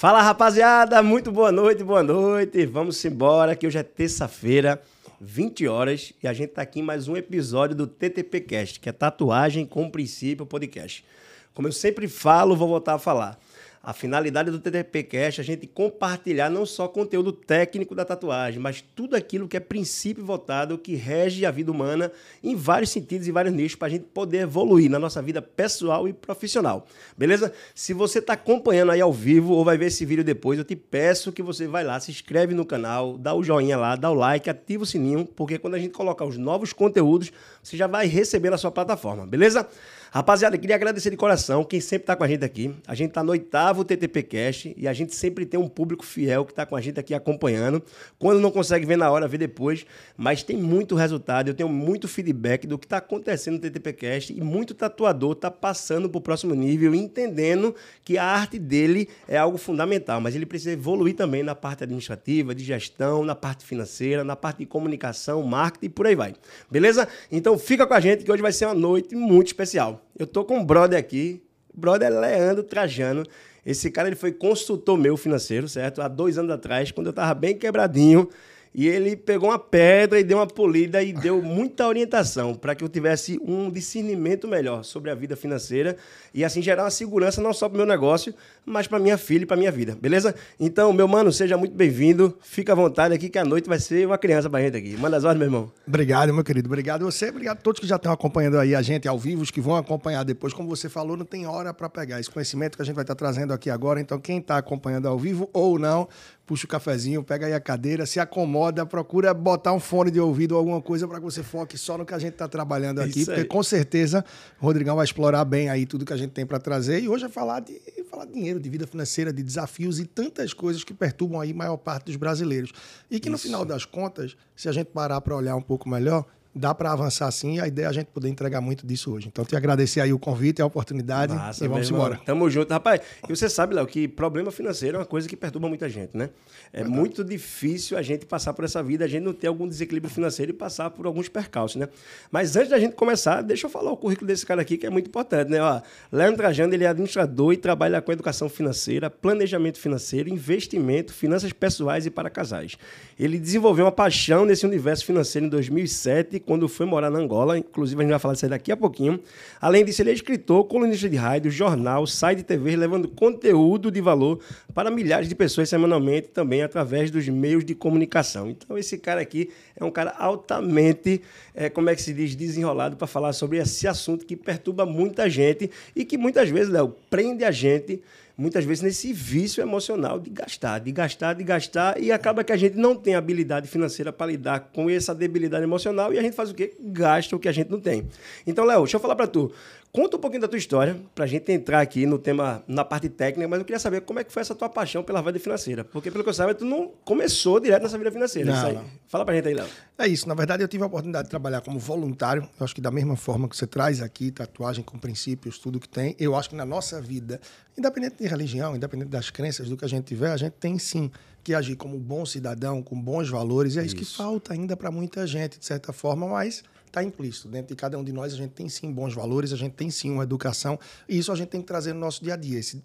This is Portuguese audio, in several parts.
Fala rapaziada, muito boa noite, boa noite. Vamos embora, que hoje é terça-feira, 20 horas, e a gente tá aqui em mais um episódio do TTP Cast, que é Tatuagem com Princípio Podcast. Como eu sempre falo, vou voltar a falar. A finalidade do TTP Cast é a gente compartilhar não só conteúdo técnico da tatuagem, mas tudo aquilo que é princípio votado, que rege a vida humana em vários sentidos e vários nichos, para a gente poder evoluir na nossa vida pessoal e profissional. Beleza? Se você está acompanhando aí ao vivo ou vai ver esse vídeo depois, eu te peço que você vai lá, se inscreve no canal, dá o joinha lá, dá o like, ativa o sininho, porque quando a gente colocar os novos conteúdos, você já vai receber na sua plataforma, beleza? Rapaziada, queria agradecer de coração quem sempre está com a gente aqui. A gente está no oitavo TTP Cash e a gente sempre tem um público fiel que está com a gente aqui acompanhando. Quando não consegue ver na hora, vê depois. Mas tem muito resultado, eu tenho muito feedback do que está acontecendo no TTP Cash e muito tatuador está passando para o próximo nível, entendendo que a arte dele é algo fundamental, mas ele precisa evoluir também na parte administrativa, de gestão, na parte financeira, na parte de comunicação, marketing e por aí vai. Beleza? Então fica com a gente que hoje vai ser uma noite muito especial. Eu tô com um brother aqui, brother Leandro Trajano. Esse cara ele foi consultor meu financeiro, certo? Há dois anos atrás, quando eu tava bem quebradinho. E ele pegou uma pedra e deu uma polida e deu muita orientação para que eu tivesse um discernimento melhor sobre a vida financeira e assim gerar uma segurança não só para o meu negócio, mas para minha filha e para minha vida, beleza? Então, meu mano, seja muito bem-vindo. Fica à vontade aqui que a noite vai ser uma criança para a gente aqui. Manda as ordens, meu irmão. Obrigado, meu querido. Obrigado você, obrigado a todos que já estão acompanhando aí a gente ao vivo, os que vão acompanhar depois. Como você falou, não tem hora para pegar esse conhecimento que a gente vai estar trazendo aqui agora. Então, quem está acompanhando ao vivo ou não, puxa o cafezinho, pega aí a cadeira, se acomoda, procura botar um fone de ouvido ou alguma coisa para que você foque só no que a gente está trabalhando aqui, porque com certeza o Rodrigão vai explorar bem aí tudo que a gente tem para trazer. E hoje é falar de, falar de dinheiro, de vida financeira, de desafios e tantas coisas que perturbam aí a maior parte dos brasileiros. E que Isso. no final das contas, se a gente parar para olhar um pouco melhor, dá para avançar sim e a ideia é a gente poder entregar muito disso hoje. Então, te agradecer aí o convite, a oportunidade Massa, e vamos embora. Tamo junto. Rapaz, e você sabe, Léo, que problema financeiro é uma coisa que perturba muita gente, né? É Verdade. muito difícil a gente passar por essa vida, a gente não ter algum desequilíbrio financeiro e passar por alguns percalços, né? Mas antes da gente começar, deixa eu falar o currículo desse cara aqui, que é muito importante, né? Ó, Leandro Trajano, ele é administrador e trabalha com educação financeira, planejamento financeiro, investimento, finanças pessoais e para casais. Ele desenvolveu uma paixão nesse universo financeiro em 2007 quando foi morar na Angola. Inclusive, a gente vai falar disso daqui a pouquinho. Além disso, ele é escritor, colunista de rádio, jornal, site de TV, levando conteúdo de valor para milhares de pessoas semanalmente, também através dos meios de comunicação. Então, esse cara aqui é um cara altamente, é, como é que se diz, desenrolado para falar sobre esse assunto que perturba muita gente e que muitas vezes, Léo, prende a gente muitas vezes nesse vício emocional de gastar, de gastar, de gastar, e acaba que a gente não tem habilidade financeira para lidar com essa debilidade emocional e a gente faz o quê? Gasta o que a gente não tem. Então, Léo, deixa eu falar para tu. Conta um pouquinho da tua história, para a gente entrar aqui no tema, na parte técnica, mas eu queria saber como é que foi essa tua paixão pela vida financeira. Porque, pelo que eu saiba, tu não começou direto nessa vida financeira. Não, não. Fala para a gente aí, Léo. É isso. Na verdade, eu tive a oportunidade de trabalhar como voluntário. Eu acho que da mesma forma que você traz aqui, tatuagem com princípios, tudo que tem, eu acho que na nossa vida, independente de religião, independente das crenças, do que a gente tiver, a gente tem sim que agir como um bom cidadão, com bons valores. E é isso, isso que falta ainda para muita gente, de certa forma, mas está implícito. Dentro de cada um de nós, a gente tem sim bons valores, a gente tem sim uma educação, e isso a gente tem que trazer no nosso dia a dia. Esse,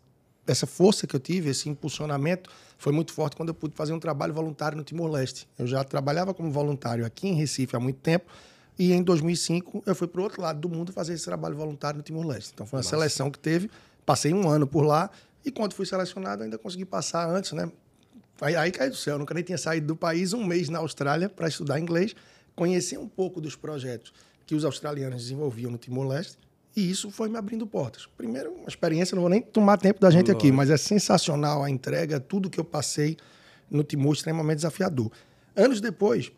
essa força que eu tive, esse impulsionamento, foi muito forte quando eu pude fazer um trabalho voluntário no Timor-Leste. Eu já trabalhava como voluntário aqui em Recife há muito tempo, e em 2005 eu fui para o outro lado do mundo fazer esse trabalho voluntário no Timor-Leste. Então foi uma Nossa. seleção que teve, passei um ano por lá, e quando fui selecionado ainda consegui passar antes, né? Aí, aí caiu do céu, eu nunca nem tinha saído do país, um mês na Austrália para estudar inglês conhecer um pouco dos projetos que os australianos desenvolviam no Timor-Leste, e isso foi me abrindo portas. Primeiro, uma experiência, não vou nem tomar tempo da gente aqui, mas é sensacional a entrega, tudo que eu passei no Timor, extremamente desafiador. Anos depois,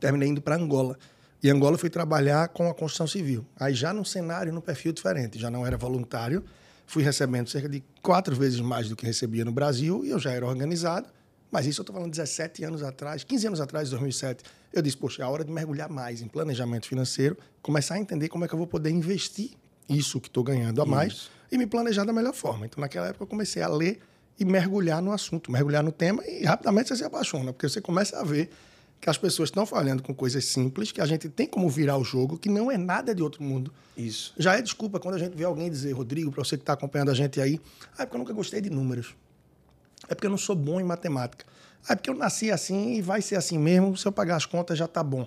terminei indo para Angola. E Angola fui trabalhar com a construção civil. Aí já num cenário, num perfil diferente. Já não era voluntário, fui recebendo cerca de quatro vezes mais do que recebia no Brasil, e eu já era organizado. Mas isso eu estou falando 17 anos atrás, 15 anos atrás, 2007. Eu disse, poxa, é a hora de mergulhar mais em planejamento financeiro, começar a entender como é que eu vou poder investir isso que estou ganhando a mais isso. e me planejar da melhor forma. Então, naquela época, eu comecei a ler e mergulhar no assunto, mergulhar no tema e rapidamente você se apaixona, porque você começa a ver que as pessoas estão falhando com coisas simples, que a gente tem como virar o jogo, que não é nada de outro mundo. Isso. Já é desculpa quando a gente vê alguém dizer, Rodrigo, para você que está acompanhando a gente aí, ah, é porque eu nunca gostei de números. É porque eu não sou bom em matemática. É porque eu nasci assim e vai ser assim mesmo. Se eu pagar as contas, já tá bom.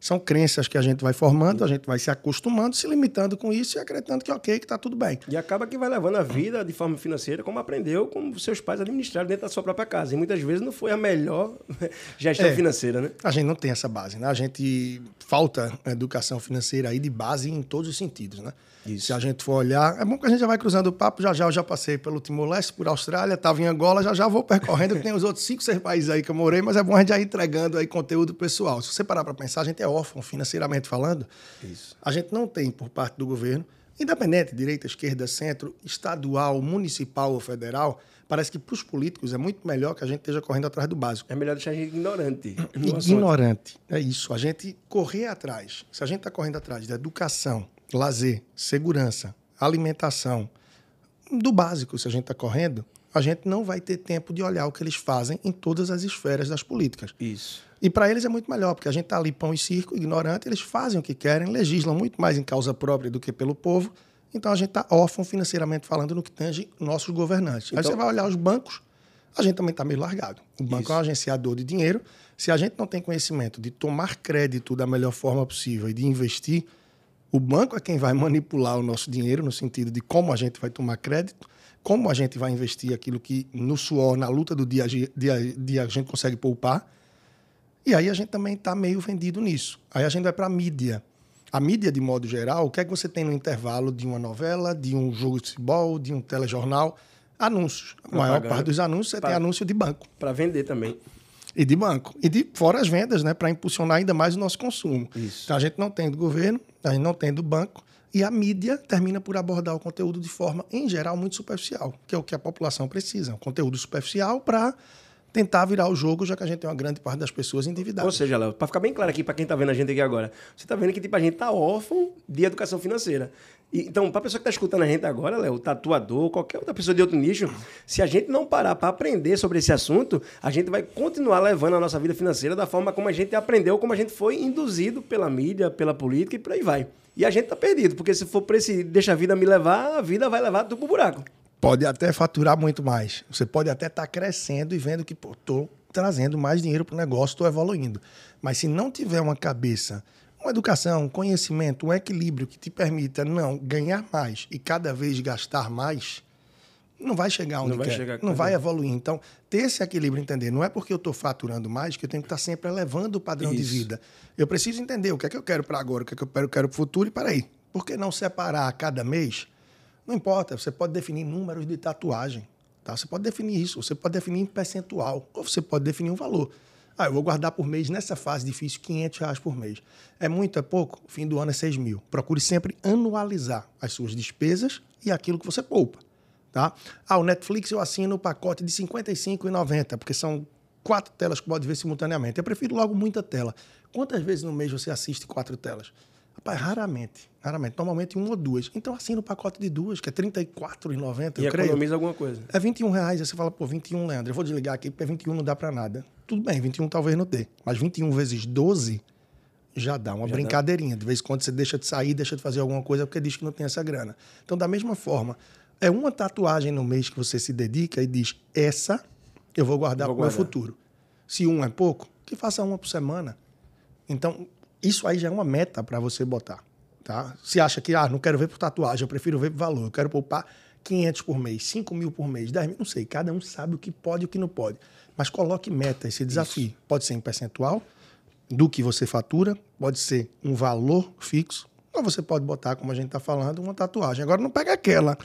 São crenças que a gente vai formando, a gente vai se acostumando, se limitando com isso e acreditando que ok, que está tudo bem. E acaba que vai levando a vida de forma financeira como aprendeu, como seus pais administraram dentro da sua própria casa. E muitas vezes não foi a melhor gestão é, financeira, né? A gente não tem essa base, né? A gente falta educação financeira aí de base em todos os sentidos, né? Isso. Se a gente for olhar, é bom que a gente já vai cruzando o papo. Já já eu já passei pelo Timor-Leste, por Austrália, estava em Angola, já já vou percorrendo, que tem os outros cinco, seis países aí que eu morei, mas é bom a gente já ir entregando aí conteúdo pessoal. Se você parar para pensar, a gente é órfão, financeiramente falando. Isso. A gente não tem, por parte do governo, independente, direita, esquerda, centro, estadual, municipal ou federal, parece que para os políticos é muito melhor que a gente esteja correndo atrás do básico. É melhor deixar a gente ignorante. Ignorante, é isso. A gente correr atrás. Se a gente está correndo atrás da educação, lazer, segurança, alimentação, do básico, se a gente está correndo, a gente não vai ter tempo de olhar o que eles fazem em todas as esferas das políticas. Isso. E para eles é muito melhor, porque a gente está ali pão e circo, ignorante, eles fazem o que querem, legislam muito mais em causa própria do que pelo povo. Então a gente está órfão financeiramente falando no que tange nossos governantes. Então, Aí você vai olhar os bancos, a gente também está meio largado. O banco Isso. é um agenciador de dinheiro. Se a gente não tem conhecimento de tomar crédito da melhor forma possível e de investir, o banco é quem vai manipular o nosso dinheiro no sentido de como a gente vai tomar crédito, como a gente vai investir aquilo que no suor, na luta do dia a dia, dia a gente consegue poupar. E aí a gente também está meio vendido nisso. Aí a gente vai para a mídia. A mídia, de modo geral, o que é que você tem no intervalo de uma novela, de um jogo de futebol, de um telejornal? Anúncios. A maior parte dos anúncios você pra, tem anúncio de banco. Para vender também. E de banco. E de fora as vendas, né? Para impulsionar ainda mais o nosso consumo. Isso. Então a gente não tem do governo, a gente não tem do banco. E a mídia termina por abordar o conteúdo de forma, em geral, muito superficial, que é o que a população precisa. Um conteúdo superficial para tentar virar o jogo, já que a gente tem uma grande parte das pessoas endividadas. Ou seja, Léo, para ficar bem claro aqui, para quem está vendo a gente aqui agora, você está vendo que tipo, a gente está órfão de educação financeira. Então, para a pessoa que está escutando a gente agora, Léo, tatuador, qualquer outra pessoa de outro nicho, se a gente não parar para aprender sobre esse assunto, a gente vai continuar levando a nossa vida financeira da forma como a gente aprendeu, como a gente foi induzido pela mídia, pela política e por aí vai. E a gente está perdido, porque se for para esse deixa a vida me levar, a vida vai levar tudo pro buraco pode até faturar muito mais. Você pode até estar tá crescendo e vendo que estou trazendo mais dinheiro para o negócio, estou evoluindo. Mas se não tiver uma cabeça, uma educação, um conhecimento, um equilíbrio que te permita não ganhar mais e cada vez gastar mais, não vai chegar onde não quer, chegar não vai evoluir. Então, ter esse equilíbrio, entender, não é porque eu estou faturando mais que eu tenho que estar tá sempre elevando o padrão Isso. de vida. Eu preciso entender o que é que eu quero para agora, o que é que eu quero, para o futuro e para aí. Por que não separar a cada mês não importa, você pode definir números de tatuagem. Tá? Você pode definir isso, você pode definir em percentual, ou você pode definir um valor. Ah, eu vou guardar por mês, nessa fase difícil, 500 reais por mês. É muito, é pouco? Fim do ano é 6 mil. Procure sempre anualizar as suas despesas e aquilo que você poupa. Tá? Ah, o Netflix eu assino o pacote de R$ 55,90, porque são quatro telas que pode ver simultaneamente. Eu prefiro logo muita tela. Quantas vezes no mês você assiste quatro telas? Rapaz, raramente. Raramente. Normalmente uma ou duas. Então assina o pacote de duas, que é R$34,90. E eu economiza creio. alguma coisa. É 21 reais. Aí você fala, pô, 21, Leandro, eu vou desligar aqui, porque 21 não dá para nada. Tudo bem, 21 talvez não dê. Mas 21 vezes 12 já dá uma já brincadeirinha. Dá. De vez em quando você deixa de sair, deixa de fazer alguma coisa porque diz que não tem essa grana. Então, da mesma forma, é uma tatuagem no mês que você se dedica e diz: essa eu vou guardar para o meu futuro. Se um é pouco, que faça uma por semana. Então, isso aí já é uma meta para você botar. Tá? Se acha que, ah, não quero ver por tatuagem, eu prefiro ver por valor, eu quero poupar 500 por mês, 5 mil por mês, 10 mil, não sei. Cada um sabe o que pode e o que não pode. Mas coloque meta, esse desafio. Isso. Pode ser em percentual do que você fatura, pode ser um valor fixo, ou você pode botar, como a gente está falando, uma tatuagem. Agora não pega aquela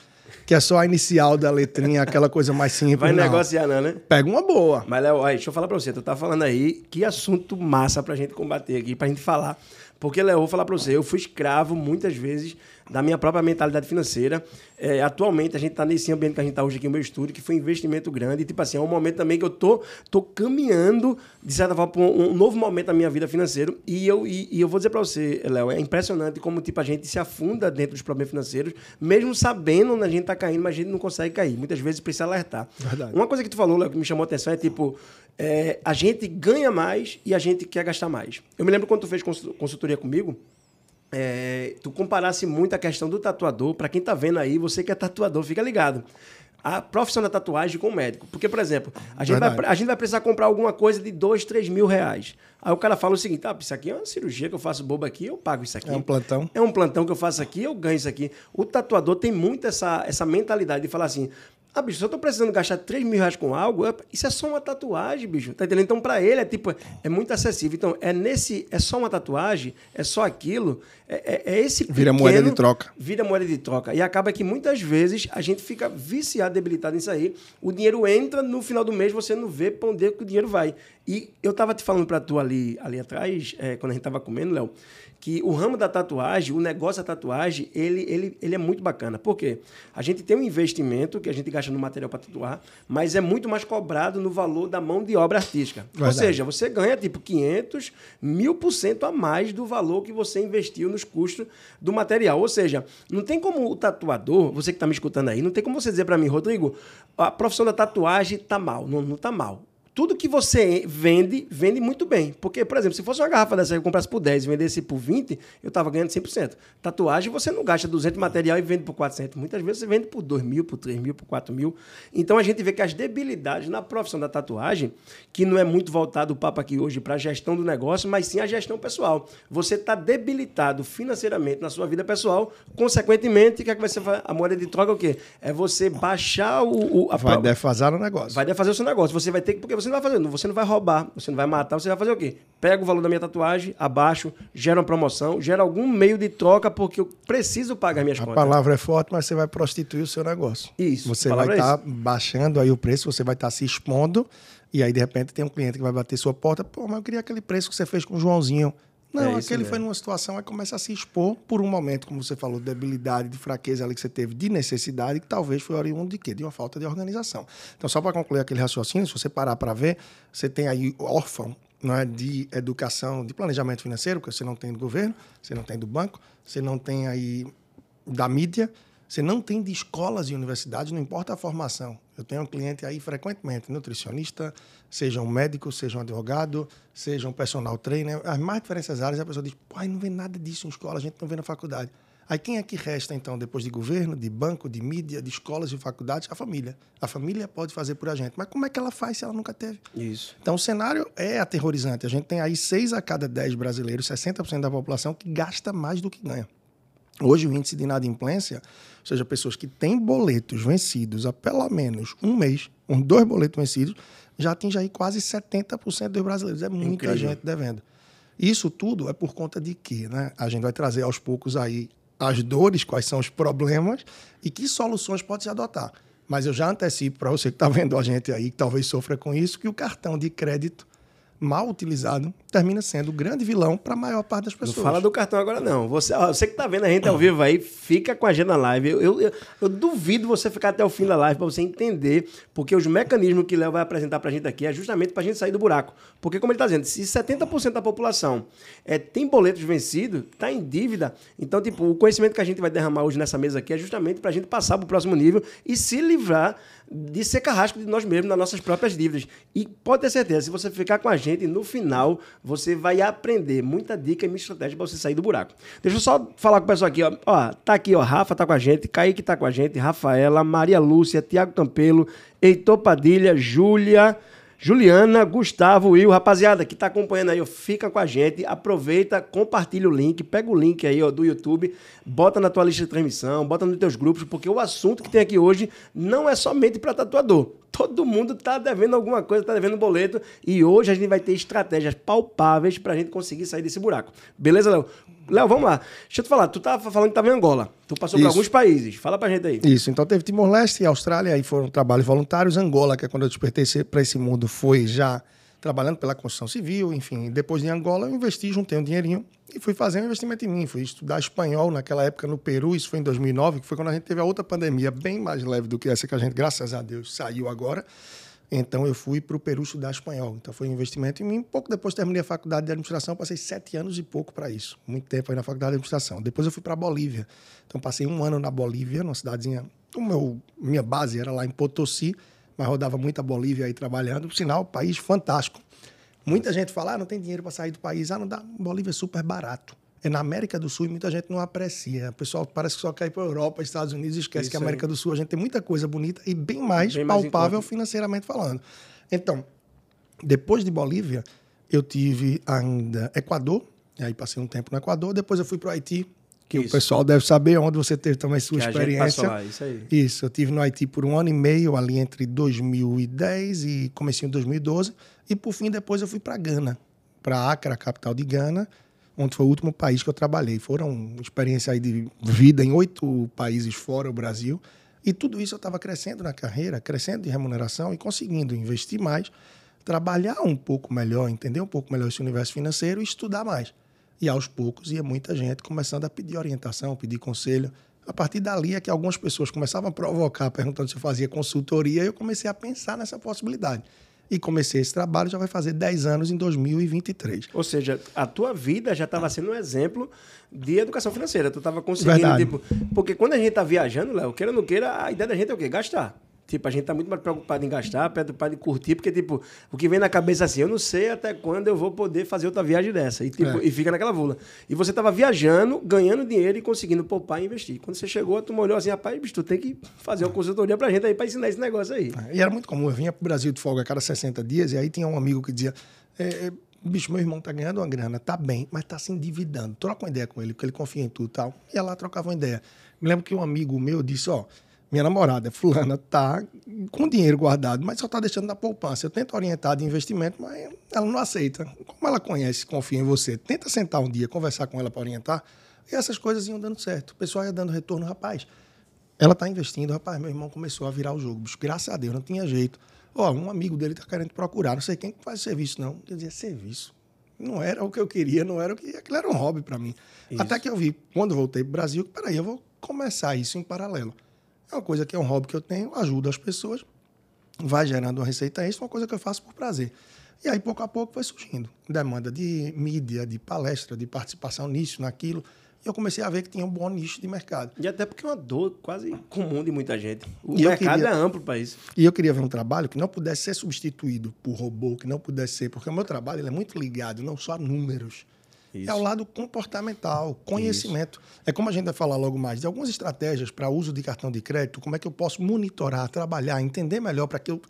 que é só a inicial da letrinha, aquela coisa mais simples. Vai não. negociar, não, né? Pega uma boa. Mas, Léo, deixa eu falar pra você, tu tá falando aí, que assunto massa pra gente combater aqui, pra gente falar. Porque, Léo, vou falar pra você, eu fui escravo muitas vezes da minha própria mentalidade financeira. É, atualmente, a gente está nesse ambiente que a gente está hoje aqui no meu estúdio, que foi um investimento grande. E, tipo assim, é um momento também que eu tô, tô caminhando, de certa forma, para um, um, novo momento da minha vida financeira. E eu, e, e eu vou dizer para você, Léo, é impressionante como, tipo, a gente se afunda dentro dos problemas financeiros, mesmo sabendo onde a gente está caindo, mas a gente não consegue cair. Muitas vezes precisa alertar. Verdade. Uma coisa que tu falou, Léo, que me chamou a atenção é, tipo, é, a gente ganha mais e a gente quer gastar mais. Eu me lembro quando tu fez consultoria comigo, é, tu comparasse muito a questão do tatuador, para quem tá vendo aí, você que é tatuador, fica ligado. A profissão da tatuagem com o médico. Porque, por exemplo, a gente, vai, a gente vai precisar comprar alguma coisa de dois, três mil reais. Aí o cara fala o seguinte: ah, isso aqui é uma cirurgia que eu faço boba aqui, eu pago isso aqui. É um plantão. É um plantão que eu faço aqui, eu ganho isso aqui. O tatuador tem muito essa, essa mentalidade de falar assim: ah, bicho, se eu tô precisando gastar 3 mil reais com algo, isso é só uma tatuagem, bicho. Tá entendendo? Então, para ele, é tipo, é muito acessível. Então, é nesse. É só uma tatuagem, é só aquilo. É, é, é esse pequeno, Vira moeda de troca. Vira moeda de troca. E acaba que muitas vezes a gente fica viciado, debilitado nisso aí. O dinheiro entra, no final do mês você não vê pra onde é que o dinheiro vai. E eu tava te falando para tu ali, ali atrás, é, quando a gente tava comendo, Léo, que o ramo da tatuagem, o negócio da tatuagem, ele, ele, ele é muito bacana. Por quê? A gente tem um investimento que a gente gasta no material para tatuar, mas é muito mais cobrado no valor da mão de obra artística. Verdade. Ou seja, você ganha tipo 500, mil por cento a mais do valor que você investiu nos custos do material. Ou seja, não tem como o tatuador, você que está me escutando aí, não tem como você dizer para mim, Rodrigo, a profissão da tatuagem está mal. Não, não está mal tudo que você vende, vende muito bem. Porque, por exemplo, se fosse uma garrafa dessa que eu comprasse por 10 e vendesse por 20, eu estava ganhando 100%. Tatuagem, você não gasta 200 de material e vende por 400. Muitas vezes você vende por 2 mil, por 3 mil, por 4 mil. Então, a gente vê que as debilidades na profissão da tatuagem, que não é muito voltado o papo aqui hoje para a gestão do negócio, mas sim a gestão pessoal. Você está debilitado financeiramente na sua vida pessoal, consequentemente, o que é que vai ser? A moeda de troca é o quê? É você baixar o... o a vai defasar o negócio. Vai defazer o seu negócio. Você vai ter que... Porque você não vai fazer, você não vai roubar, você não vai matar, você vai fazer o quê? Pega o valor da minha tatuagem, abaixo, gera uma promoção, gera algum meio de troca, porque eu preciso pagar minhas a contas. A palavra é forte, mas você vai prostituir o seu negócio. Isso. Você vai estar tá baixando aí o preço, você vai estar tá se expondo, e aí de repente tem um cliente que vai bater sua porta, pô, mas eu queria aquele preço que você fez com o Joãozinho. Não, é aquele foi numa situação, aí começa a se expor por um momento, como você falou, de debilidade, de fraqueza ali que você teve, de necessidade, que talvez foi oriundo de quê? De uma falta de organização. Então, só para concluir aquele raciocínio, se você parar para ver, você tem aí órfão não é, de educação, de planejamento financeiro, que você não tem do governo, você não tem do banco, você não tem aí da mídia, você não tem de escolas e universidades, não importa a formação. Eu tenho um cliente aí frequentemente, nutricionista, seja um médico, seja um advogado, seja um personal trainer. As mais diferentes áreas, a pessoa diz, pai, não vê nada disso em escola, a gente não vê na faculdade. Aí quem é que resta, então, depois de governo, de banco, de mídia, de escolas e faculdades? A família. A família pode fazer por a gente. Mas como é que ela faz se ela nunca teve? Isso. Então o cenário é aterrorizante. A gente tem aí seis a cada dez brasileiros, 60% da população, que gasta mais do que ganha. Hoje, o índice de inadimplência, ou seja, pessoas que têm boletos vencidos há pelo menos um mês, uns dois boletos vencidos, já atinge aí quase 70% dos brasileiros. É muita Incrível. gente devendo. Isso tudo é por conta de quê? Né? A gente vai trazer aos poucos aí as dores, quais são os problemas e que soluções pode se adotar. Mas eu já antecipo para você que está vendo a gente aí, que talvez sofra com isso, que o cartão de crédito mal utilizado, termina sendo o grande vilão para a maior parte das pessoas. Não fala do cartão agora, não. Você, você que está vendo a gente ao vivo aí, fica com a gente na live. Eu, eu, eu, eu duvido você ficar até o fim da live para você entender, porque os mecanismos que Léo vai apresentar para a gente aqui é justamente para a gente sair do buraco. Porque, como ele está dizendo, se 70% da população é, tem boletos vencidos, está em dívida, então, tipo, o conhecimento que a gente vai derramar hoje nessa mesa aqui é justamente para a gente passar para o próximo nível e se livrar de ser carrasco de nós mesmos nas nossas próprias dívidas. E pode ter certeza, se você ficar com a gente, no final você vai aprender muita dica e muita estratégia para você sair do buraco. Deixa eu só falar com o pessoal aqui, ó. ó. Tá aqui, ó, Rafa tá com a gente, Kaique tá com a gente, Rafaela, Maria Lúcia, Tiago Campelo, Heitor Padilha, Júlia, Juliana, Gustavo, Will, rapaziada que está acompanhando aí, fica com a gente, aproveita, compartilha o link, pega o link aí ó, do YouTube, bota na tua lista de transmissão, bota nos teus grupos, porque o assunto que tem aqui hoje não é somente para tatuador. Todo mundo está devendo alguma coisa, está devendo boleto, e hoje a gente vai ter estratégias palpáveis para a gente conseguir sair desse buraco. Beleza, Léo? Léo, vamos lá. Deixa eu te falar, tu estava falando que estava em Angola. Tu passou Isso. por alguns países. Fala pra gente aí. Isso, então teve Timor-Leste e Austrália, aí foram trabalhos voluntários. Angola, que é quando eu despertei para esse mundo, foi já trabalhando pela construção civil, enfim. Depois de Angola, eu investi, juntei um dinheirinho e fui fazer um investimento em mim. Fui estudar espanhol naquela época no Peru, isso foi em 2009, que foi quando a gente teve a outra pandemia, bem mais leve do que essa que a gente, graças a Deus, saiu agora. Então eu fui para o Peru estudar espanhol. Então foi um investimento em mim. Pouco depois terminei a faculdade de administração, passei sete anos e pouco para isso. Muito tempo aí na faculdade de administração. Depois eu fui para a Bolívia. Então passei um ano na Bolívia, numa cidadezinha. O meu, minha base era lá em Potosí, mas rodava muito a Bolívia aí trabalhando. Por sinal, país fantástico. Muita gente fala, ah, não tem dinheiro para sair do país. Ah, não dá. Bolívia é super barato. É na América do Sul e muita gente não aprecia. O pessoal parece que só quer ir para a Europa, Estados Unidos esquece Isso que a América do Sul a gente tem muita coisa bonita e bem mais Bem mais em palpável conta. financeiramente falando. Então, depois de Bolívia, eu tive ainda Equador, e aí passei um tempo no Equador, depois eu fui para o Haiti, que o Isso. pessoal deve saber onde você teve também sua Que experiência. lá, isso aí. Isso, eu tive no Haiti por um ano e meio, ali entre 2010 e comecinho de 2012, e por fim depois eu fui para Gana, para Accra, capital de Gana, onde foi o último país que eu trabalhei. Foram uma experiência aí de vida em oito países fora o Brasil, e tudo isso eu estava crescendo na carreira, crescendo de remuneração e conseguindo investir mais, trabalhar um pouco melhor, entender um pouco melhor esse universo financeiro e estudar mais. E aos poucos ia muita gente começando a pedir orientação, pedir conselho. A partir dali é que algumas pessoas começavam a provocar, perguntando se eu fazia consultoria, e eu comecei a pensar nessa possibilidade. E comecei esse trabalho, já vai fazer 10 anos em 2023. Ou seja, a tua vida já estava sendo um exemplo de educação financeira. Tu estava conseguindo, Verdade. tipo... Porque quando a gente tá viajando, Léo, queira ou não queira, a ideia da gente é o quê? Gastar. Tipo, a gente tá muito mais preocupado em gastar, preocupado em curtir, porque, tipo, o que vem na cabeça assim, eu não sei até quando eu vou poder fazer outra viagem dessa. E, tipo, É. e fica naquela vula. E você tava viajando, ganhando dinheiro e conseguindo poupar e investir. Quando você chegou, tu olhou assim, rapaz, bicho, tu tem que fazer uma consultoria pra gente aí pra ensinar esse negócio aí. E era muito comum, eu vinha pro Brasil de folga a cada 60 dias, e aí tinha um amigo que dizia: é, é, bicho, meu irmão tá ganhando uma grana, tá bem, mas tá se endividando. Troca uma ideia com ele, porque ele confia em tu e tal. Ia lá, trocava uma ideia. Me lembro que um amigo meu disse: ó, minha namorada, fulana, tá com dinheiro guardado, mas só tá deixando na poupança. Eu tento orientar de investimento, mas ela não aceita. Como ela conhece, confia em você, tenta sentar um dia, conversar com ela para orientar, e essas coisas iam dando certo. O pessoal ia dando retorno, rapaz. Ela tá investindo, rapaz, meu irmão começou a virar o jogo. bicho. Graças a Deus, não tinha jeito. Ó, um amigo dele tá querendo procurar, não sei quem que faz serviço, não. Eu dizia, serviço. Não era o que eu queria, não era o que. Aquilo era um hobby para mim. Até que eu vi, quando voltei pro Brasil, que peraí, eu vou começar isso em paralelo. É uma coisa que é um hobby que eu tenho, ajuda as pessoas, vai gerando uma receita extra, uma coisa que eu faço por prazer. E aí, pouco a pouco, foi surgindo demanda de mídia, de palestra, de participação nisso, naquilo. E eu comecei a ver que tinha um bom nicho de mercado. E até porque é uma dor quase comum de muita gente. O E mercado queria- é amplo para isso. E eu queria ver um trabalho que não pudesse ser substituído por robô, que não pudesse ser, porque o meu trabalho é muito ligado não só a números, Isso. é ao lado comportamental, conhecimento. É como a gente vai falar logo mais de algumas estratégias para uso de cartão de crédito, como é que eu posso monitorar, trabalhar, entender melhor para que eu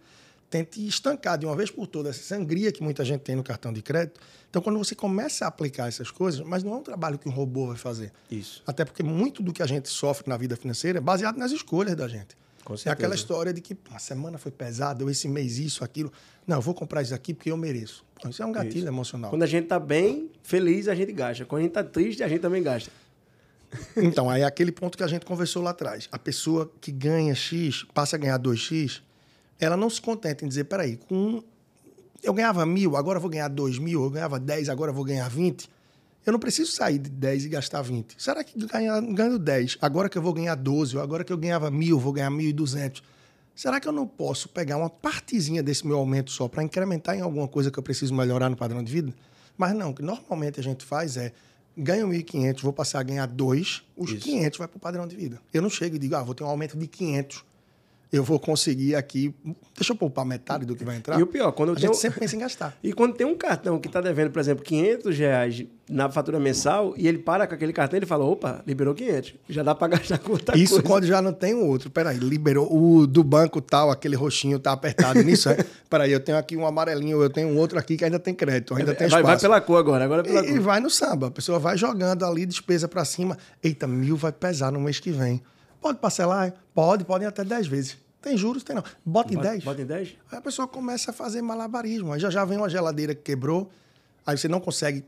tente estancar de uma vez por todas essa sangria que muita gente tem no cartão de crédito. Então, quando você começa a aplicar essas coisas, mas não é um trabalho que um robô vai fazer. Isso. Até porque muito do que a gente sofre na vida financeira é baseado nas escolhas da gente. É aquela história de que "Pô, a semana foi pesada, ou esse mês isso, aquilo. Não, eu vou comprar isso aqui porque eu mereço. Pô, isso é um gatilho Isso. emocional. Quando a gente tá bem, feliz, a gente gasta. Quando a gente tá triste, a gente também gasta. Então, aí é aquele ponto que a gente conversou lá atrás. A pessoa que ganha X, passa a ganhar 2X, ela não se contenta em dizer, peraí, com um, eu ganhava mil, agora eu vou ganhar dois mil, eu ganhava 10, agora eu vou ganhar 20. Eu não preciso sair de 10 e gastar 20. Será que ganha- ganhando 10, agora que eu vou ganhar 12, ou agora que eu ganhava mil, vou ganhar 1.200? Será que eu não posso pegar uma partezinha desse meu aumento só para incrementar em alguma coisa que eu preciso melhorar no padrão de vida? Mas não, o que normalmente a gente faz é ganho 1.500, vou passar a ganhar 2, os Isso. 500 vai para o padrão de vida. Eu não chego e digo, ah, vou ter um aumento de 500, eu vou conseguir aqui, deixa eu poupar metade do que vai entrar. E o pior, quando eu a tenho- gente sempre pensa em gastar. E quando tem um cartão que tá devendo, por exemplo, 500 reais na fatura mensal e ele para com aquele cartão, ele fala, opa, liberou 500. Já dá para gastar com outra Isso coisa. quando já não tem o outro. Peraí, liberou o do banco tal, aquele roxinho tá apertado nisso. É? Peraí, eu tenho aqui um amarelinho, eu tenho um outro aqui que ainda tem crédito, ainda tem vai, espaço. vai pela cor agora, agora é pela E, e cor. vai no samba. A pessoa vai jogando ali despesa pra cima. Eita, mil vai pesar no mês que vem. Pode parcelar? Pode, podem até 10 vezes. Tem juros? Tem não. Bota em Bota- 10. bota em 10? Aí a pessoa começa a fazer malabarismo. Aí já já vem uma geladeira que quebrou, aí você não consegue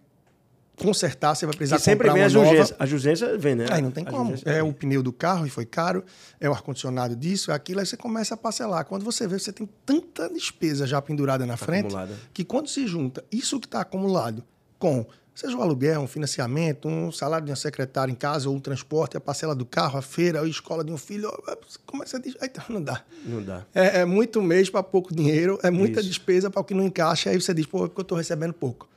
consertar, você vai precisar Que sempre comprar vem uma as nova. urgências. As urgências vem, né? Aí não tem As como. É o pneu do carro e foi caro, é o ar-condicionado disso, é aquilo, aí você começa a parcelar. Quando você vê, você tem tanta despesa já pendurada na frente, acumulada. que quando se junta isso que está acumulado com, seja o aluguel, um financiamento, um salário de uma secretária em casa, ou um transporte, a parcela do carro, a feira, a escola de um filho, começa a dizer, "Eita, não dá. Não dá. É, é muito mês para pouco dinheiro, é muita Isso. despesa para o que não encaixa, aí você diz, pô, é porque eu estou recebendo pouco.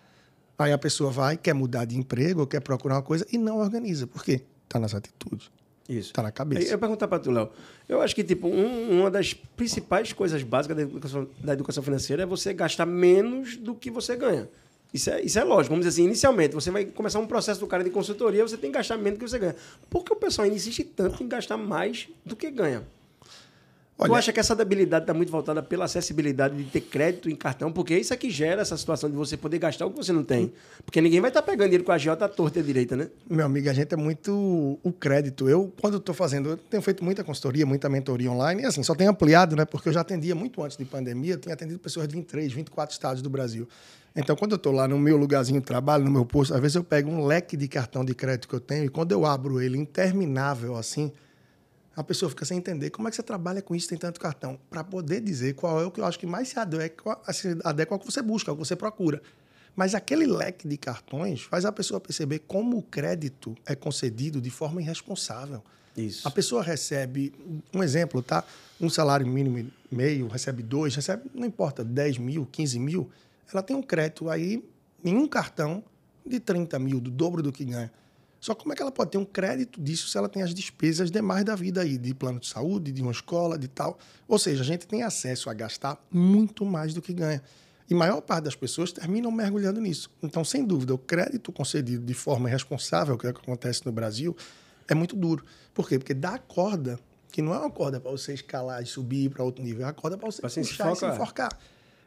Aí a pessoa vai, quer mudar de emprego, quer procurar uma coisa e não organiza. Por quê? Está nas atitudes. Isso. Tá na cabeça. Aí Eu ia perguntar para tu, Léo. Eu acho que, tipo, um- uma das principais coisas básicas da educação, da educação financeira é você gastar menos do que você ganha. Isso é, isso é lógico. Vamos dizer assim, inicialmente, você vai começar um processo do cara de consultoria, você tem que gastar menos do que você ganha. Por que o pessoal insiste tanto em gastar mais do que ganha? Olha, tu acha que essa debilidade está muito voltada pela acessibilidade de ter crédito em cartão? Porque isso é que gera essa situação de você poder gastar o que você não tem. Porque ninguém vai estar tá pegando dinheiro com a Jota à torta e à direita, né? Meu amigo, a gente é muito o crédito. Eu, quando estou fazendo, eu tenho feito muita consultoria, muita mentoria online, e assim, só tenho ampliado, né? Porque eu já atendia muito antes de pandemia, eu tinha atendido pessoas de 23, 24 estados do Brasil. Então, quando eu estou lá no meu lugarzinho de trabalho, no meu posto, às vezes eu pego um leque de cartão de crédito que eu tenho e quando eu abro ele interminável assim, a pessoa fica sem entender como é que você trabalha com isso, tem tanto cartão, para poder dizer qual é o que eu acho que mais se adequa, se adequa ao que você busca, ao que você procura. Mas aquele leque de cartões faz a pessoa perceber como o crédito é concedido de forma irresponsável. Isso. A pessoa recebe, um exemplo, tá? Um salário mínimo meio, recebe dois, recebe, não importa, 10 mil, 15 mil, ela tem um crédito aí em um cartão de 30 mil, do dobro do que ganha. Só como é que ela pode ter um crédito disso se ela tem as despesas demais da vida aí, de plano de saúde, de uma escola, de tal. Ou seja, a gente tem acesso a gastar muito mais do que ganha. E a maior parte das pessoas terminam mergulhando nisso. Então, sem dúvida, o crédito concedido de forma irresponsável, que é o que acontece no Brasil, é muito duro. Por quê? Porque dá a corda, que não é uma corda para você escalar e subir para outro nível, é uma corda para você pra puxar se e se enforcar.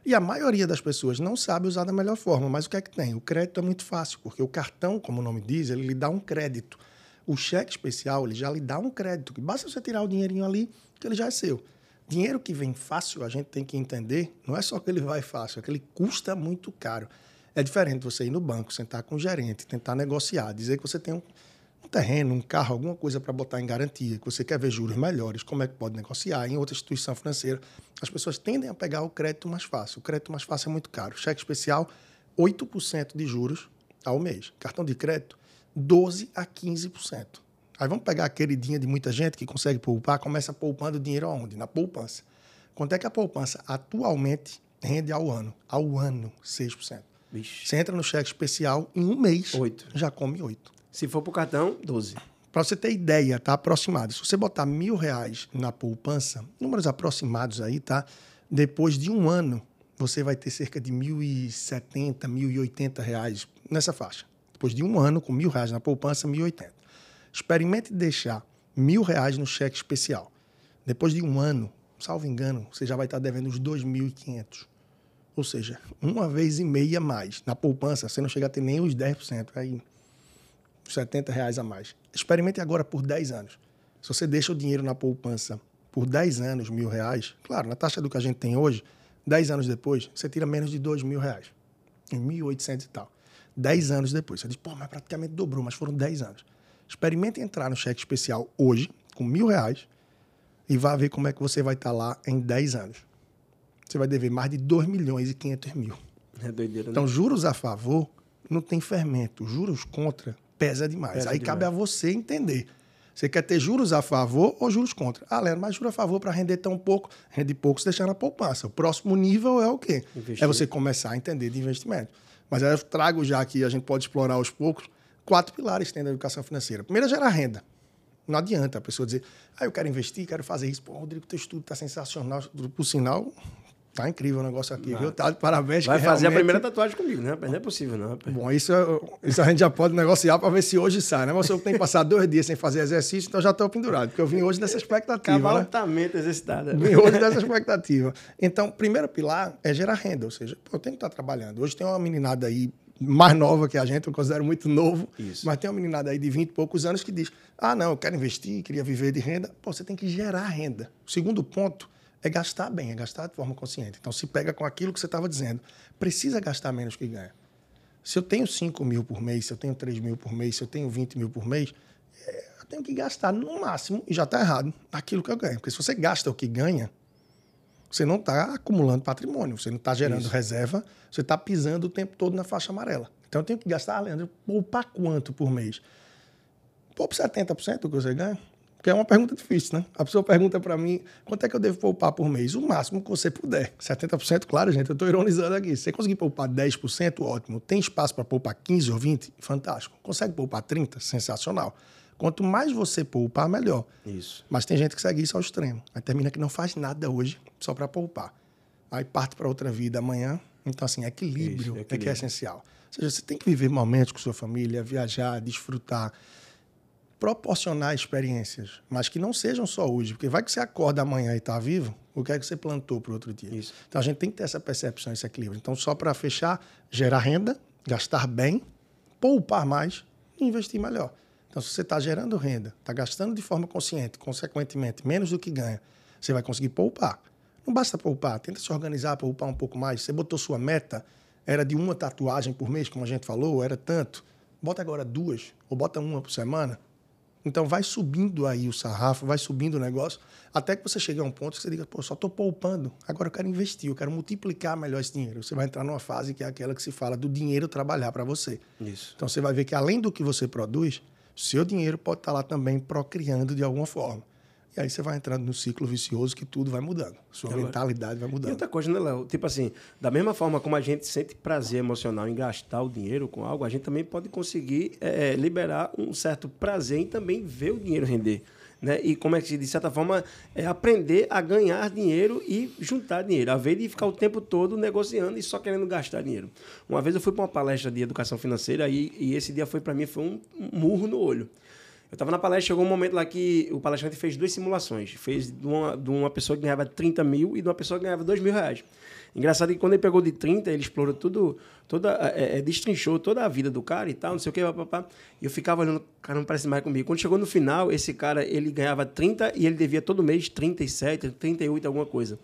E a maioria das pessoas não sabe usar da melhor forma. Mas o que é que tem? O crédito é muito fácil, porque o cartão, como o nome diz, ele lhe dá um crédito. O cheque especial, ele já lhe dá um crédito. Basta você tirar o dinheirinho ali, que ele já é seu. Dinheiro que vem fácil, a gente tem que entender, não é só que ele vai fácil, é que ele custa muito caro. É diferente você ir no banco, sentar com o gerente, tentar negociar, dizer que você tem um, um terreno, um carro, alguma coisa para botar em garantia, que você quer ver juros melhores, como é que pode negociar em outra instituição financeira. As pessoas tendem a pegar o crédito mais fácil. O crédito mais fácil é muito caro. Cheque especial, 8% de juros ao mês. Cartão de crédito, 12% a 15%. Aí vamos pegar a queridinha de muita gente que consegue poupar, começa poupando dinheiro aonde? Na poupança. Quanto é que a poupança atualmente rende ao ano? Ao ano, 6%. Vixe. Você entra no cheque especial, em um mês, 8. já come 8. Se for para o cartão, 12. Para você ter ideia, tá aproximado. Se você botar mil reais na poupança, números aproximados aí, tá? Depois de um ano, você vai ter cerca de mil e setenta, mil e oitenta reais nessa faixa. Depois de um ano, com mil reais na poupança, mil e oitenta. Experimente deixar mil reais no cheque especial. Depois de um ano, salvo engano, você já vai estar devendo dois mil e quinhentos. Ou seja, uma vez e meia mais. Na poupança, você não chega a ter nem os 10%. Aí 70 reais a mais. Experimente agora por 10 anos. Se você deixa o dinheiro na poupança por 10 anos, mil reais, claro, na taxa do que a gente tem hoje, 10 anos depois, você tira menos de 2 mil reais. Em 1.800 e tal. 10 anos depois. Você diz, pô, mas praticamente dobrou, mas foram 10 anos. Experimente entrar no cheque especial hoje, com mil reais, e vá ver como é que você vai estar lá em 10 anos. Você vai dever mais de 2 milhões e 500 mil. É doideira, né? Então, juros a favor não tem fermento. Juros contra pesa demais. Pesa Aí demais. cabe a você entender. Você quer ter juros a favor ou juros contra? Ah, Leandro, mas juros a favor para render tão pouco, rende pouco, se deixar na poupança. O próximo nível é o quê? Investir. É você começar a entender de investimento. Mas aí eu trago já aqui, a gente pode explorar aos poucos, quatro pilares que tem da educação financeira. Primeiro é gerar renda. Não adianta a pessoa dizer, ah, eu quero investir, quero fazer isso. Pô, Rodrigo, teu estudo está sensacional. Por sinal, Tá incrível o negócio aqui, viu? Tá de parabéns. Vai fazer realmente... a primeira tatuagem comigo, né? Não é possível, não. Rapaz. Bom, isso, isso a gente já pode negociar para ver se hoje sai, né? Mas eu tenho passado dois dias sem fazer exercício, então já estou pendurado, porque eu vim hoje nessa expectativa. Cavalo né? altamente exercitado. Vim hoje dessa expectativa. Então, primeiro pilar é gerar renda, ou seja, eu tenho que estar trabalhando. Hoje tem uma meninada aí mais nova que a gente, eu considero muito novo, Isso. mas tem uma meninada aí de 20 e poucos anos que diz: ah, não, eu quero investir, queria viver de renda. Pô, você tem que gerar renda. O segundo ponto é gastar bem, é gastar de forma consciente. Então, se pega com aquilo que você estava dizendo. Precisa gastar menos que ganha. Se eu tenho 5 mil por mês, se eu tenho 3 mil por mês, se eu tenho 20 mil por mês, é, eu tenho que gastar no máximo, e já está errado, aquilo que eu ganho. Porque se você gasta o que ganha, você não está acumulando patrimônio, você não está gerando Isso. reserva, você está pisando o tempo todo na faixa amarela. Então eu tenho que gastar, Leandro, poupar quanto por mês? Poupa 70% do que você ganha. Porque é uma pergunta difícil, né? A pessoa pergunta para mim quanto é que eu devo poupar por mês? O máximo que você puder. 70%, claro, gente, eu estou ironizando aqui. Se você conseguir poupar 10%, ótimo. Tem espaço para poupar 15% ou 20%? Fantástico. Consegue poupar 30%? Sensacional. Quanto mais você poupar, melhor. Isso. Mas tem gente que segue isso ao extremo. Aí termina que não faz nada hoje só para poupar. Aí parte para outra vida amanhã, Então, assim, equilíbrio, Isso, é que é equilíbrio. essencial. Ou seja, você tem que viver momentos com sua família, viajar, desfrutar, proporcionar experiências, mas que não sejam só hoje. Porque vai que você acorda amanhã e está vivo, o que é que você plantou para o outro dia? Isso. Então, a gente tem que ter essa percepção, esse equilíbrio. Então, só para fechar, gerar renda, gastar bem, poupar mais e investir melhor. Então, se você está gerando renda, está gastando de forma consciente, consequentemente, menos do que ganha, você vai conseguir poupar. Não basta poupar, tenta se organizar, poupar um pouco mais. Você botou sua meta, era de uma tatuagem por mês, como a gente falou, era tanto. Bota agora duas, ou bota uma por semana. Então vai subindo aí o sarrafo, vai subindo o negócio, até que você chegue a um ponto que você diga, pô, só estou poupando, agora eu quero investir, eu quero multiplicar melhor esse dinheiro. Você vai entrar numa fase que é aquela que se fala do dinheiro trabalhar para você. Isso. Então você vai ver que além do que você produz, seu dinheiro pode estar lá também procriando de alguma forma. E aí você vai entrando no ciclo vicioso que tudo vai mudando. Sua Agora- mentalidade vai E mudando. outra coisa, né, Léo? Tipo assim, da mesma forma como a gente sente prazer emocional em gastar o dinheiro com algo, a gente também pode conseguir eh, liberar um certo prazer em também ver o dinheiro render. Né? E como é que se diz? De certa forma, é aprender a ganhar dinheiro e juntar dinheiro, a vez de ficar o tempo todo negociando e só querendo gastar dinheiro. Uma vez eu fui para uma palestra de educação financeira e, e esse dia foi para mim foi um murro no olho. Eu estava na palestra, chegou um momento lá que o palestrante fez duas simulações. Fez de uma, de uma pessoa que ganhava 30 mil e de uma pessoa que ganhava 2 mil reais. Engraçado que quando ele pegou de 30, ele explorou tudo, toda, é, é, destrinchou toda a vida do cara e tal, não sei o que, papapá. E eu ficava olhando, cara, não parece mais comigo. Quando chegou no final, esse cara, ele ganhava 30 e ele devia todo mês 37, 38, alguma coisa.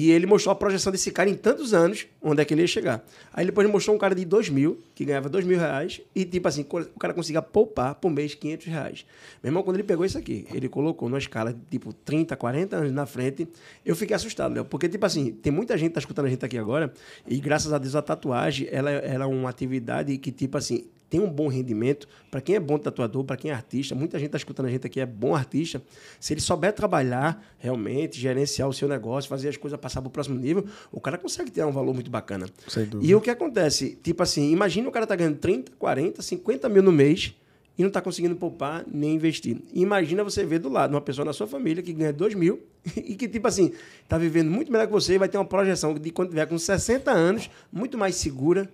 E ele mostrou a projeção desse cara em tantos anos, onde é que ele ia chegar. Aí depois ele mostrou um cara de 2 mil, que ganhava 2 mil reais, e tipo assim, o cara conseguia poupar por mês 500 reais. Meu irmão, quando ele pegou isso aqui, ele colocou numa escala de tipo 30, 40 anos na frente, eu fiquei assustado, Léo. Porque, tipo assim, tem muita gente que tá escutando a gente aqui agora, e graças a Deus a tatuagem, ela, ela é uma atividade que, tipo assim, tem um bom rendimento. Para quem é bom tatuador, para quem é artista, muita gente está escutando a gente aqui, é bom artista. Se ele souber trabalhar realmente, gerenciar o seu negócio, fazer as coisas passar para o próximo nível, o cara consegue ter um valor muito bacana. Sem dúvida. E o que acontece? Tipo assim, imagina o cara tá ganhando 30, 40, 50 mil no mês e não está conseguindo poupar nem investir. Imagina você ver do lado uma pessoa na sua família que ganha 2 mil e que, tipo assim, está vivendo muito melhor que você e vai ter uma projeção de quando tiver com 60 anos, muito mais segura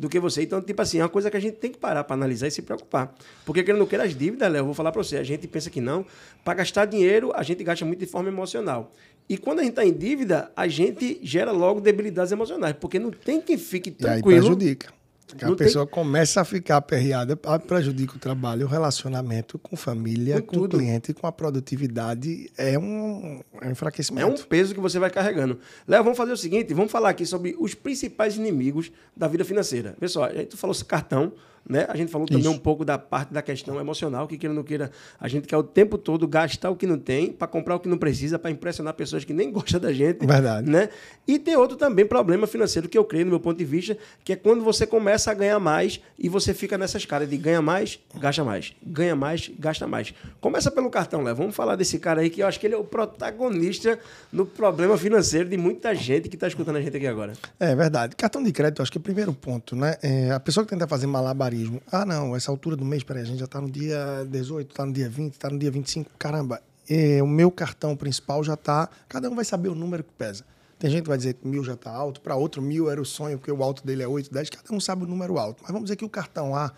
do que você. Então, tipo assim, é uma coisa que a gente tem que parar para analisar e se preocupar. Porque, querendo ou não queira, as dívidas, Léo, eu vou falar para você, a gente pensa que não. Para gastar dinheiro, a gente gasta muito de forma emocional. E quando a gente está em dívida, a gente gera logo debilidades emocionais, porque não tem quem fique E aí tranquilo. prejudica. Porque a Não tem- pessoa começa a ficar aperreada, prejudica o trabalho, o relacionamento com família, Com com, o tudo. cliente, com a produtividade. É um, é um É enfraquecimento. um peso que você vai carregando. Léo, vamos fazer o seguinte: vamos falar aqui sobre os principais inimigos da vida financeira. Vê só, a gente falou cartão, né? A gente falou também Isso. um pouco da parte da questão emocional, que queira ou não queira, a gente quer o tempo todo gastar o que não tem para comprar o que não precisa, para impressionar pessoas que nem gostam da gente. Verdade. Né? E tem outro também problema financeiro que eu creio, no meu ponto de vista, que é quando você começa a ganhar mais e você fica nessa escala de ganha mais, gasta mais. Ganha mais, gasta mais. Começa pelo cartão, Léo. Vamos falar desse cara aí que eu acho que ele é o protagonista no problema financeiro de muita gente que está escutando a gente aqui agora. É verdade. Cartão de crédito, acho que é o primeiro ponto, né? É, a pessoa que tenta fazer malabarismo, ah, não, essa altura do mês, peraí, a gente já tá no dia 18, tá no dia 20, tá no dia 25, caramba, é, o meu cartão principal já tá. Cada um vai saber o número que pesa. Tem gente que vai dizer que mil já tá alto, para outro mil era o sonho, porque o alto dele é 8, 10, cada um sabe o número alto. Mas vamos dizer que o cartão A,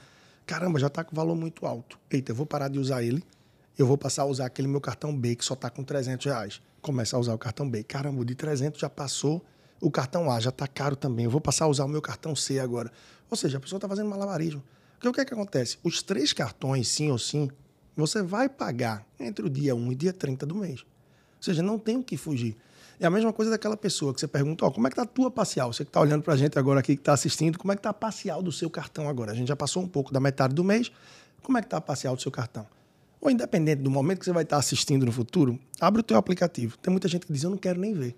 caramba, já tá com valor muito alto. Eita, eu vou parar de usar ele, eu vou passar a usar aquele meu cartão B que só tá com 300 reais. Começa a usar o cartão B. Caramba, o de 300 já passou, o cartão A já está caro também. Eu vou passar a usar o meu cartão C agora. Ou seja, a pessoa está fazendo malabarismo. Porque o que, é que acontece? Os três cartões, sim ou sim, você vai pagar entre o dia 1 e dia 30 do mês. Ou seja, não tem o que fugir. É a mesma coisa daquela pessoa que você pergunta, ó, como é que tá a tua parcial? Você que está olhando para a gente agora aqui, que está assistindo, como é que tá a parcial do seu cartão agora? A gente já passou um pouco da metade do mês. Como é que tá a parcial do seu cartão? Ou independente do momento que você vai estar assistindo no futuro, abre o teu aplicativo. Tem muita gente que diz, eu não quero nem ver.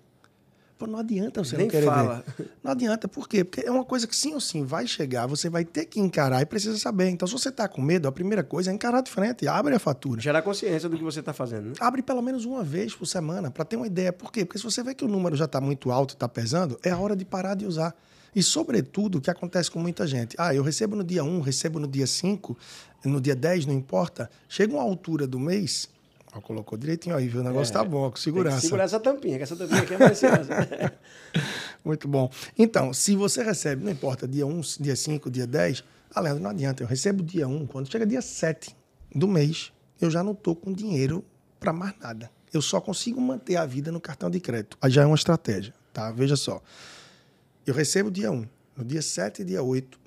Pô, não adianta você Nem não querer fala. ver. Não adianta, por quê? Porque é uma coisa que sim ou sim vai chegar, você vai ter que encarar e precisa saber. Então, se você está com medo, a primeira coisa é encarar de frente, abre a fatura. Gerar consciência do que você está fazendo. Né? Abre pelo menos uma vez por semana para ter uma ideia. Por quê? Porque se você vê que o número já está muito alto, está pesando, é a hora de parar de usar. E, sobretudo, o que acontece com muita gente. Ah, eu recebo no dia 1, recebo no dia 5, no dia 10, não importa. Chega uma altura do mês. Ó, colocou direitinho aí, viu? O negócio É, tá bom, com segurança. segurar essa tampinha, que essa tampinha aqui é maliciosa. Muito bom. Então, se você recebe, não importa, dia 1, dia 5, dia 10, ah, Leandro, não adianta. Eu recebo dia 1, quando chega dia 7 do mês, eu já não estou com dinheiro para mais nada. Eu só consigo manter a vida no cartão de crédito. Aí já é uma estratégia, tá? Veja só. Eu recebo dia 1. No dia 7 e dia 8,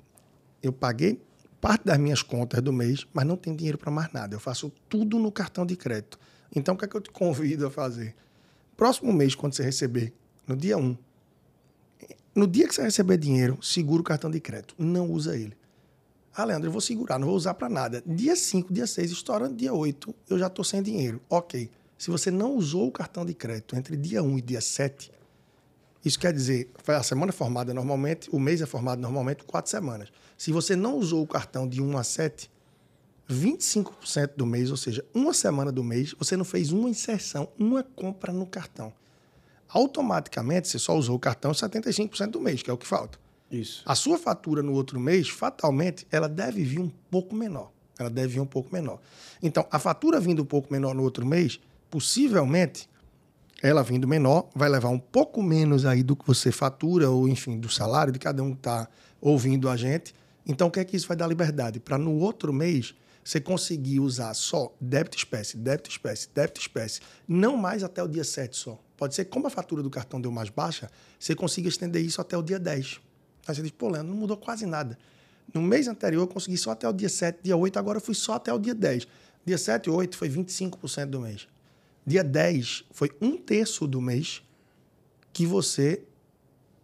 eu paguei parte das minhas contas do mês, mas não tenho dinheiro para mais nada. Eu faço tudo no cartão de crédito. Então, o que é que eu te convido a fazer? Próximo mês, quando você receber, no dia 1, no dia que você receber dinheiro, segura o cartão de crédito. Não usa ele. Ah, Leandro, eu vou segurar, não vou usar para nada. Dia 5, dia 6, estourando dia 8, eu já estou sem dinheiro. Ok. Se você não usou o cartão de crédito entre dia 1 e dia 7, isso quer dizer, a semana é formada normalmente, o mês é formado normalmente quatro semanas. Se você não usou o cartão de 1 a 7, 25% do mês, ou seja, uma semana do mês, você não fez uma inserção, uma compra no cartão. Automaticamente, você só usou o cartão 75% do mês, que é o que falta. Isso. A sua fatura no outro mês, fatalmente, ela deve vir um pouco menor. Ela deve vir um pouco menor. Então, a fatura vindo um pouco menor no outro mês, possivelmente, ela vindo menor, vai levar um pouco menos aí do que você fatura, ou enfim, do salário de cada um que está ouvindo a gente. Então, o que é que isso vai dar liberdade? Para no outro mês você conseguir usar só débito espécie, débito espécie, débito espécie, não mais até o dia 7 só. Pode ser que, como a fatura do cartão deu mais baixa, você consiga estender isso até o dia 10. Aí você diz, pô, Leandro, não mudou quase nada. No mês anterior eu consegui só até o dia 7, dia 8, agora eu fui só até o dia 10. Dia 7 e 8 foi 25% do mês. Dia 10 foi um terço do mês que você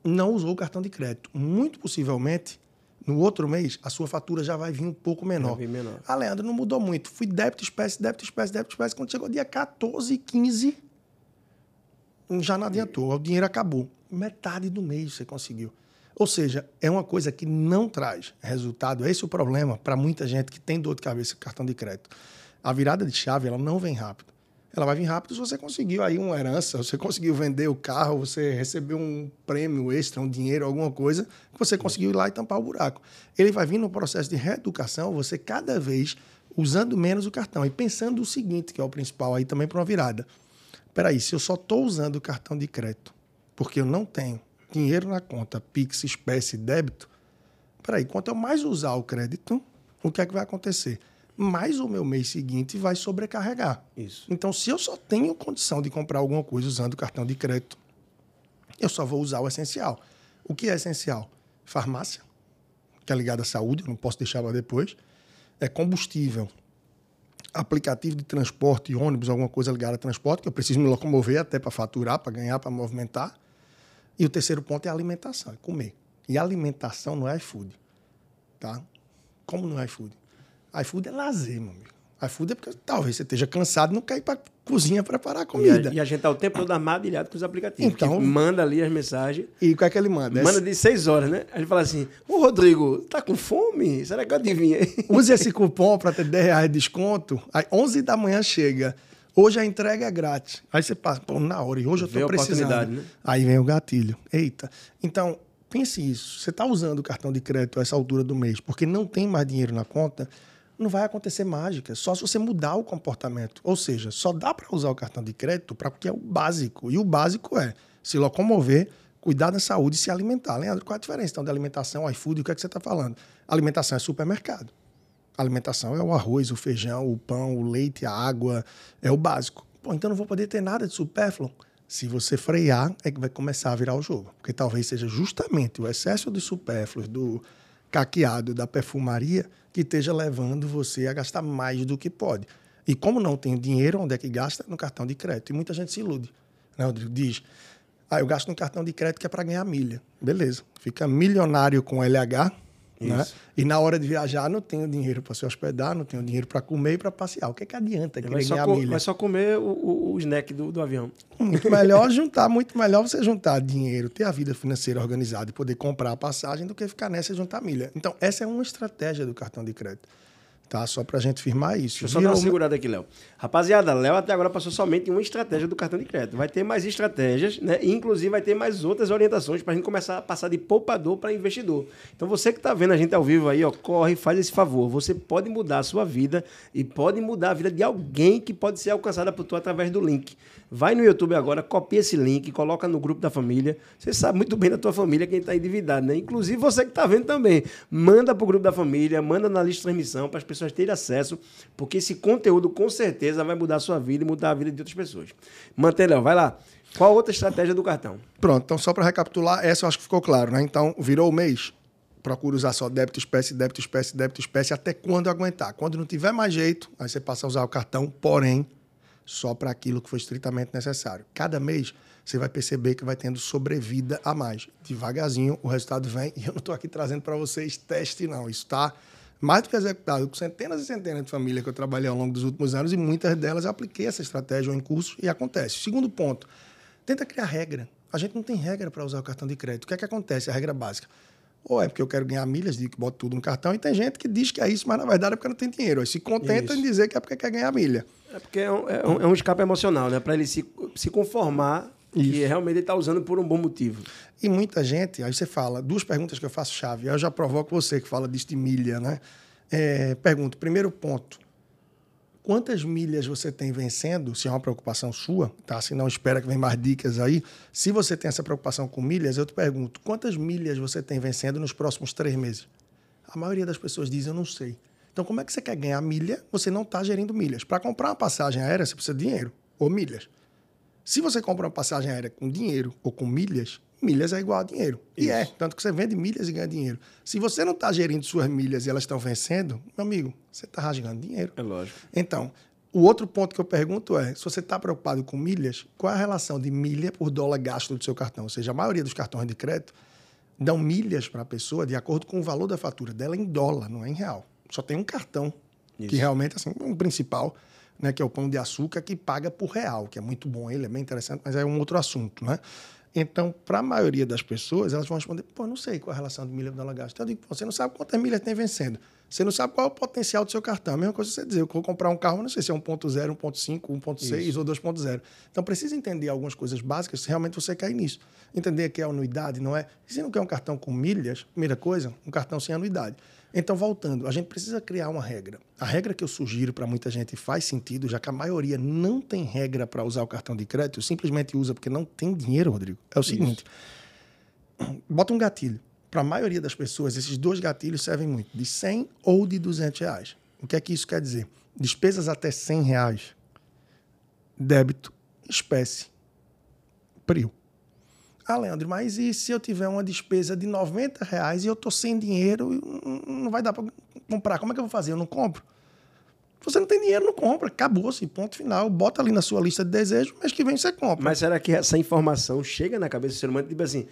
não usou o cartão de crédito. Muito possivelmente, no outro mês, a sua fatura já vai vir um pouco menor. Vai menor. Ah, Leandro, não mudou muito. Fui débito, espécie, débito, espécie, débito, espécie. Quando chegou dia 14, 15, já não adiantou. O dinheiro acabou. Metade do mês você conseguiu. Ou seja, é uma coisa que não traz resultado. Esse é o problema para muita gente que tem dor de cabeça com cartão de crédito. A virada de chave ela não vem rápido. Ela vai vir rápido se você conseguiu aí uma herança, você conseguiu vender o carro, você recebeu um prêmio extra, um dinheiro, alguma coisa, você conseguiu ir lá e tampar o buraco. Ele vai vir no processo de reeducação, você cada vez usando menos o cartão e pensando o seguinte, que é o principal aí também para uma virada. Peraí, se eu só estou usando o cartão de crédito porque eu não tenho dinheiro na conta, Pix, espécie, débito, peraí, quanto eu mais usar o crédito, o que é que vai acontecer? Mais o meu mês seguinte vai sobrecarregar. Isso. Então, se eu só tenho condição de comprar alguma coisa usando cartão de crédito, eu só vou usar o essencial. O que é essencial? Farmácia, que é ligada à saúde, eu não posso deixar para depois. É combustível, aplicativo de transporte, ônibus, alguma coisa ligada a transporte, que eu preciso me locomover até para faturar, para ganhar, para movimentar. E o terceiro ponto é alimentação, é comer. E alimentação não é iFood. Tá? Como não é iFood? iFood é lazer, meu amigo. iFood é porque talvez você esteja cansado e não quer ir para cozinha preparar a comida. E a, e a gente tá o tempo todo armadilhado com os aplicativos. Então- manda ali as mensagens. E o que é que ele manda? Manda de seis horas, né? A gente fala assim: Ô Rodrigo, tá com fome? Será que eu adivinhei? Use esse cupom para ter 10 reais de desconto. Aí 11 da manhã chega. Hoje a entrega é grátis. Aí você passa, pô, na hora, e hoje eu estou precisando. né? Aí vem o gatilho. Eita. Então, pense isso. Você está usando o cartão de crédito a essa altura do mês porque não tem mais dinheiro na conta, não vai acontecer mágica. Só se você mudar o comportamento. Ou seja, só dá para usar o cartão de crédito para o que é o básico. E o básico é se locomover, cuidar da saúde e se alimentar. Leandro, qual é a diferença então de alimentação, iFood? O que é que você está falando? Alimentação é supermercado. Alimentação é o arroz, o feijão, o pão, o leite, a água, é o básico. Pô, então não vou poder ter nada de supérfluo. Se você frear, é que vai começar a virar o jogo. Porque talvez seja justamente o excesso de supérfluos, do caqueado, da perfumaria, que esteja levando você a gastar mais do que pode. E como não tem dinheiro, onde é que gasta? No cartão de crédito. E muita gente se ilude. Né, Rodrigo? Diz, ah, eu gasto no cartão de crédito que é para ganhar milha. Beleza. Fica milionário com LH, né? E na hora de viajar, não tenho dinheiro para se hospedar, não tenho dinheiro para comer e para passear. O que, é que adianta Vai só, ganhar co- milha? vai só comer o, o, o snack do, do avião. Muito melhor juntar, muito melhor você juntar dinheiro, ter a vida financeira organizada e poder comprar a passagem do que ficar nessa e juntar milha. Então, essa é uma estratégia do cartão de crédito. Tá? Só para a gente firmar isso. Deixa eu só dar uma segurada aqui, Léo. Rapaziada, Léo até agora passou somente uma estratégia do cartão de crédito. Vai ter mais estratégias, né? E, inclusive vai ter mais outras orientações para a gente começar a passar de poupador para investidor. Então você que está vendo a gente ao vivo aí, ó, corre faz esse favor. Você pode mudar a sua vida e pode mudar a vida de alguém que pode ser alcançada por tu através do link. Vai no YouTube agora, copia esse link, coloca no grupo da família. Você sabe muito bem da tua família quem está endividado, né? Inclusive você que está vendo também. Manda para o grupo da família, manda na lista de transmissão para as pessoas terem acesso, porque esse conteúdo com certeza vai mudar a sua vida e mudar a vida de outras pessoas. Mantelão, vai lá. Qual outra estratégia do cartão? Pronto, então só para recapitular, essa eu acho que ficou claro, né? Então, virou o mês, procura usar só débito espécie, débito espécie, débito espécie, até quando aguentar. Quando não tiver mais jeito, aí você passa a usar o cartão, porém, só para aquilo que foi estritamente necessário. Cada mês você vai perceber que vai tendo sobrevida a mais. Devagarzinho o resultado vem e eu não estou aqui trazendo para vocês teste, não. Isso está mais do que executado com centenas e centenas de famílias que eu trabalhei ao longo dos últimos anos e muitas delas eu apliquei essa estratégia em cursos e acontece. Segundo ponto, tenta criar regra. A gente não tem regra para usar o cartão de crédito. O que é que acontece? A regra básica. Ou é porque eu quero ganhar milhas, digo que boto tudo no cartão, e tem gente que diz que é isso, mas na verdade é porque não tem dinheiro. Aí se contenta isso. em dizer que é porque quer ganhar milha. É porque é um, é um, é um escape emocional, né? Para ele se, se conformar isso. que realmente ele está usando por um bom motivo. E muita gente, aí você fala, duas perguntas que eu faço chave, eu já provoco você que fala disso de milha, né? É, pergunto, primeiro ponto, quantas milhas você tem vencendo, se é uma preocupação sua, tá? Se não, espera que vem mais dicas aí. Se você tem essa preocupação com milhas, eu te pergunto, quantas milhas você tem vencendo nos próximos três meses? A maioria das pessoas diz, eu não sei. Então, como é que você quer ganhar milha? Você não está gerindo milhas. Para comprar uma passagem aérea, você precisa de dinheiro ou milhas. Se você compra uma passagem aérea com dinheiro ou com milhas, milhas é igual a dinheiro. Isso. E é, tanto que você vende milhas e ganha dinheiro. Se você não está gerindo suas milhas e elas estão vencendo, meu amigo, você está rasgando dinheiro. É lógico. Então, o outro ponto que eu pergunto é: se você está preocupado com milhas, qual é a relação de milha por dólar gasto do seu cartão? Ou seja, a maioria dos cartões de crédito dão milhas para a pessoa de acordo com o valor da fatura dela em dólar, não é em real. Só tem um cartão, Isso. que realmente assim, um principal, né, que é o pão de açúcar, que paga por real, que é muito bom, ele é bem interessante, mas é um outro assunto, né? Então, para a maioria das pessoas, elas vão responder: pô, não sei qual é a relação do milha dólar gasto. Então, eu digo: você não sabe quantas milhas tem vencendo. Você não sabe qual é o potencial do seu cartão. A mesma coisa você dizer: eu vou comprar um carro, não sei se é 1.0, 1.5, 1.6 ou 2.0. Então, precisa entender algumas coisas básicas se realmente você cair nisso. Entender que é anuidade, não é? E se não quer um cartão com milhas, primeira coisa, um cartão sem anuidade. Então, voltando, a gente precisa criar uma regra. A regra que eu sugiro para muita gente faz sentido, já que a maioria não tem regra para usar o cartão de crédito, simplesmente usa porque não tem dinheiro, Rodrigo. É o seguinte: Isso. bota um gatilho. Para a maioria das pessoas, esses dois gatilhos servem muito, de 100 ou de 200 reais. O que é que isso quer dizer? Despesas até 100 reais, débito, espécie, PRIO. Ah, Leandro, mas e se eu tiver uma despesa de 90 reais e eu estou sem dinheiro, não vai dar para comprar? Como é que eu vou fazer? Eu não compro? Você não tem dinheiro, não compra. Acabou-se, ponto final. Bota ali na sua lista de desejos, mês que vem você compra. Mas será que essa informação chega na cabeça do ser humano? Tipo assim,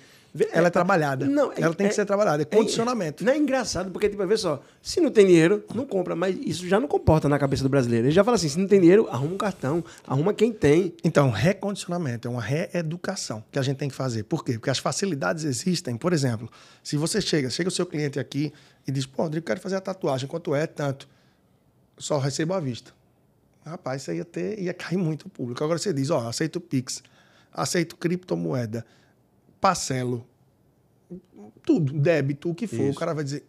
ela é, é trabalhada. Não, ela é, tem que ser trabalhada. É, é condicionamento. não é engraçado, porque, tipo, vê só, se não tem dinheiro, não compra. Mas isso já não comporta na cabeça do brasileiro. Ele já fala assim: se não tem dinheiro, arruma um cartão, arruma quem tem. Então, recondicionamento é uma reeducação que a gente tem que fazer. Por quê? Porque as facilidades existem. Por exemplo, se você chega, chega o seu cliente aqui e diz: pô, Rodrigo, quero fazer a tatuagem, quanto é? Tanto. Só recebo à vista. Rapaz, isso ia, ter, ia cair muito o público. Agora você diz: ó, aceito Pix, aceito criptomoeda parcelo, tudo, débito, o que for. Isso. O cara vai dizer,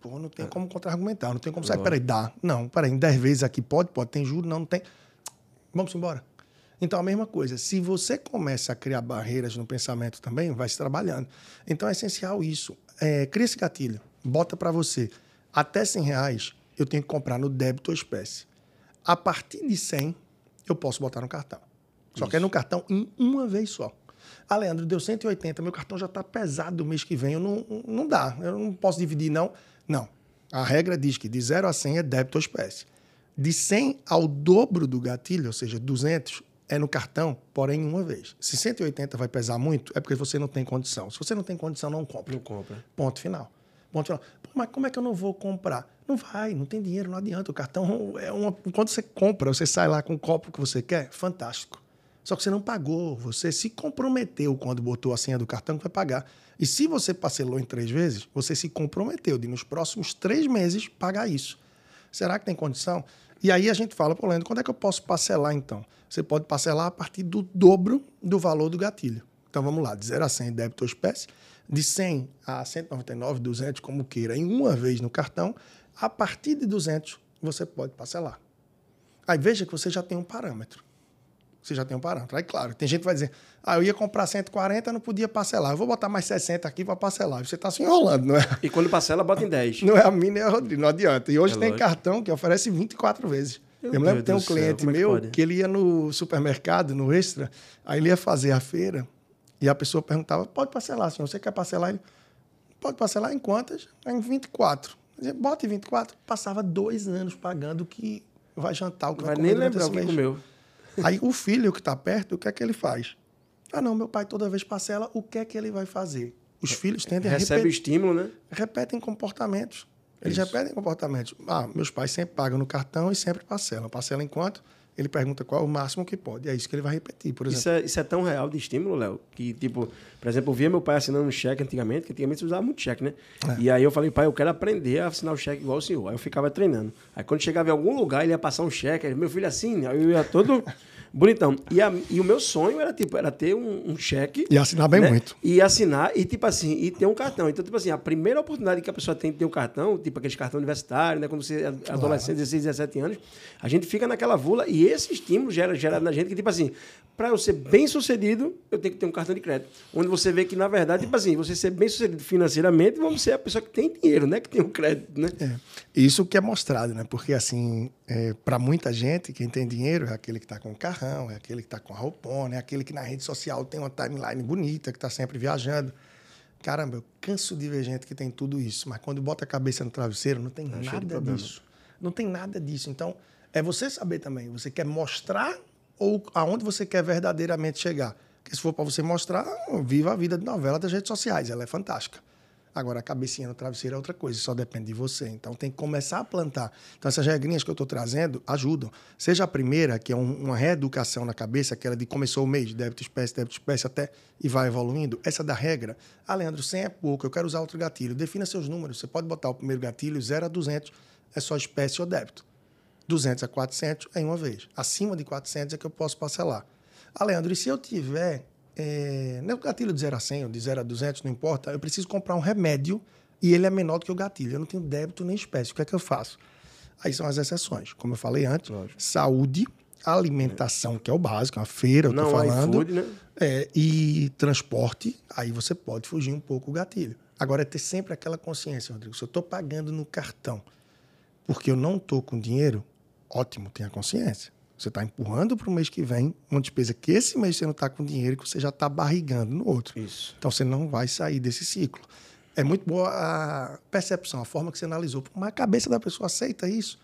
pô, não tem é. como contra-argumentar, não tem como sair. Peraí, dá. Não, peraí, em 10 vezes aqui pode, pode, tem juros, não, não tem. Vamos embora. Então, a mesma coisa. Se você começa a criar barreiras no pensamento também, vai se trabalhando. Então, é essencial isso. É, cria esse gatilho. Bota para você. Até 100 reais, eu tenho que comprar no débito ou espécie. A partir de 100, eu posso botar no cartão. Só isso. que é no cartão em uma vez só. Ah, Leandro, deu 180, meu cartão já está pesado o mês que vem, eu não, não dá, eu não posso dividir, não. Não. A regra diz que de 0 a 100 é débito ou espécie. De 100 ao dobro do gatilho, ou seja, 200, é no cartão, porém uma vez. Se 180 vai pesar muito, é porque você não tem condição. Se você não tem condição, não compra. Não compra. Ponto final. Ponto final. Pô, mas como é que eu não vou comprar? Não vai, não tem dinheiro, não adianta. O cartão é uma. Quando você compra, você sai lá com o copo que você quer, fantástico. Só que você não pagou, você se comprometeu quando botou a senha do cartão que vai pagar. E se você parcelou em três vezes, você se comprometeu de nos próximos três meses pagar isso. Será que tem condição? E aí a gente fala, pô, Leandro, quando é que eu posso parcelar então? Você pode parcelar a partir do dobro do valor do gatilho. Então vamos lá, de 0 a 100 débito ou espécie, de 100 a 199, 200, como queira, em uma vez no cartão, a partir de 200 você pode parcelar. Aí veja que você já tem um parâmetro. Você já tem um parâmetro. Aí, claro, tem gente que vai dizer, ah, eu ia comprar 140, não podia parcelar. Eu vou botar mais 60 aqui para parcelar. Você está se enrolando, não é? E quando parcela, bota em 10. Não é a mim nem a Rodrigo, não adianta. E hoje É tem lógico. cartão que oferece 24 vezes. Meu eu me lembro que tem um do céu, cliente como é que meu que ele ia no supermercado, no Extra, aí ele ia fazer a feira e a pessoa perguntava, pode parcelar, senhor? Você quer parcelar? Ele, pode parcelar em quantas? Em 24. Eu dizia, Bota em 24. Passava dois anos pagando o que vai jantar, o que vai, vai comer nem lembrar o que mês. comeu. Aí o filho que está perto, o que é que ele faz? Ah, não, meu pai toda vez parcela, o que é que ele vai fazer? Os filhos tendem a Recebe estímulo, né? repetem comportamentos. Eles Isso. repetem comportamentos. Ah, meus pais sempre pagam no cartão e sempre parcelam. Parcela em quanto? Ele pergunta qual é o máximo que pode. É isso que ele vai repetir, por exemplo. Isso é, isso é tão real de estímulo, Léo, que, tipo, por exemplo, eu via meu pai assinando um cheque antigamente, que antigamente se usava muito cheque, né? É. E aí eu falei, pai, eu quero aprender a assinar o cheque igual o senhor. Aí eu ficava treinando. Aí quando chegava em algum lugar, ele ia passar um cheque, aí, meu filho assim, aí eu ia todo bonitão. E, a- e o meu sonho era, tipo, era ter um, um cheque. E assinar bem né? muito. E assinar, e tipo assim, e ter um cartão. Então, tipo assim, a primeira oportunidade que a pessoa tem de ter um cartão, tipo aqueles cartão universitário, né? Quando você é adolescente, 16, 17 anos, a gente fica naquela vula e esse estímulo gera, gera na gente que, tipo assim, para eu ser bem sucedido, eu tenho que ter um cartão de crédito. Onde você vê que, na verdade, tipo assim, você ser bem sucedido financeiramente, vamos ser a pessoa que tem dinheiro, né? Que tem um crédito, né? É. Isso que é mostrado, né? Porque, assim, para muita gente, quem tem dinheiro é aquele que está com o carrão, é aquele que está com a roupona, é aquele que na rede social tem uma timeline bonita, que está sempre viajando. Caramba, eu canso de ver gente que tem tudo isso, mas quando bota a cabeça no travesseiro, não tem nada disso. Não tem nada disso. Então, é você saber também. Você quer mostrar ou aonde você quer verdadeiramente chegar? Porque se for para você mostrar, viva a vida de novela das redes sociais. Ela é fantástica. Agora, a cabecinha no travesseiro é outra coisa, só depende de você. Então, tem que começar a plantar. Então, essas regrinhas que eu estou trazendo ajudam. Seja a primeira, que é um- uma reeducação na cabeça, aquela de começou o mês, débito, espécie, débito, espécie, até e vai evoluindo. Essa da regra. Ah, Leandro, 100 é pouco, eu quero usar outro gatilho. Defina seus números. Você pode botar o primeiro gatilho, 0 a 200, é só espécie ou débito. 200 a 400 é em uma vez. Acima de 400 é que eu posso parcelar. Ah, Leandro, e se eu tiver é, não é o gatilho de 0 a 100 ou de 0 a 200, não importa, eu preciso comprar um remédio e ele é menor do que o gatilho. Eu não tenho débito nem espécie. O que é que eu faço? Aí são as exceções. Como eu falei antes, Lógico. saúde, alimentação, que é o básico, uma feira, eu tô Não, falando. iFood, né? É, e transporte, aí você pode fugir um pouco o gatilho. Agora, é ter sempre aquela consciência, Rodrigo. Se eu estou pagando no cartão porque eu não estou com dinheiro, ótimo, tenha consciência. Você está empurrando para o mês que vem uma despesa que esse mês você não está com dinheiro e que você já está barrigando no outro. Isso. Então você não vai sair desse ciclo. É muito boa a percepção, a forma que você analisou. Mas a cabeça da pessoa aceita isso?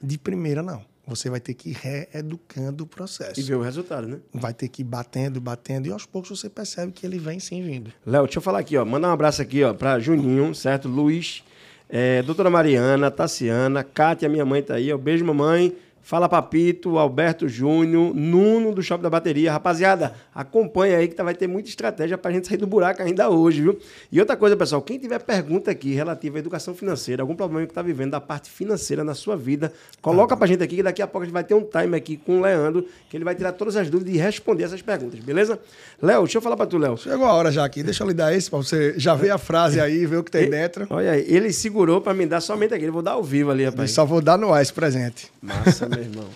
De primeira, não. Você vai ter que ir reeducando o processo E ver o resultado, né? vai ter que ir batendo, batendo, e aos poucos você percebe que ele vem sim vindo. Léo, deixa eu falar aqui, ó. Mandar um abraço aqui, ó, pra Juninho, certo? Luiz, é, doutora Mariana, Tassiana, Kátia, minha mãe tá aí, ó. Beijo, mamãe. Fala Papito, Alberto Júnior, Nuno do Shopping da Bateria. Rapaziada, acompanha aí que tá- vai ter muita estratégia pra gente sair do buraco ainda hoje, viu? E outra coisa, pessoal, quem tiver pergunta aqui relativa à educação financeira, algum problema que tá vivendo da parte financeira na sua vida, coloca pra gente aqui que daqui a pouco a gente vai ter um time aqui com o Leandro, que ele vai tirar todas as dúvidas e responder essas perguntas, beleza? Léo, deixa eu falar pra tu, Léo. Chegou a hora já aqui, deixa eu lhe dar esse para você já ver a frase aí, ver o que tem dentro. Olha aí, ele segurou pra me dar somente aqui. Eu vou dar ao vivo ali, Eu rapaz. só vou dar no ar esse presente. Massa, meu irmão.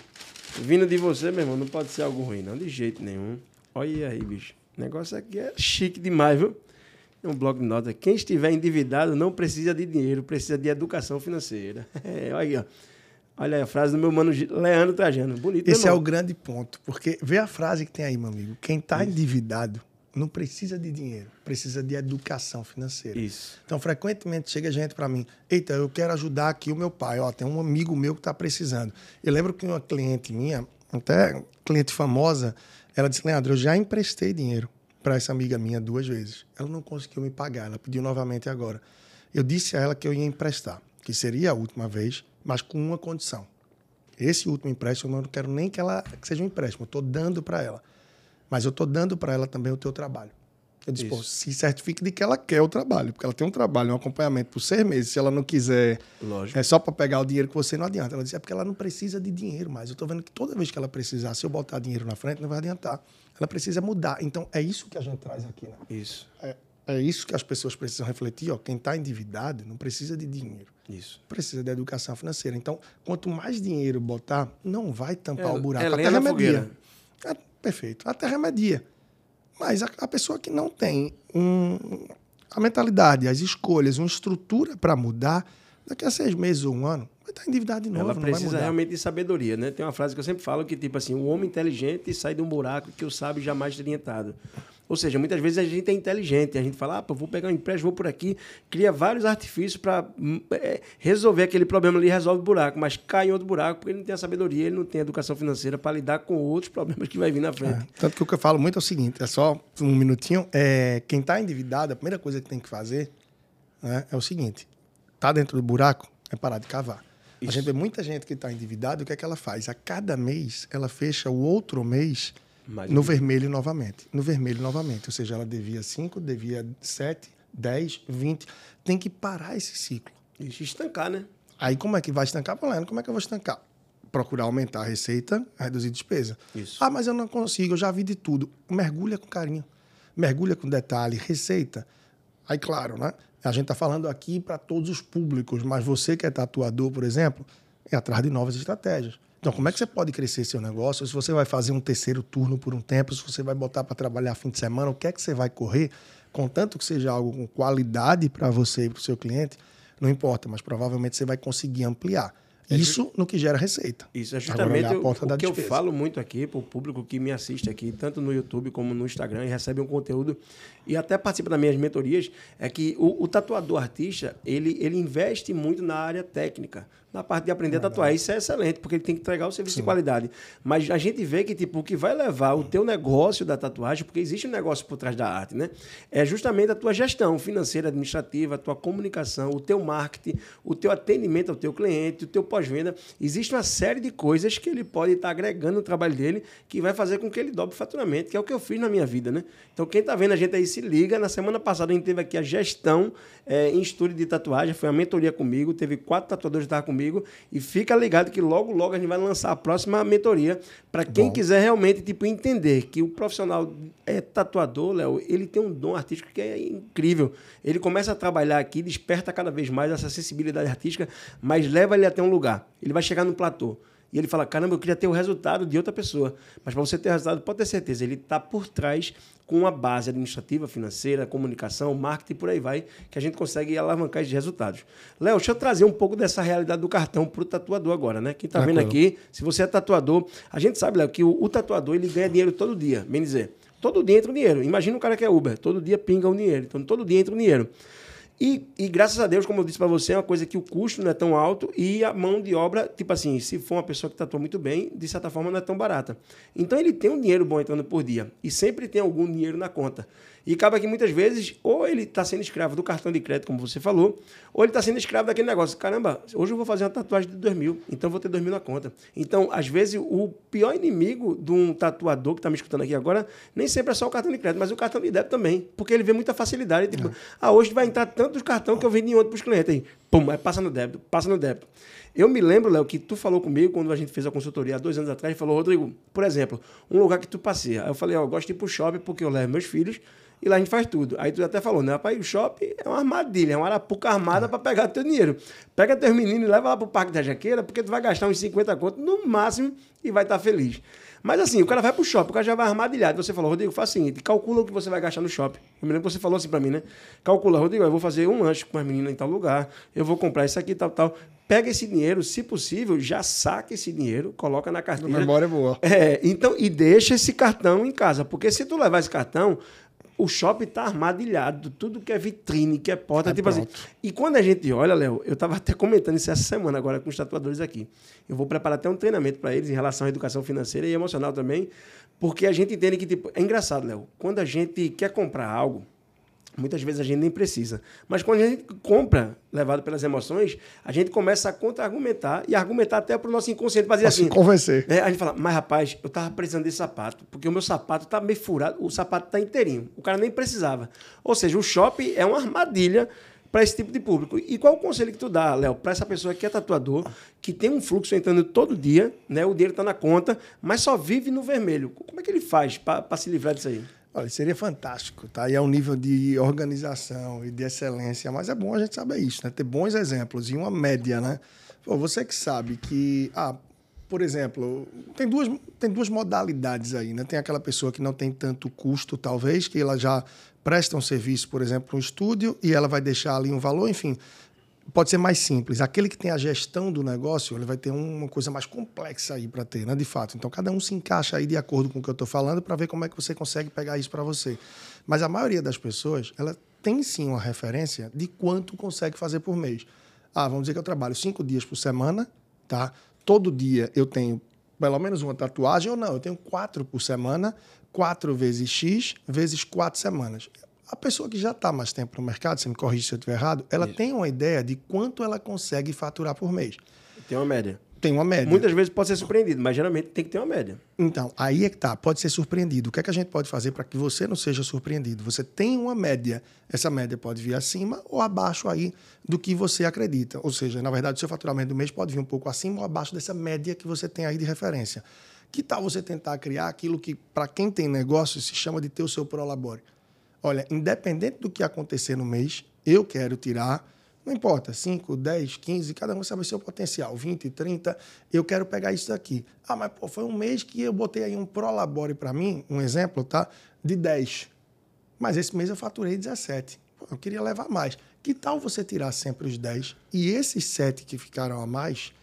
Vindo de você, meu irmão, não pode ser algo ruim, não, de jeito nenhum. Olha aí, bicho. O negócio aqui é chique demais, viu? É um bloco de nota. Quem estiver endividado não precisa de dinheiro, precisa de educação financeira. É, olha aí, ó. Olha aí a frase do meu mano Leandro Trajano. Bonito, Esse é o grande ponto, porque vê a frase que tem aí, meu amigo. Quem está endividado não precisa de dinheiro, precisa de educação financeira. Isso. Então, frequentemente chega gente para mim, eita, eu quero ajudar aqui o meu pai, ó, tem um amigo meu que está precisando. Eu lembro que uma cliente minha, até cliente famosa, ela disse, Leandro, eu já emprestei dinheiro para essa amiga minha duas vezes. Ela não conseguiu me pagar, ela pediu novamente agora. Eu disse a ela que eu ia emprestar, que seria a última vez, mas com uma condição. Esse último empréstimo, eu não quero nem que ela que seja um empréstimo, eu estou dando para ela. Mas eu estou dando para ela também o teu trabalho. Eu disse, pô, se certifique de que ela quer o trabalho, porque ela tem um trabalho, um acompanhamento por seis meses. Se ela não quiser, Lógico. é só para pegar o dinheiro que você não adianta. Ela disse, é porque ela não precisa de dinheiro mais. Eu estou vendo que toda vez que ela precisar, se eu botar dinheiro na frente, não vai adiantar. Ela precisa mudar. Então, é isso que a gente traz aqui. Né? Isso. É, é isso que as pessoas precisam refletir. Ó. Quem está endividado não precisa de dinheiro. Isso. Precisa de educação financeira. Então, quanto mais dinheiro botar, não vai tampar É, o buraco. é Até lenha na remedia. fogueira. É, perfeito. Até remedia. Mas a, a pessoa que não tem um, a mentalidade, as escolhas, uma estrutura para mudar, daqui a seis meses ou um ano, vai estar endividado de novo. Ela precisa realmente de sabedoria, né? Tem uma frase que eu sempre falo que, tipo assim, o homem inteligente sai de um buraco que o sábio jamais teria entrado. Ou seja, muitas vezes a gente é inteligente, a gente fala, ah, pô, vou pegar um empréstimo, vou por aqui, cria vários artifícios para hum, é, resolver aquele problema ali, resolve o buraco, mas cai em outro buraco porque ele não tem a sabedoria, ele não tem a educação financeira para lidar com outros problemas que vai vir na frente. É, tanto que o que eu falo muito é o seguinte, é só um minutinho, é, quem está endividado, a primeira coisa que tem que fazer né, é o seguinte, tá dentro do buraco, é parar de cavar. Isso. A gente vê muita gente que está endividada, o que é que ela faz? A cada mês, ela fecha o outro mês mais no vermelho novamente. No vermelho novamente. Ou seja, ela devia 5, devia 7, 10, 20. Tem que parar esse ciclo. E estancar, né? Aí como é que vai estancar? Falando, como é que eu vou estancar? Procurar aumentar a receita, reduzir despesa. Isso. Ah, mas eu não consigo, eu já vi de tudo. Mergulha com carinho. Mergulha com detalhe, receita. Aí, claro, né? A gente está falando aqui para todos os públicos, mas você que é tatuador, por exemplo, é atrás de novas estratégias. Então, como é que você pode crescer seu negócio? Se você vai fazer um terceiro turno por um tempo, se você vai botar para trabalhar fim de semana, o que é que você vai correr? Contanto que seja algo com qualidade para você e para o seu cliente, não importa, mas provavelmente você vai conseguir ampliar. É Isso no que gera receita. Isso é justamente Agora, o, o que eu falo muito aqui para o público que me assiste aqui, tanto no YouTube como no Instagram, e recebe um conteúdo e até participa das minhas mentorias, é que o, o tatuador artista, ele, ele investe muito na área técnica na parte de aprender a tatuar. Isso é excelente, porque ele tem que entregar o serviço Sim. de qualidade. Mas a gente vê que, tipo, o que vai levar o teu negócio da tatuagem, porque existe um negócio por trás da arte, né? É justamente a tua gestão financeira, administrativa, a tua comunicação, o teu marketing, o teu atendimento ao teu cliente, o teu pós-venda. Existe uma série de coisas que ele pode estar agregando no trabalho dele que vai fazer com que ele dobre o faturamento, que é o que eu fiz na minha vida, né? Então, quem está vendo a gente aí, se liga. Na semana passada a gente teve aqui a gestão é, em estúdio de tatuagem, foi uma mentoria comigo, teve quatro tatuadores que estavam comigo comigo. E fica ligado que logo, logo a gente vai lançar a próxima mentoria para quem Bom. quiser realmente tipo, entender que o profissional é tatuador, Léo, ele tem um dom artístico que é incrível. Ele começa a trabalhar aqui, desperta cada vez mais essa sensibilidade artística, mas leva ele até um lugar. Ele vai chegar no platô. E ele fala: caramba, eu queria ter o resultado de outra pessoa. Mas para você ter o resultado, pode ter certeza, ele está por trás com uma base administrativa, financeira, comunicação, marketing por aí vai, que a gente consegue alavancar esses resultados. Léo, deixa eu trazer um pouco dessa realidade do cartão para o tatuador agora, né? Quem está vendo aqui, se você é tatuador, a gente sabe, Léo, que o, o, tatuador ele ganha dinheiro todo dia, bem dizer. Todo dia entra o dinheiro. Imagina um cara que é Uber, todo dia pinga o dinheiro. Então, todo dia entra o dinheiro. E, e, graças a Deus, como eu disse para você, é uma coisa que o custo não é tão alto e a mão de obra, tipo assim, se for uma pessoa que tatua muito bem, de certa forma não é tão barata. Então ele tem um dinheiro bom entrando por dia e sempre tem algum dinheiro na conta. E acaba que muitas vezes, ou ele está sendo escravo do cartão de crédito, como você falou, ou ele está sendo escravo daquele negócio. Caramba, hoje eu vou fazer uma tatuagem de 2 mil, então vou ter 2 mil na conta. Então, às vezes, o pior inimigo de um tatuador que está me escutando aqui agora, nem sempre é só o cartão de crédito, mas o cartão de débito também. Porque ele vê muita facilidade. Tipo, é. ah, hoje vai entrar tantos cartão que eu vendi outro para os clientes. Aí, pum, aí passa no débito, passa no débito. Eu me lembro, Léo, que tu falou comigo quando a gente fez a consultoria há dois anos atrás, falou, Rodrigo, por exemplo, um lugar que tu passeia. Aí eu falei, ó, oh, eu gosto de ir pro shopping porque eu levo meus filhos e lá a gente faz tudo. Aí tu até falou, né? Rapaz, o shopping é uma armadilha, é uma arapuca armada para pegar teu dinheiro. Pega teus meninos e leva lá pro Parque da Jaqueira, porque tu vai gastar uns 50 contos no máximo e vai estar tá feliz. Mas assim, o cara vai pro shopping, o cara já vai armadilhado. Você falou, Rodrigo, faz o seguinte, calcula o que você vai gastar no shopping. Eu me lembro que você falou assim para mim, né? Calcula, Rodrigo, eu vou fazer um lanche com as meninas em tal lugar, eu vou comprar isso aqui, tal, tal. Pega esse dinheiro, se possível, já saca esse dinheiro, coloca na carteira. A memória é boa. É, então, e deixa esse cartão em casa. Porque se tu levar esse cartão, o shopping está armadilhado, tudo que é vitrine, que é porta, é tipo assim. E quando a gente olha, Léo, eu estava até comentando isso essa semana agora com os tatuadores aqui. Eu vou preparar até um treinamento para eles em relação à educação financeira e emocional também, porque a gente entende que, tipo, é engraçado, Léo, quando a gente quer comprar algo, Muitas vezes a gente nem precisa. Mas quando a gente compra, levado pelas emoções, a gente começa a contra-argumentar e argumentar até para o nosso inconsciente fazer assim. Convencer. É, a gente fala, mas rapaz, eu estava precisando desse sapato, porque o meu sapato está meio furado, o sapato está inteirinho. O cara nem precisava. Ou seja, o shopping é uma armadilha para esse tipo de público. E qual o conselho que tu dá, Léo, para essa pessoa que é tatuador, que tem um fluxo entrando todo dia, né? O dinheiro está na conta, mas só vive no vermelho. Como é que ele faz para se livrar disso aí? Olha, seria fantástico, tá? E é um nível de organização e de excelência, mas é bom a gente saber isso, né? Ter bons exemplos e uma média, né? Pô, você que sabe que, ah, por exemplo, tem duas, tem duas modalidades aí, né? Tem aquela pessoa que não tem tanto custo, talvez, que ela já presta um serviço, por exemplo, um estúdio, e ela vai deixar ali um valor, enfim. Pode ser mais simples. Aquele que tem a gestão do negócio, ele vai ter uma coisa mais complexa aí para ter, né? De fato. Então, cada um se encaixa aí de acordo com o que eu estou falando para ver como é que você consegue pegar isso para você. Mas a maioria das pessoas, ela tem sim uma referência de quanto consegue fazer por mês. Ah, vamos dizer que eu trabalho cinco dias por semana, tá? Todo dia eu tenho pelo menos uma tatuagem ou não, eu tenho quatro por semana, quatro vezes X, vezes quatro semanas. A pessoa que já está mais tempo no mercado, você me corrige se eu estiver errado, ela Isso. tem uma ideia de quanto ela consegue faturar por mês. Tem uma média. Tem uma média. Muitas vezes pode ser surpreendido, mas geralmente tem que ter uma média. Então, aí é que tá. Pode ser surpreendido. O que é que a gente pode fazer para que você não seja surpreendido? Você tem uma média. Essa média pode vir acima ou abaixo aí do que você acredita. Ou seja, na verdade, o seu faturamento do mês pode vir um pouco acima ou abaixo dessa média que você tem aí de referência. Que tal você tentar criar aquilo que, para quem tem negócio, se chama de ter o seu prolabore? Olha, independente do que acontecer no mês, eu quero tirar não importa, 5, 10, 15, cada um sabe o seu potencial, 20, 30, eu quero pegar isso daqui. Ah, mas pô, foi um mês que eu botei aí um Prolabore para mim, um exemplo, tá? De 10. Mas esse mês eu faturei 17. Pô, eu queria levar mais. Que tal você tirar sempre os 10 e esses 7 que ficaram a mais,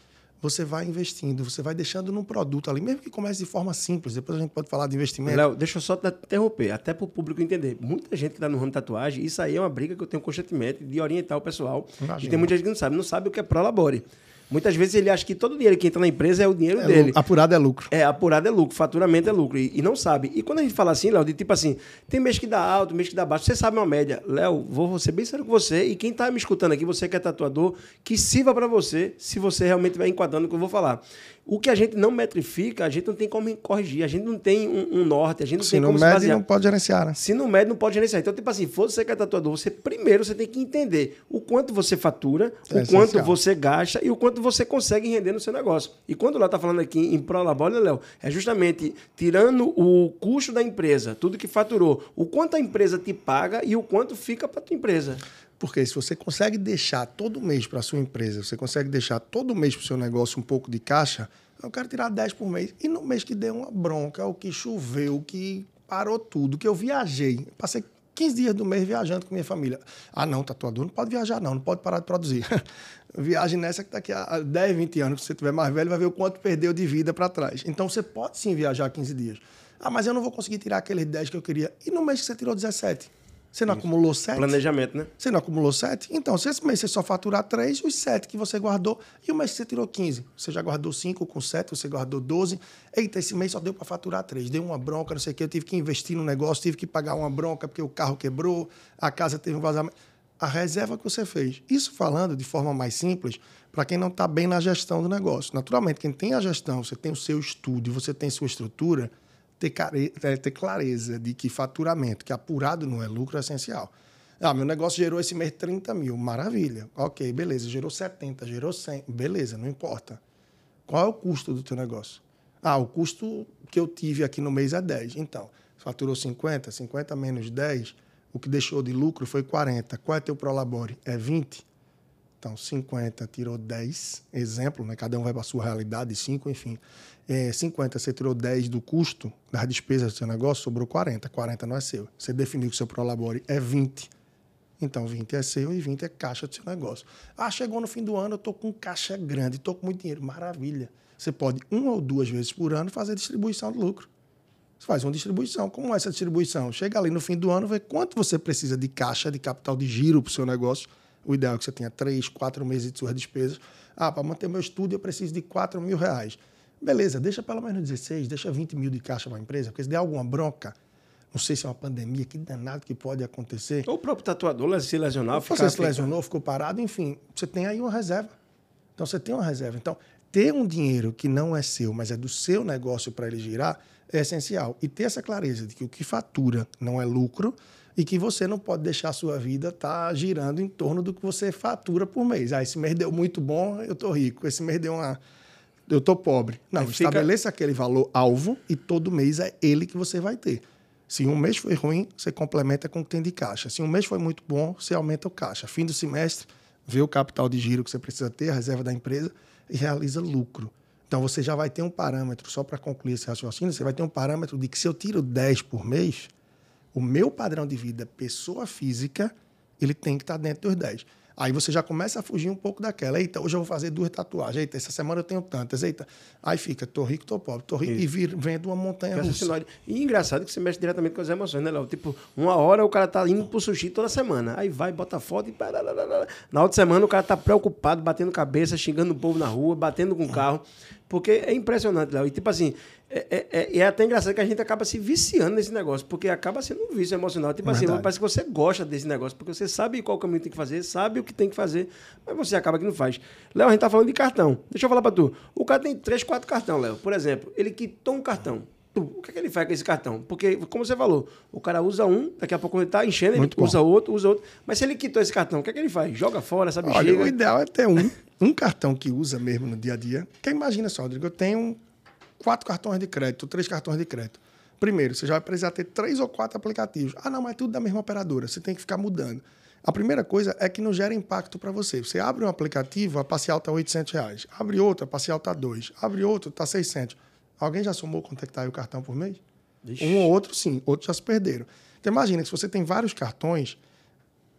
você vai investindo, você vai deixando num produto ali, mesmo que comece de forma simples, depois a gente pode falar de investimento. Léo, deixa eu só te interromper, até para o público entender. Muita gente que está no ramo de tatuagem, isso aí é uma briga que eu tenho constantemente de orientar o pessoal. Imagina. E tem muita gente que não sabe, não sabe o que é Prolabore. Muitas vezes ele acha que todo o dinheiro que entra na empresa é o dinheiro é dele. Apurado é lucro. É, apurado é lucro, faturamento é lucro. E, e, não sabe. E quando a gente fala assim, Léo, de tipo assim, tem mês que dá alto, mês que dá baixo, você sabe uma média. Léo, vou ser bem sério com você. E quem está me escutando aqui, você que é tatuador, que sirva para você, se você realmente vai enquadrando o que eu vou falar. O que a gente não metrifica, a gente não tem como corrigir. A gente não tem um, um norte, a gente não se tem como se mede, não pode gerenciar, né? Se não mede, não pode gerenciar. Então, tipo assim, você que é tatuador, você primeiro você tem que entender o quanto você fatura, é o quanto você gasta e o quanto você consegue render no seu negócio. E quando o Léo está falando aqui em Prolabore, Léo, é justamente tirando o custo da empresa, tudo que faturou, o quanto a empresa te paga e o quanto fica para tua empresa. Porque se você consegue deixar todo mês para a sua empresa, você consegue deixar todo mês para o seu negócio um pouco de caixa, eu quero tirar 10 por mês. E no mês que deu uma bronca, o que choveu, que parou tudo, que eu viajei, passei 15 dias do mês viajando com minha família. Ah, não, tatuador não pode viajar, não, não pode parar de produzir. Viagem nessa que daqui a 10, 20 anos, se você tiver mais velho, vai ver o quanto perdeu de vida para trás. Então você pode sim viajar 15 dias. Ah, mas eu não vou conseguir tirar aqueles 10 que eu queria. E no mês que você tirou 17? Você não Isso. acumulou sete? Planejamento, né? Você não acumulou sete? Então, se esse mês você só faturar três, os sete que você guardou, e o mês que você tirou 15, você já guardou cinco com sete, você guardou 12. Eita, esse mês só deu para faturar três. Deu uma bronca, não sei o quê. Eu tive que investir no negócio, tive que pagar uma bronca porque o carro quebrou, a casa teve um vazamento. A reserva que você fez. Isso falando de forma mais simples, para quem não está bem na gestão do negócio. Naturalmente, quem tem a gestão, você tem o seu estúdio, você tem sua estrutura, ter, care... É, ter clareza de que faturamento, que apurado não é lucro, é essencial. Ah, meu negócio gerou esse mês 30 mil, maravilha. Ok, beleza. Gerou 70, gerou 100, beleza, não importa. Qual é o custo do teu negócio? Ah, o custo que eu tive aqui no mês é 10. Então, faturou 50, 50 menos 10, o que deixou de lucro foi 40. Qual é teu prolabore? É 20? Então, 50 tirou 10, exemplo, né? cada um vai para a sua realidade, 5, enfim. É, 50, você tirou 10 do custo das despesas do seu negócio, sobrou 40. 40 não é seu. Você definiu que o seu Prolabore é 20. Então, 20 é seu e 20 é caixa do seu negócio. Ah, chegou no fim do ano, eu estou com caixa grande, estou com muito dinheiro. Maravilha. Você pode, uma ou duas vezes por ano, fazer distribuição de lucro. Você faz uma distribuição. Como é essa distribuição? Chega ali no fim do ano, vê quanto você precisa de caixa, de capital de giro para o seu negócio o ideal é que você tenha três, quatro meses de suas despesas. Ah, para manter meu estúdio eu preciso de 4 mil reais. Beleza, deixa pelo menos 16, deixa 20 mil de caixa para a empresa, porque se der alguma bronca, não sei se é uma pandemia, que danado que pode acontecer. Ou o próprio tatuador se lesionar, ficar... Você se lesionou, ficou parado, enfim, você tem aí uma reserva. Então, você tem uma reserva. Então, ter um dinheiro que não é seu, mas é do seu negócio para ele girar, é essencial. E ter essa clareza de que o que fatura não é lucro, e que você não pode deixar a sua vida estar tá girando em torno do que você fatura por mês. Ah, esse mês deu muito bom, eu estou rico. Esse mês deu uma. Eu estou pobre. Não, Aí estabeleça fica... aquele valor alvo e todo mês é ele que você vai ter. Se um mês foi ruim, você complementa com o que tem de caixa. Se um mês foi muito bom, você aumenta o caixa. Fim do semestre, vê o capital de giro que você precisa ter, a reserva da empresa e realiza lucro. Então você já vai ter um parâmetro, só para concluir esse raciocínio, você vai ter um parâmetro de que se eu tiro 10 por mês, o meu padrão de vida, pessoa física, ele tem que estar dentro dos 10. Aí você já começa a fugir um pouco daquela. Eita, hoje eu vou fazer duas tatuagens. Eita, essa semana eu tenho tantas. Eita. Aí fica, tô rico, tô pobre. Tô rico Isso. e vir, vendo uma montanha russa. E engraçado que você mexe diretamente com as emoções, né, Léo? Tipo, uma hora o cara tá indo pro sushi toda semana. Aí vai, bota foto e... Na outra semana o cara tá preocupado, batendo cabeça, xingando o povo na rua, batendo com o carro. Porque é impressionante, Léo. E tipo assim, é, é, é, é, até engraçado que a gente acaba se viciando nesse negócio, porque acaba sendo um vício emocional. Tipo assim, Verdade. assim, parece que você gosta desse negócio, porque você sabe qual caminho tem que fazer, sabe o que tem que fazer, mas você acaba que não faz. Léo, a gente tá falando de cartão. Deixa eu falar pra tu. O cara tem três, quatro cartão, Léo. Por exemplo, ele quitou um cartão. O que, é que ele faz com esse cartão? Porque, como você falou, o cara usa um, daqui a pouco ele tá enchendo, ele Muito usa bom. outro, usa outro. Mas se ele quitou esse cartão, o que é que ele faz? Joga fora, sabe? Olha, chega. o ideal é ter um, um cartão que usa mesmo no dia a dia. Porque imagina só, Rodrigo, eu tenho quatro cartões de crédito, três cartões de crédito. Primeiro, você já vai precisar ter três ou quatro aplicativos. Ah, não, mas é tudo da mesma operadora. Você tem que ficar mudando. A primeira coisa é que não gera impacto para você. Você abre um aplicativo, a parcial está 800 reais. Abre outro, a parcial está 2. Abre outro, está 600. Alguém já somou quanto é que está aí o cartão por mês? Ixi. Um ou outro, sim. Outros já se perderam. Então, imagina que se você tem vários cartões,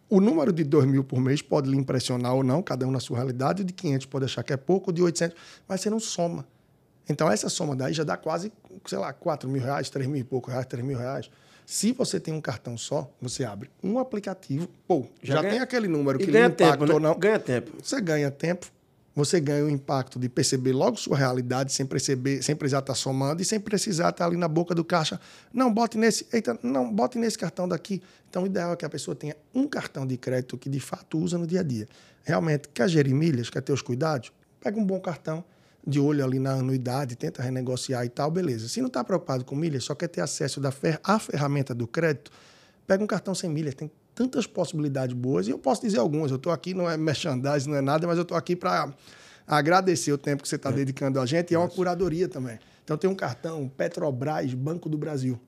o número de 2 mil por mês pode lhe impressionar ou não, cada um na sua realidade. O de 500 pode achar que é pouco, o de 800, mas você não soma. Então, essa soma daí já dá quase, sei lá, 4 mil reais, 3 mil e pouco reais, 3 mil reais. Se você tem um cartão só, você abre um aplicativo, pô, já, já ganha, tem aquele número que ganha tempo, né? ou não. Ganha tempo. Você ganha tempo, você ganha o impacto de perceber logo sua realidade, sem perceber, sem precisar estar somando e sem precisar estar ali na boca do caixa. Não, bote nesse, eita, não, bote nesse cartão daqui. Então, o ideal é que a pessoa tenha um cartão de crédito que de fato usa no dia a dia. Realmente, quer gerir milhas, quer ter os cuidados? Pega um bom cartão de olho ali na anuidade, tenta renegociar e tal, beleza. Se não está preocupado com milhas, só quer ter acesso da fer à ferramenta do crédito, pega um cartão sem milhas. Tem tantas possibilidades boas e eu posso dizer algumas. Eu estou aqui, não é merchandising, não é nada, mas eu estou aqui para agradecer o tempo que você está é. dedicando a gente e é uma curadoria também. Então tem um cartão Petrobras Banco do Brasil.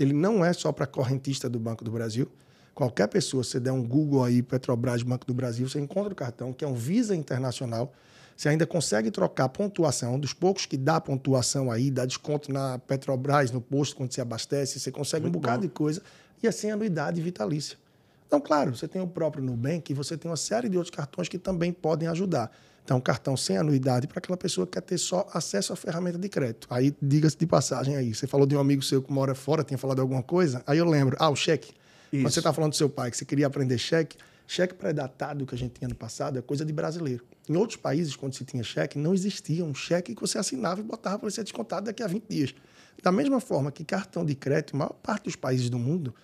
Ele não é só para correntista do Banco do Brasil. Qualquer pessoa, se der um Google aí, Petrobras Banco do Brasil, você encontra o cartão, que é um Visa Internacional você ainda consegue trocar pontuação, dos poucos que dá pontuação aí, dá desconto na Petrobras, no posto quando se abastece, você consegue Muito um bocado bom. de coisa, e assim anuidade vitalícia. Então, claro, você tem o próprio Nubank e você tem uma série de outros cartões que também podem ajudar. Então, um cartão sem anuidade para aquela pessoa que quer ter só acesso à ferramenta de crédito. Aí, diga-se de passagem aí, você falou de um amigo seu que mora fora, tinha falado alguma coisa, aí eu lembro, ah, o cheque. Isso. Quando você está falando do seu pai, que você queria aprender cheque, cheque pré-datado que a gente tinha no passado é coisa de brasileiro. Em outros países, quando se tinha cheque, não existia um cheque que você assinava e botava para ser descontado daqui a 20 dias. Da mesma forma que cartão de crédito, a maior parte dos países do mundo,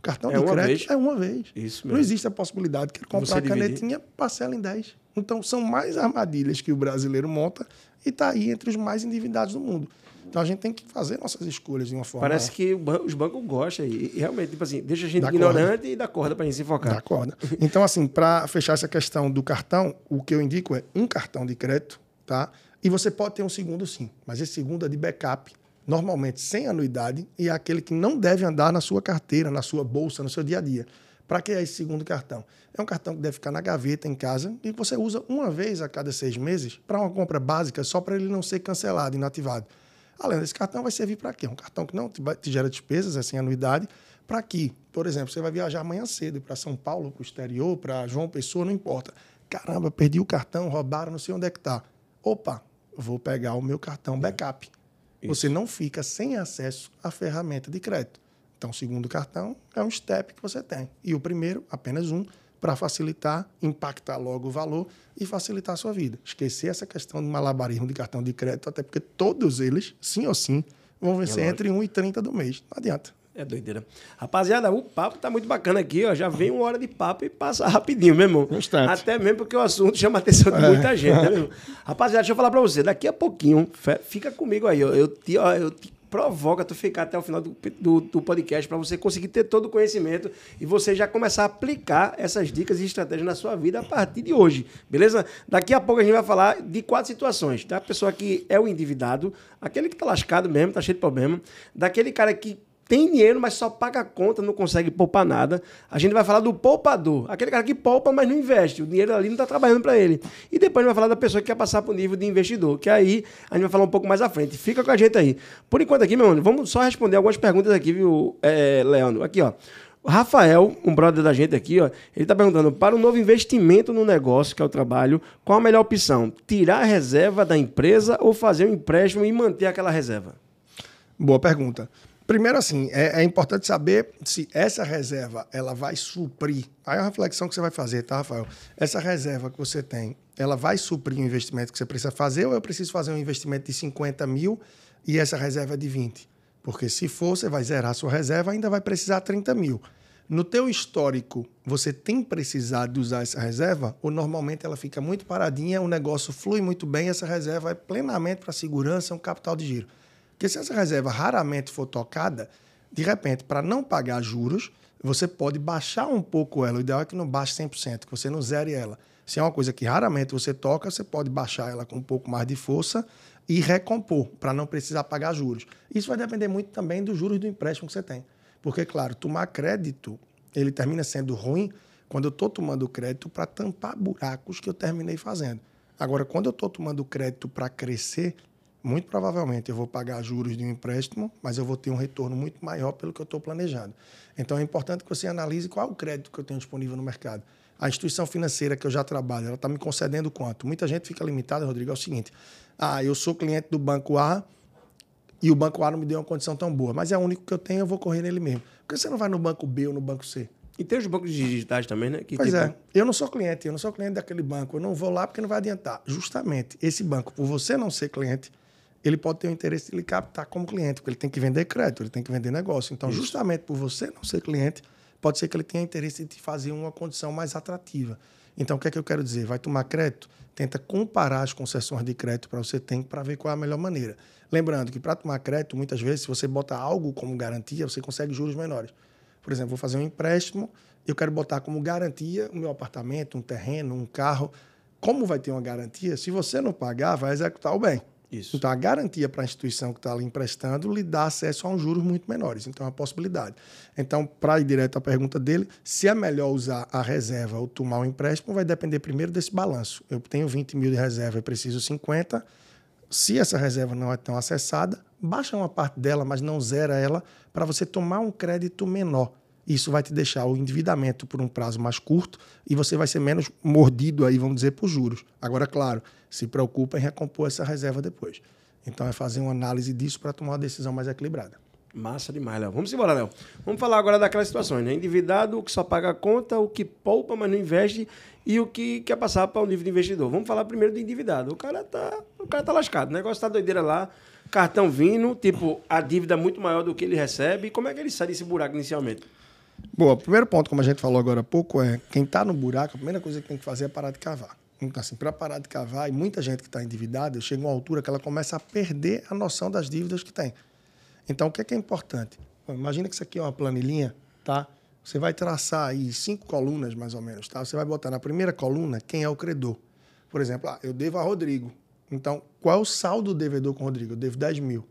cartão é de crédito vez. é uma vez. Isso mesmo. Não existe a possibilidade de comprar a canetinha, parcela em 10. Então, são mais armadilhas que o brasileiro monta e está aí entre os mais endividados do mundo. Então a gente tem que fazer nossas escolhas de uma forma. Parece que os bancos gostam e, realmente, tipo assim, deixa a gente dá ignorante corda. e dá corda para a gente se focar. Dá corda. Então, assim, para fechar essa questão do cartão, o que eu indico é um cartão de crédito, tá? E você pode ter um segundo sim, mas esse segundo é de backup, normalmente sem anuidade, e é aquele que não deve andar na sua carteira, na sua bolsa, no seu dia a dia. Para que é esse segundo cartão? É um cartão que deve ficar na gaveta em casa e você usa uma vez a cada seis meses para uma compra básica, só para ele não ser cancelado, inativado. Além desse cartão, vai servir para quê? Um cartão que não te, te gera despesas, é sem anuidade, para que, por exemplo, você vai viajar amanhã cedo para São Paulo, para o exterior, para João Pessoa, não importa. Caramba, perdi o cartão, roubaram, não sei onde é que está. Opa, vou pegar o meu cartão é. backup. Isso. Você não fica sem acesso à ferramenta de crédito. Então, o segundo cartão é um step que você tem. E o primeiro, apenas um, para facilitar, impactar logo o valor e facilitar a sua vida. Esquecer essa questão do malabarismo de cartão de crédito, até porque todos eles, sim ou sim, vão vencer é entre 1 e 30 do mês. Não adianta. É doideira. Rapaziada, o papo tá muito bacana aqui, ó. Já vem uma hora de papo e passa rapidinho, meu irmão. Instante. Até mesmo porque o assunto chama a atenção de muita é. gente, né, meu irmão? Rapaziada, deixa eu falar pra você. Daqui a pouquinho, fica comigo aí, ó. Eu te, ó, eu te provoca tu ficar até o final do, do, do podcast para você conseguir ter todo o conhecimento e você já começar a aplicar essas dicas e estratégias na sua vida a partir de hoje, beleza? Daqui a pouco a gente vai falar de quatro situações, tá? A pessoa que é o endividado, aquele que tá lascado mesmo, tá cheio de problema, daquele cara que tem dinheiro, mas só paga a conta, não consegue poupar nada. A gente vai falar do poupador, aquele cara que poupa, mas não investe. O dinheiro ali não está trabalhando para ele. E depois a gente vai falar da pessoa que quer passar para o nível de investidor, que aí a gente vai falar um pouco mais à frente. Fica com a gente aí. Por enquanto aqui, meu mano, vamos só responder algumas perguntas aqui, viu, é, Leandro? Aqui, ó. Rafael, um brother da gente aqui, ó, ele está perguntando: para um novo investimento no negócio, que é o trabalho, qual a melhor opção? Tirar a reserva da empresa ou fazer um empréstimo e manter aquela reserva? Boa pergunta. Primeiro, assim, é, é, importante saber se essa reserva ela vai suprir. Aí é a reflexão que você vai fazer, tá, Rafael? Essa reserva que você tem, ela vai suprir o investimento que você precisa fazer ou eu preciso fazer um investimento de 50 mil e essa reserva é de 20? Porque se for, você vai zerar a sua reserva, ainda vai precisar 30 mil. No teu histórico, você tem precisado de usar essa reserva ou normalmente ela fica muito paradinha, o negócio flui muito bem, essa reserva é plenamente para segurança, é um capital de giro. Porque se essa reserva raramente for tocada, de repente, para não pagar juros, você pode baixar um pouco ela. O ideal é que não baixe 100%, que você não zere ela. Se é uma coisa que raramente você toca, você pode baixar ela com um pouco mais de força e recompor, para não precisar pagar juros. Isso vai depender muito também dos juros do empréstimo que você tem. Porque, claro, tomar crédito, ele termina sendo ruim quando eu estou tomando crédito para tampar buracos que eu terminei fazendo. Agora, quando eu estou tomando crédito para crescer, muito provavelmente eu vou pagar juros de um empréstimo, mas eu vou ter um retorno muito maior pelo que eu estou planejando. Então é importante que você analise qual é o crédito que eu tenho disponível no mercado. A instituição financeira que eu já trabalho, ela está me concedendo quanto? Muita gente fica limitada, Rodrigo, é o seguinte: ah, eu sou cliente do banco A e o banco A não me deu uma condição tão boa, mas é o único que eu tenho, eu vou correr nele mesmo. Por que você não vai no banco B ou no banco C? E tem os bancos digitais também, né? Que pois tipo... é. Eu não sou cliente, eu não sou cliente daquele banco. Eu não vou lá porque não vai adiantar. Justamente, esse banco, por você não ser cliente, ele pode ter o interesse de lhe captar como cliente, porque ele tem que vender crédito, ele tem que vender negócio. Então, Isso. justamente por você não ser cliente, pode ser que ele tenha interesse em te fazer uma condição mais atrativa. Então, o que é que eu quero dizer? Vai tomar crédito? Tenta comparar as concessões de crédito para você ter para ver qual é a melhor maneira. Lembrando que para tomar crédito, muitas vezes, se você bota algo como garantia, você consegue juros menores. Por exemplo, vou fazer um empréstimo, eu quero botar como garantia o meu apartamento, um terreno, um carro. Como vai ter uma garantia? Se você não pagar, vai executar o bem. Isso. Então, a garantia para a instituição que está ali emprestando lhe dá acesso a juros muito menores. Então, é uma possibilidade. Então, para ir direto à pergunta dele, se é melhor usar a reserva ou tomar o um empréstimo, vai depender primeiro desse balanço. Eu tenho 20 mil de reserva e preciso 50. Se essa reserva não é tão acessada, baixa uma parte dela, mas não zera ela, para você tomar um crédito menor. Isso vai te deixar o endividamento por um prazo mais curto e você vai ser menos mordido aí, vamos dizer, por juros. Agora, claro, se preocupa em recompor essa reserva depois. Então é fazer uma análise disso para tomar uma decisão mais equilibrada. Massa demais, Léo. Vamos embora, Léo. Vamos falar agora daquelas situações, né? Endividado, o que só paga a conta, o que poupa, mas não investe e o que quer passar para o nível de investidor. Vamos falar primeiro do endividado. O cara tá, o cara tá lascado. O negócio tá doideira lá, cartão vindo, tipo, a dívida muito maior do que ele recebe. Como é que ele sai desse buraco inicialmente? Boa, o primeiro ponto, como a gente falou agora há pouco, é quem está no buraco, a primeira coisa que tem que fazer é parar de cavar. Então, assim, para parar de cavar, e muita gente que está endividada, chega uma altura que ela começa a perder a noção das dívidas que tem. Então, o que é, que é importante? Bom, imagina que isso aqui é uma planilhinha, tá? Você vai traçar aí cinco colunas, mais ou menos, tá? Você vai botar na primeira coluna quem é o credor. Por exemplo, ah, eu devo a Rodrigo. Então, qual é o saldo do devedor com o Rodrigo? Eu devo 10 mil.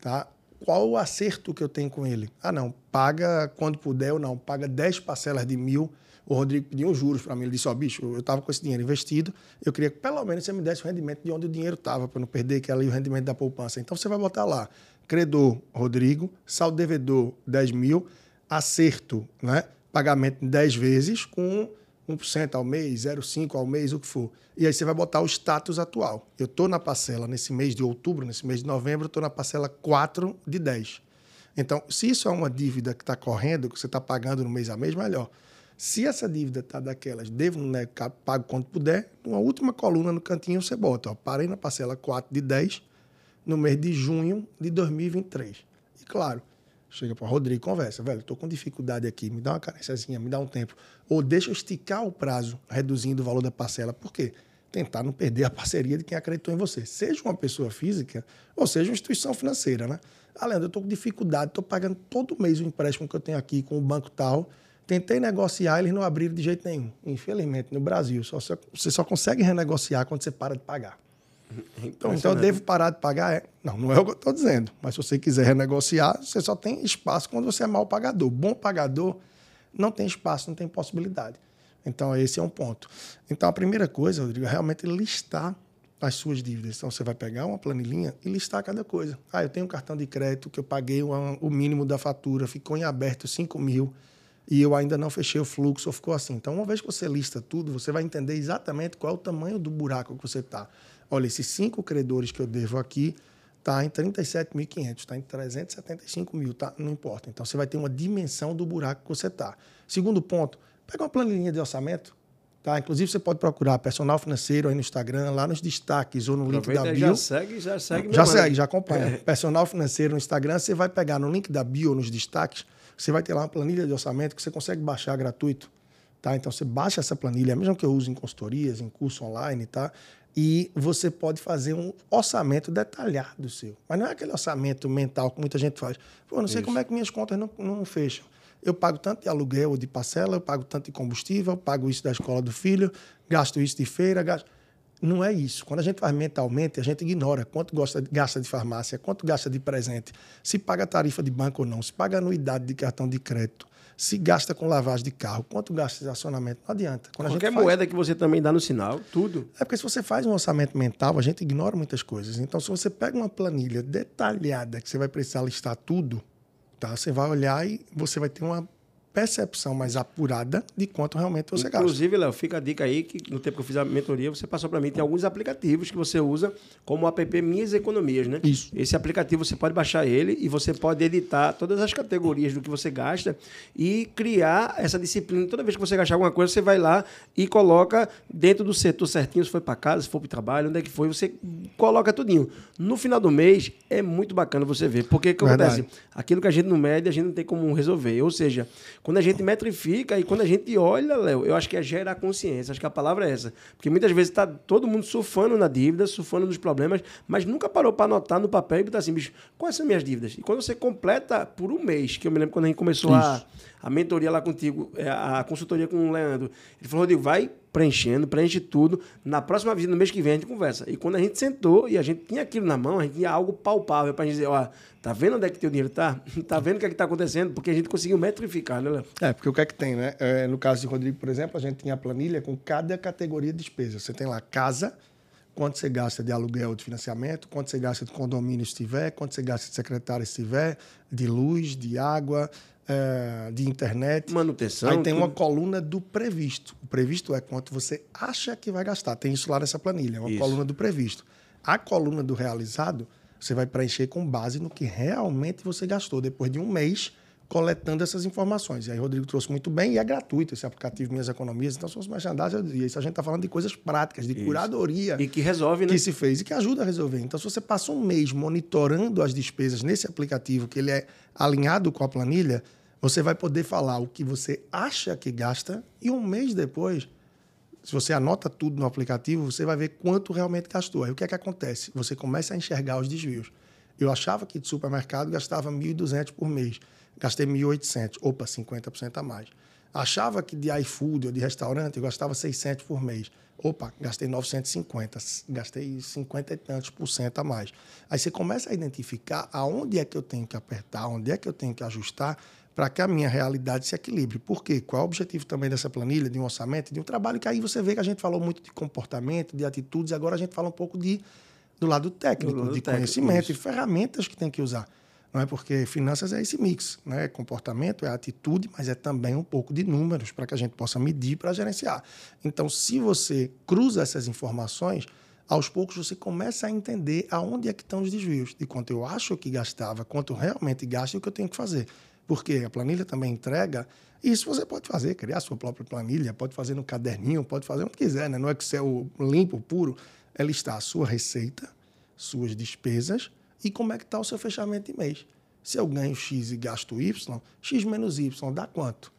Tá? Qual o acerto que eu tenho com ele? Ah, não, paga quando puder ou não, paga 10 parcelas de mil o Rodrigo pediu juros para mim. Ele disse: Ó, oh, bicho, eu estava com esse dinheiro investido, eu queria que pelo menos você me desse o rendimento de onde o dinheiro estava, para não perder que ali o rendimento da poupança. Então você vai botar lá: credor, Rodrigo, saldo devedor, 10 mil, acerto, né? pagamento em 10 vezes, com 1% ao mês, 0,5% ao mês, o que for. E aí você vai botar o status atual. Eu estou na parcela nesse mês de outubro, nesse mês de novembro, estou na parcela 4 de 10. Então, se isso é uma dívida que está correndo, que você está pagando no mês a mês, melhor. Se essa dívida está daquelas, devo né, pago quando puder, uma última coluna no cantinho você bota, ó, parei na parcela 4 de 10 no mês de junho de 2023. E claro, chega para Rodrigo conversa, velho, estou com dificuldade aqui, me dá uma carênciazinha, me dá um tempo. Ou deixa eu esticar o prazo, reduzindo o valor da parcela. Por quê? Tentar não perder a parceria de quem acreditou em você. Seja uma pessoa física ou seja uma instituição financeira, né? Ah, Leandro, eu estou com dificuldade, estou pagando todo mês o empréstimo que eu tenho aqui com o banco tal Tentei negociar, eles não abriram de jeito nenhum. Infelizmente, no Brasil, só, você só consegue renegociar quando você para de pagar. Então, então eu devo parar de pagar? É. Não, não é o que eu estou dizendo. Mas se você quiser renegociar, você só tem espaço quando você é mau pagador. Bom pagador não tem espaço, não tem possibilidade. Então, esse é um ponto. Então, a primeira coisa, Rodrigo, é realmente listar as suas dívidas. Então, você vai pegar uma planilhinha e listar cada coisa. Ah, eu tenho um cartão de crédito que eu paguei o mínimo da fatura, ficou em aberto 5 mil e eu ainda não fechei o fluxo ou ficou assim. Então, uma vez que você lista tudo, você vai entender exatamente qual é o tamanho do buraco que você está. Olha, esses cinco credores que eu devo aqui está em 37.500, está em 375 mil, tá? não importa. Então, você vai ter uma dimensão do buraco que você está. Segundo ponto, pega uma planilhinha de orçamento, Tá? Inclusive, você pode procurar personal financeiro aí no Instagram, lá nos destaques ou no Aproveita, link da bio. Já segue, já segue. Já segue, já acompanha. É. Personal financeiro no Instagram, você vai pegar no link da bio ou nos destaques, você vai ter lá uma planilha de orçamento que você consegue baixar gratuito. Tá? Então, você baixa essa planilha, é mesmo que eu uso em consultorias, em curso online, tá? E você pode fazer um orçamento detalhado seu. Mas não é aquele orçamento mental que muita gente faz. Pô, não sei Isso. como é que minhas contas não, não fecham. Eu pago tanto de aluguel ou de parcela, eu pago tanto de combustível, pago isso da escola do filho, gasto isso de feira, gasto... Não é isso. Quando a gente faz mentalmente, a gente ignora quanto gosta, gasta de farmácia, quanto gasta de presente, se paga tarifa de banco ou não, se paga anuidade de cartão de crédito, se gasta com lavagem de carro, quanto gasta de acionamento. Não adianta. Quando Qualquer faz... moeda que você também dá no sinal, tudo. É porque se você faz um orçamento mental, a gente ignora muitas coisas. Então, se você pega uma planilha detalhada, que você vai precisar listar tudo, tá? você vai olhar e você vai ter uma percepção mais apurada de quanto realmente você gasta. Inclusive, Léo, fica a dica aí que no tempo que eu fiz a mentoria, você passou para mim, tem alguns aplicativos que você usa como o app Minhas Economias, né? Isso. Esse aplicativo você pode baixar ele e você pode editar todas as categorias do que você gasta e criar essa disciplina. Toda vez que você gastar alguma coisa, você vai lá e coloca dentro do setor certinho, se foi para casa, se for para o trabalho, onde é que foi, você coloca tudinho. No final do mês, é muito bacana você ver. Porque o que acontece? Aquilo que a gente não mede, a gente não tem como resolver. Ou seja, quando a gente metrifica e quando a gente olha, Léo, eu acho que é gerar consciência. Acho que a palavra é essa. Porque muitas vezes está todo mundo surfando na dívida, surfando nos problemas, mas nunca parou para anotar no papel e botar assim, bicho, quais são minhas dívidas? E quando você completa por um mês, que eu me lembro quando a gente começou a, a mentoria lá contigo, é, a consultoria com o Leandro, ele falou, Rodrigo, vai preenchendo, preenche tudo. Na próxima visita, no mês que vem, a gente conversa. E quando a gente sentou e a gente tinha aquilo na mão, a gente tinha algo palpável para dizer, ó, tá vendo onde é que teu dinheiro tá? tá vendo o que é que tá acontecendo? Porque a gente conseguiu metrificar, né, Léo? É, porque o que é que tem, né? É, no caso de Rodrigo, por exemplo, a gente tinha a planilha com cada categoria de despesa. Você tem lá casa, quanto você gasta de aluguel de financiamento, quanto você gasta de condomínio se tiver, quanto você gasta de secretário se tiver, de luz, de água, é, de internet. Manutenção. Aí tem tudo. uma coluna do previsto. O previsto é quanto você acha que vai gastar. Tem isso lá nessa planilha, é uma isso. coluna do previsto. A coluna do realizado, você vai preencher com base no que realmente você gastou depois de um mês coletando essas informações. E aí o Rodrigo trouxe muito bem e é gratuito esse aplicativo Minhas Economias. Então, se fosse merchandising, eu dizia isso. A gente está falando de coisas práticas, de isso. curadoria. E que resolve, né? Que se fez e que ajuda a resolver. Então, se você passa um mês monitorando as despesas nesse aplicativo, que ele é alinhado com a planilha, você vai poder falar o que você acha que gasta e um mês depois, se você anota tudo no aplicativo, você vai ver quanto realmente gastou. Aí o que é que acontece? Você começa a enxergar os desvios. Eu achava que de supermercado gastava 1.200 por mês. Gastei 1.800. Opa, 50% a mais. Achava que de iFood ou de restaurante eu gastava 600 por mês. Opa, gastei 950, gastei 50 e tantos por cento a mais. Aí você começa a identificar aonde é que eu tenho que apertar, onde é que eu tenho que ajustar para que a minha realidade se equilibre. Por quê? Qual é o objetivo também dessa planilha, de um orçamento, de um trabalho que aí você vê que a gente falou muito de comportamento, de atitudes, e agora a gente fala um pouco de, do lado técnico, do lado de técnico, conhecimento isso. e ferramentas que tem que usar. Não é porque finanças é esse mix, né? Comportamento é atitude, mas é também um pouco de números para que a gente possa medir para gerenciar. Então, se você cruza essas informações, aos poucos você começa a entender aonde é que estão os desvios, de quanto eu acho que gastava, quanto realmente gasto e o que eu tenho que fazer. Porque a planilha também entrega. Isso você pode fazer, criar sua própria planilha, pode fazer no caderninho, pode fazer onde quiser, né? No Excel limpo, puro, é listar a sua receita, suas despesas e como é que está o seu fechamento de mês. Se eu ganho X e gasto Y, X menos Y dá quanto?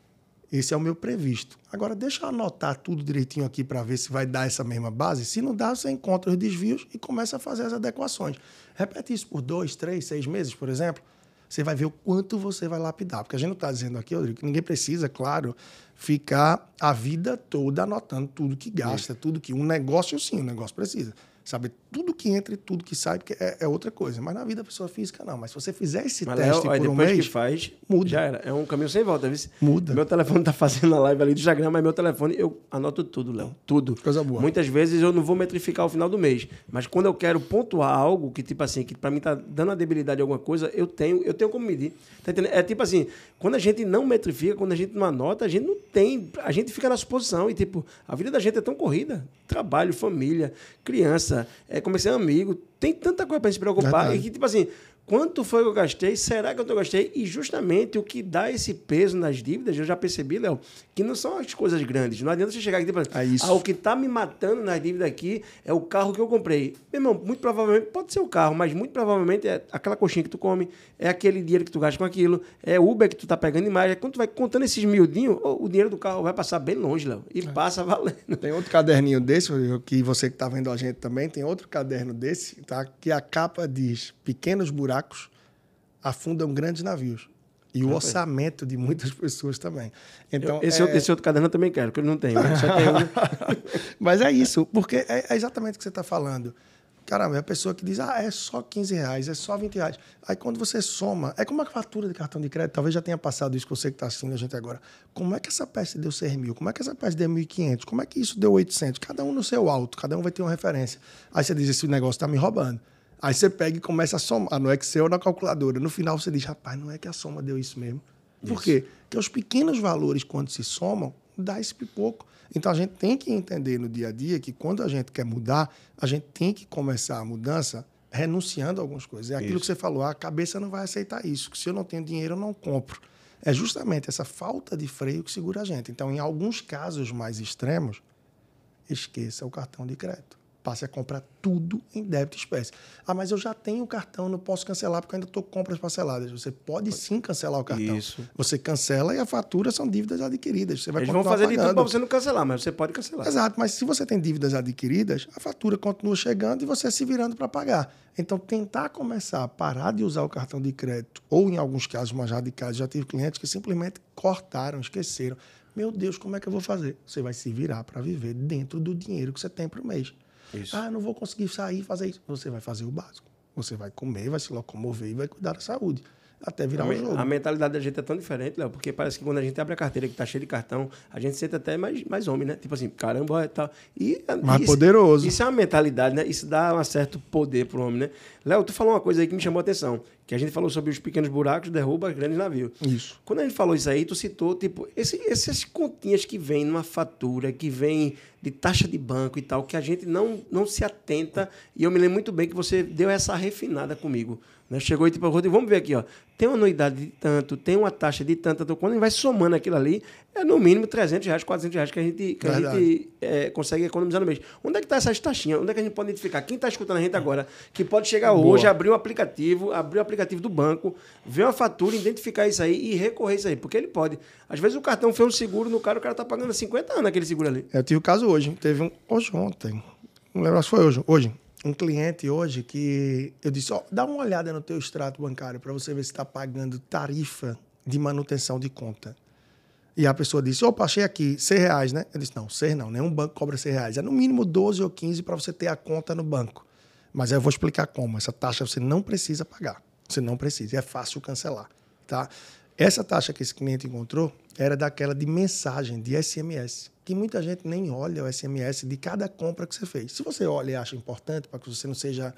Esse é o meu previsto. Agora, deixa eu anotar tudo direitinho aqui para ver se vai dar essa mesma base. Se não dá, você encontra os desvios e começa a fazer as adequações. Repete isso por dois, três, seis meses, por exemplo você vai ver o quanto você vai lapidar. Porque a gente não está dizendo aqui, Rodrigo, que ninguém precisa, claro, ficar a vida toda anotando tudo que gasta, Sim. tudo que. Um negócio, sim, um negócio precisa. Saber tudo que entra e tudo que sai, porque é, é outra coisa. Mas na vida da pessoa física, não. Mas se você fizer esse Mas, teste aí por um depois mês, que faz, muda. já era. É um caminho sem volta. Viu? Muda. Meu telefone tá fazendo a live ali do Instagram, mas meu telefone, eu anoto tudo, Léo. Tudo. Coisa boa. Muitas vezes eu não vou metrificar o final do mês. Mas quando eu quero pontuar algo que, tipo assim, que pra mim tá dando uma debilidade em alguma coisa, eu tenho, eu tenho como medir. Tá entendendo? É tipo assim, quando a gente não metrifica, quando a gente não anota, a gente não tem. A gente fica na suposição. E, tipo, a vida da gente é tão corrida. Trabalho, família, criança, é, comecei amigo. Tem tanta coisa pra gente se preocupar. Verdade. E que, tipo assim, quanto foi que eu gastei? Será que eu gastei? E justamente o que dá esse peso nas dívidas, eu já percebi, Léo, que não são as coisas grandes. Não adianta você chegar aqui e tipo, É isso. ah, o que tá me matando nas dívidas aqui é o carro que eu comprei. Meu irmão, muito provavelmente pode ser o carro, mas muito provavelmente é aquela coxinha que tu come, é aquele dinheiro que tu gasta com aquilo, é Uber que tu tá pegando demais. É quando tu vai contando esses miudinhos, o dinheiro do carro vai passar bem longe, Léo. E passa valendo. Tem outro caderninho desse, que você que está vendo a gente também, tem outro caderno desse, tá? Que a capa diz: pequenos buracos afundam grandes navios. E o orçamento de muitas pessoas também. Então, Eu- esse, é- outro, esse outro caderno eu também quero, porque eu não tenho. né? Tenho. Mas é isso, porque é, é exatamente o que você está falando. Caramba, é a pessoa que diz, ah, é só 15 reais, é só 20 reais. Aí quando você soma, é como a fatura de cartão de crédito, talvez já tenha passado isso com você que está assistindo a gente agora. Como é que essa peça deu 6 mil? Como é que essa peça deu 1.500? Como é que isso deu 800? Cada um no seu alto, cada um vai ter uma referência. Aí você diz, esse negócio está me roubando. Aí você pega e começa a somar no Excel ou na calculadora. No final você diz, rapaz, não é que a soma deu isso mesmo. Por quê? Porque os pequenos valores, quando se somam, dá esse pipoco. Então a gente tem que entender no dia a dia que quando a gente quer mudar, a gente tem que começar a mudança renunciando a algumas coisas. É aquilo Isso. que você falou, a cabeça não vai aceitar isso. Que se eu não tenho dinheiro, eu não compro. É justamente essa falta de freio que segura a gente. Então, em alguns casos mais extremos, esqueça o cartão de crédito. Passe a comprar tudo em débito e espécie. Ah, mas eu já tenho o cartão, não posso cancelar porque eu ainda estou com compras parceladas. Você pode sim cancelar o cartão. Isso. Você cancela e a fatura são dívidas adquiridas. Você vai Eles vão fazer de tudo pagando. pra você não cancelar, mas você pode cancelar. Exato, mas se você tem dívidas adquiridas, a fatura continua chegando e você se virando para pagar. Então, tentar começar a parar de usar o cartão de crédito, ou em alguns casos mais radicais, já tive clientes que simplesmente cortaram, esqueceram. Meu Deus, como é que eu vou fazer? Você vai se virar para viver dentro do dinheiro que você tem por mês. Isso. Ah, não vou conseguir sair fazer isso. Você vai fazer o básico. Você vai comer, vai se locomover e vai cuidar da saúde. Até virar A, um jogo. a mentalidade da gente é tão diferente, Léo, porque parece que quando a gente abre a carteira que tá cheia de cartão, a gente sente até mais, mais homem, né? Tipo assim, caramba, é tal. E, Mais isso- poderoso. Isso é uma mentalidade, né? Isso dá um certo poder pro homem, né? Léo, tu falou uma coisa aí que me chamou a atenção, que a gente falou sobre os pequenos buracos derruba grandes navios. Isso. Quando a gente falou isso aí, tu citou, tipo, esse, essas continhas que vêm numa fatura, que vem de taxa de banco e tal, que a gente não, não se atenta. E eu me lembro muito bem que você deu essa refinada comigo. Né? Chegou e tipo, Rodrigo, vamos ver aqui, ó. Tem uma anuidade de tanto, tem uma taxa de tanto. Então, quando a gente vai somando aquilo ali, é no mínimo 300 reais, 400 reais que a gente, que a gente é, consegue economizar no mês. Onde é que está essas taxinhas? Onde é que a gente pode identificar? Quem está escutando a gente agora, que pode chegar Boa. hoje, abrir um aplicativo, abrir o aplicativo do banco, ver uma fatura, identificar isso aí e recorrer isso aí. Porque ele pode. Às vezes o cartão fez um seguro no cara, o cara tá pagando 50 anos aquele seguro ali. Eu tive o caso hoje. Teve um. Hoje, ontem. Não lembro se foi hoje. Hoje. Um cliente hoje que eu disse: ó, dá uma olhada no teu extrato bancário para você ver se está pagando tarifa de manutenção de conta. E a pessoa disse: opa, achei aqui, 100 reais, né? Eu disse: não, 100 não, nenhum banco cobra 100 reais. É no mínimo 12 ou 15 para você ter a conta no banco. Mas eu vou explicar como. Essa taxa você não precisa pagar. Você não precisa. É fácil cancelar. Tá? Essa taxa que esse cliente encontrou era daquela de mensagem, de SMS. Que muita gente nem olha o SMS de cada compra que você fez. Se você olha e acha importante, para que você não seja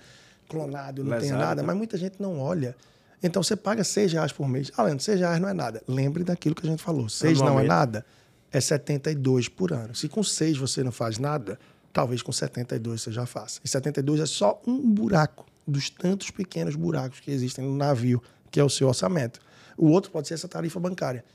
clonado, não tenha nada, né? mas muita gente não olha. Então você paga 6 reais por mês. Ah, Leandro, 6 reais não é nada. Lembre daquilo que a gente falou. 6 não é nada, é 72 por ano. Se com 6 você não faz nada, talvez com 72 você já faça. E 72 é só um buraco dos tantos pequenos buracos que existem no navio, que é o seu orçamento. O outro pode ser essa tarifa bancária.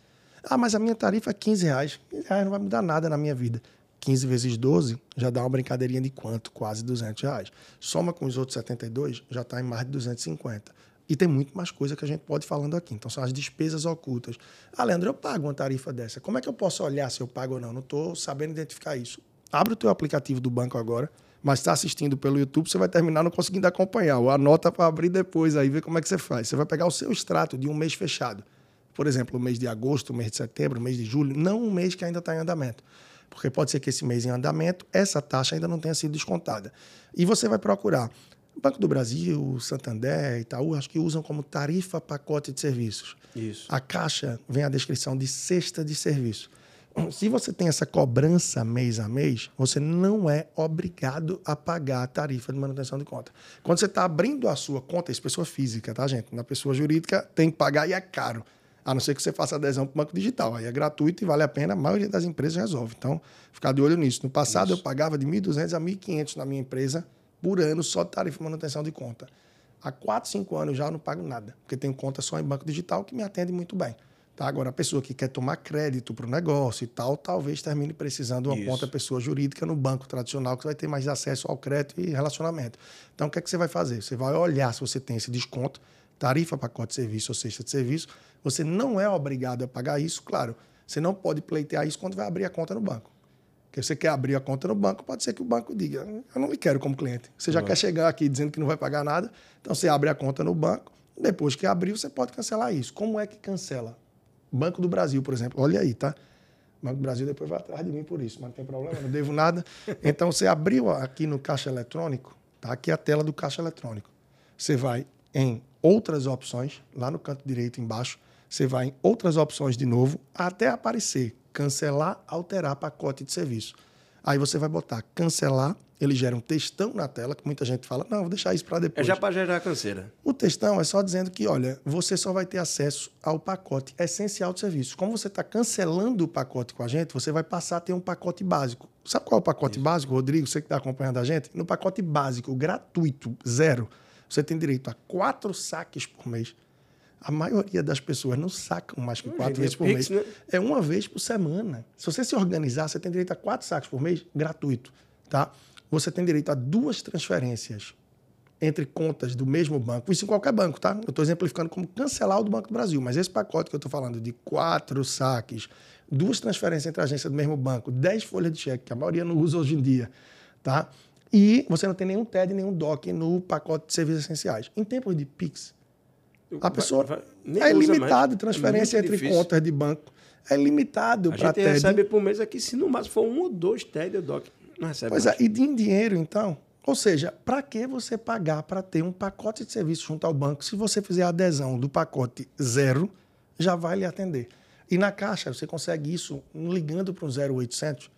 Ah, mas a minha tarifa é 15 reais. 15 reais não vai mudar nada na minha vida. 15 vezes 12 já dá uma brincadeirinha de quanto? Quase 200 reais. Soma com os outros 72, já está em mais de 250. E tem muito mais coisa que a gente pode falando aqui. Então, são as despesas ocultas. Ah, Leandro, eu pago uma tarifa dessa. Como é que eu posso olhar se eu pago ou não? Não estou sabendo identificar isso. Abre o teu aplicativo do banco agora, mas está assistindo pelo YouTube, você vai terminar não conseguindo acompanhar. Ou anota para abrir depois aí, ver como é que você faz. Você vai pegar o seu extrato de um mês fechado. Por exemplo, o mês de agosto, o mês de setembro, o mês de julho, não um mês que ainda está em andamento. Porque pode ser que esse mês em andamento, essa taxa ainda não tenha sido descontada. E você vai procurar. Banco do Brasil, Santander, Itaú, acho que usam como tarifa pacote de serviços. Isso. A Caixa vem a descrição de cesta de serviço. Se você tem essa cobrança mês a mês, você não é obrigado a pagar a tarifa de manutenção de conta. Quando você está abrindo a sua conta, isso é pessoa física, tá, gente? Na pessoa jurídica tem que pagar e é caro. A não ser que você faça adesão para o banco digital. Aí é gratuito e vale a pena, a maioria das empresas resolve. Então, ficar de olho nisso. No passado, isso. eu pagava de 1.200 a 1.500 na minha empresa por ano só de tarifa de manutenção de conta. Há 4, 5 anos já eu não pago nada, porque tenho conta só em banco digital que me atende muito bem. Tá? Agora, a pessoa que quer tomar crédito para o negócio e tal, talvez termine precisando de uma conta pessoa jurídica no banco tradicional, que você vai ter mais acesso ao crédito e relacionamento. Então, o que, é que você vai fazer? Você vai olhar se você tem esse desconto, tarifa, pacote de serviço ou cesta de serviço. Você não é obrigado a pagar isso, claro. Você não pode pleitear isso quando vai abrir a conta no banco. Porque você quer abrir a conta no banco, pode ser que o banco diga: eu não me quero como cliente. Você já quer chegar aqui dizendo que não vai pagar nada, então você abre a conta no banco. Depois que abriu, você pode cancelar isso. Como é que cancela? Banco do Brasil, por exemplo. Olha aí, tá? Banco do Brasil depois vai atrás de mim por isso, mas não tem problema, não devo nada. Então você abriu aqui no caixa eletrônico, tá? Aqui é a tela do caixa eletrônico. Você vai em outras opções, lá no canto direito embaixo, você vai em outras opções de novo, até aparecer cancelar, alterar pacote de serviço. Aí você vai botar cancelar, ele gera um textão na tela, que muita gente fala, não, vou deixar isso para depois. É já para gerar canseira. O textão é só dizendo que, olha, você só vai ter acesso ao pacote essencial de serviço. Como você está cancelando o pacote com a gente, você vai passar a ter um pacote básico. Sabe qual é o pacote isso. básico, Rodrigo? Você que está acompanhando a gente? No pacote básico, gratuito, zero, você tem direito a quatro saques por mês a maioria das pessoas não sacam mais que quatro vezes por mês. Né? É uma vez por semana. Se você se organizar, você tem direito a quatro sacos por mês, gratuito. Tá? Você tem direito a duas transferências entre contas do mesmo banco. Isso em qualquer banco, tá? Eu estou exemplificando como cancelar o do Banco do Brasil. Mas esse pacote que eu estou falando de quatro saques, duas transferências entre agências do mesmo banco, dez folhas de cheque, que a maioria não usa hoje em dia, tá? E você não tem nenhum TED, nenhum DOC no pacote de serviços essenciais. Em tempos de PIX, a pessoa vai, vai, é limitado é transferência é entre difícil. contas de banco. É limitado para TED. A gente recebe por mês aqui, se no máximo for um ou dois TED, o DOC não recebe Pois mais. é, e em dinheiro, então. Ou seja, para que você pagar para ter um pacote de serviço junto ao banco se você fizer a adesão do pacote zero, já vai lhe atender. E na Caixa, você consegue isso ligando para o 0800,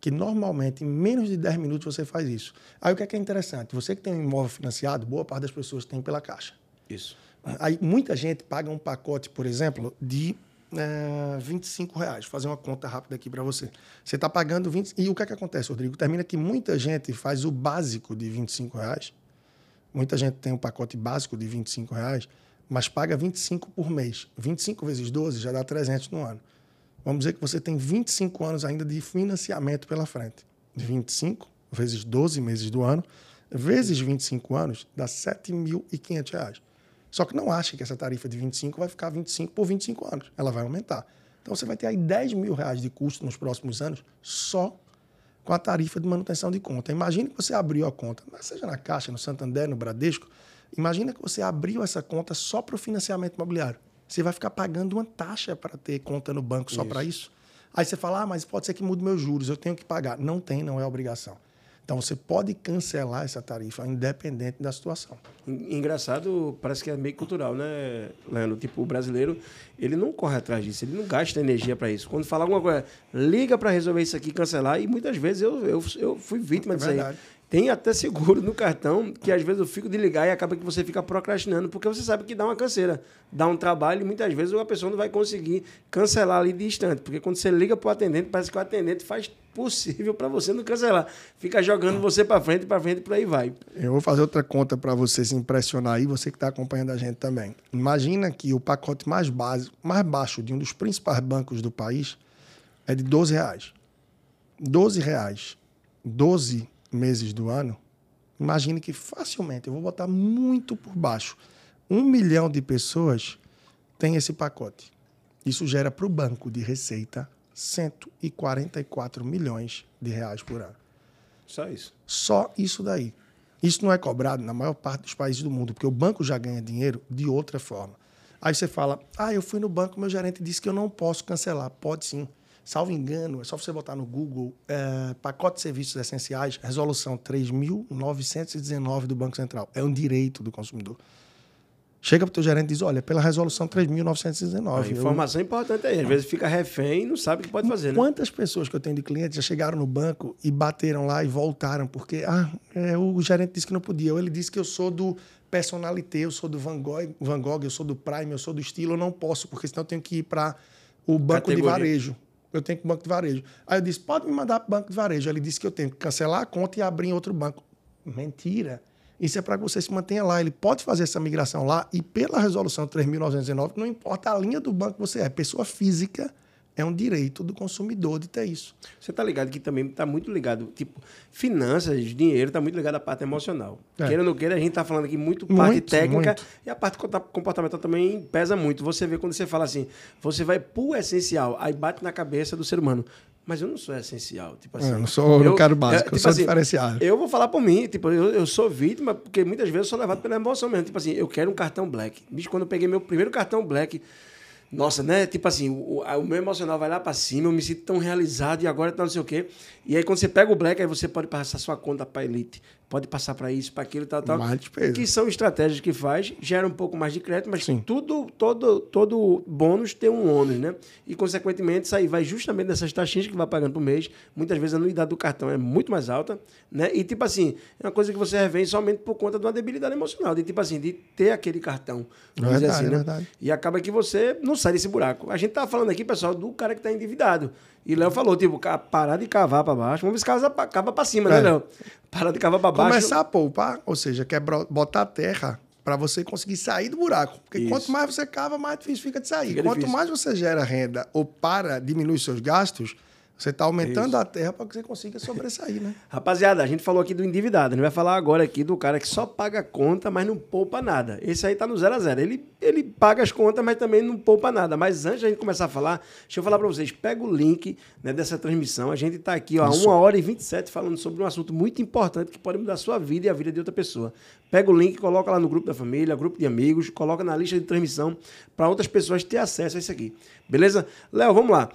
que normalmente em menos de 10 minutos você faz isso. Aí o que é, que é interessante? Você que tem um imóvel financiado, boa parte das pessoas tem pela Caixa. Isso. Aí, muita gente paga um pacote, por exemplo, de é, 25 reais. Vou fazer uma conta rápida aqui para você. Você está pagando 20. E o que, é que acontece, Rodrigo? Termina que muita gente faz o básico de 25 reais. Muita gente tem um pacote básico de 25 reais, mas paga 25 por mês. 25 vezes 12 já dá 300 no ano. Vamos dizer que você tem 25 anos ainda de financiamento pela frente. 25 vezes 12 meses do ano, vezes 25 anos, dá R$ 7.500. Só que não acha que essa tarifa de 25 vai ficar 25 por 25 anos. Ela vai aumentar. Então você vai ter aí 10 mil reais de custo nos próximos anos só com a tarifa de manutenção de conta. Imagine que você abriu a conta, seja na Caixa, no Santander, no Bradesco. Imagina que você abriu essa conta só para o financiamento imobiliário. Você vai ficar pagando uma taxa para ter conta no banco só para isso. Aí você fala, ah, mas pode ser que mude meus juros, eu tenho que pagar. Não tem, não é obrigação. Então você pode cancelar essa tarifa, independente da situação. Engraçado, parece que é meio cultural, né, Leandro? Tipo, o brasileiro, ele não corre atrás disso, ele não gasta energia para isso. Quando fala alguma coisa, liga para resolver isso aqui, cancelar, e muitas vezes eu, eu, eu fui vítima é disso aí. Tem até seguro no cartão, que às vezes eu fico de ligar e acaba que você fica procrastinando, porque você sabe que dá uma canseira, dá um trabalho e muitas vezes a pessoa não vai conseguir cancelar ali de instante. Porque quando você liga para o atendente, parece que o atendente faz possível para você não cancelar. Fica jogando você para frente, para frente, por aí vai. Eu vou fazer outra conta para você se impressionar aí, você que está acompanhando a gente também. Imagina que o pacote mais básico, mais baixo de um dos principais bancos do país é de 12 reais. 12 reais. 12 meses do ano, imagine que facilmente, eu vou botar muito por baixo, um milhão de pessoas tem esse pacote. Isso gera para o banco de receita 144 milhões de reais por ano. Só isso? Só isso daí. Isso não é cobrado na maior parte dos países do mundo, porque o banco já ganha dinheiro de outra forma. Aí você fala: ah, eu fui no banco, meu gerente disse que eu não posso cancelar. Pode sim. Salvo engano, é só você botar no Google é, pacote de serviços essenciais, resolução 3.919 do Banco Central. É um direito do consumidor. Chega para o teu gerente e diz: olha, pela resolução 3.919. A informação eu... importante aí. Às vezes fica refém e não sabe o que pode fazer. Né? Quantas pessoas que eu tenho de clientes já chegaram no banco e bateram lá e voltaram porque ah, é, o gerente disse que não podia. Ou ele disse que eu sou do personalité, eu sou do Van Gogh, Van Gogh, eu sou do Prime, eu sou do estilo, eu não posso, porque senão eu tenho que ir para o banco Categoria. de varejo. Eu tenho para o banco de varejo. Aí eu disse: pode me mandar para o banco de varejo. Ele disse que eu tenho que cancelar a conta e abrir em outro banco. Mentira. Isso é para que você se mantenha lá. Ele pode fazer essa migração lá e pela resolução 3.919, não importa a linha do banco que você é, pessoa física é um direito do consumidor de ter isso. Você está ligado que também está muito ligado, tipo, finanças, dinheiro, está muito ligado à parte emocional. É. Queira ou não queira, a gente está falando aqui muito parte muito, técnica muito. e a parte comportamental também pesa muito. Você vê quando você fala assim, você vai pro essencial, aí bate na cabeça do ser humano mas eu não sou essencial. Tipo assim, eu não sou eu, quero básico, é, tipo eu sou assim, diferenciado. Eu vou falar por mim, tipo, eu, eu sou vítima, porque muitas vezes eu sou levado pela emoção mesmo. Tipo assim, eu quero um cartão black. Bicho, quando eu peguei meu primeiro cartão black, nossa, né? Tipo assim, o, o meu emocional vai lá para cima, eu me sinto tão realizado e agora tá não sei o quê. E aí quando você pega o black, aí você pode passar sua conta para elite pode passar para isso, para aquilo, tal, tal. Que são estratégias que faz, gera um pouco mais de crédito, mas Sim. tudo, todo, todo bônus tem um ônus, né? E, consequentemente, isso aí vai justamente dessas taxinhas que vai pagando por mês. Muitas vezes a anuidade do cartão é muito mais alta, né? E, tipo assim, é uma coisa que você revém somente por conta de uma debilidade emocional, de, tipo assim, de ter aquele cartão. Vamos verdade, dizer assim, né? Verdade. E acaba que você não sai desse buraco. A gente tá falando aqui, pessoal, do cara que está endividado. E Léo falou, tipo, parar de cavar para baixo. Vamos ver se cava para cima, né, é. né, Léo? Parar de cavar para baixo. Começar a poupar, ou seja, quer botar a terra para você conseguir sair do buraco. Porque Isso. quanto mais você cava, mais difícil fica de sair. Fica quanto difícil. mais você gera renda ou para diminuir seus gastos, você está aumentando Isso. a terra para que você consiga sobressair, né? Rapaziada, a gente falou aqui do endividado. A gente vai falar agora aqui do cara que só paga conta, mas não poupa nada. Esse aí tá no zero a zero. Ele, ele paga as contas, mas também não poupa nada. Mas antes da gente começar a falar, deixa eu falar para vocês. Pega o link né, dessa transmissão. A gente está aqui, ó, Isso. uma hora e 27 falando sobre um assunto muito importante que pode mudar a sua vida e a vida de outra pessoa. Pega o link, coloca lá no grupo da família, grupo de amigos, coloca na lista de transmissão para outras pessoas ter acesso a isso aqui. Beleza? Léo, vamos lá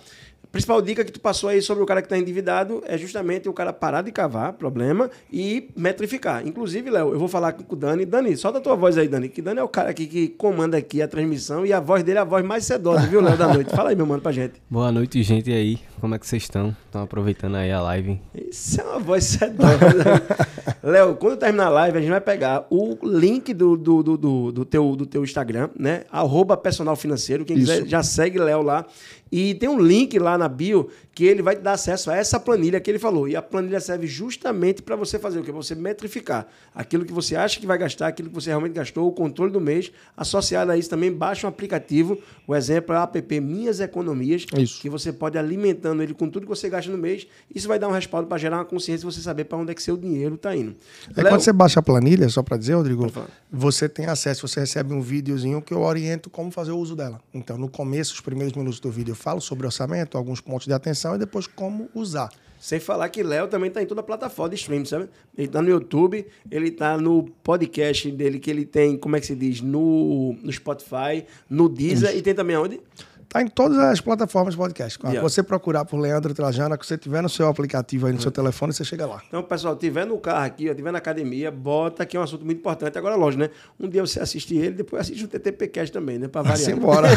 principal dica que tu passou aí sobre o cara que está endividado é justamente o cara parar de cavar, problema, e metrificar. Inclusive, Léo, eu vou falar com o Dani. Dani, solta a tua voz aí, Dani, que Dani é o cara aqui que comanda aqui a transmissão e a voz dele é a voz mais sedosa, viu, Léo, da noite. Fala aí, meu mano, pra gente. Boa noite, gente aí. Como é que vocês estão? Estão aproveitando aí a live? Isso é uma voz sedosa. Léo, quando terminar a live, a gente vai pegar o link do, do, do, do, do teu, do teu Instagram, né? Arroba personal financeiro. Quem Isso. quiser já segue Léo lá. E tem um link lá na bio que ele vai te dar acesso a essa planilha que ele falou. E a planilha serve justamente para você fazer o quê? Você metrificar aquilo que você acha que vai gastar, aquilo que você realmente gastou, o controle do mês. Associado a isso também, baixa um aplicativo, o exemplo é o app Minhas Economias, isso. que você pode alimentando ele com tudo que você gasta no mês. Isso vai dar um respaldo para gerar uma consciência e você saber para onde é que seu dinheiro está indo. É quando você baixa a planilha, só para dizer, Rodrigo, você tem acesso, você recebe um videozinho que eu oriento como fazer o uso dela. Então, no começo, os primeiros minutos do vídeo, eu falo sobre orçamento, alguns pontos de atenção e depois como usar. Sem falar que Léo também está em toda a plataforma de streaming, sabe? Ele está no YouTube, ele está no podcast dele que ele tem, como é que se diz? No, no Spotify, no Deezer Isso. e tem também onde? Tá em todas as plataformas de podcast. Yeah. você procurar por Leandro Trajana, que você tiver no seu aplicativo aí no uhum. seu telefone, você chega lá. Então, pessoal, tiver no carro aqui, ó, tiver na academia, bota que é um assunto muito importante. Agora, lógico, né? Um dia você assiste ele, depois assiste o TTPcast também, né? Pra variar. embora.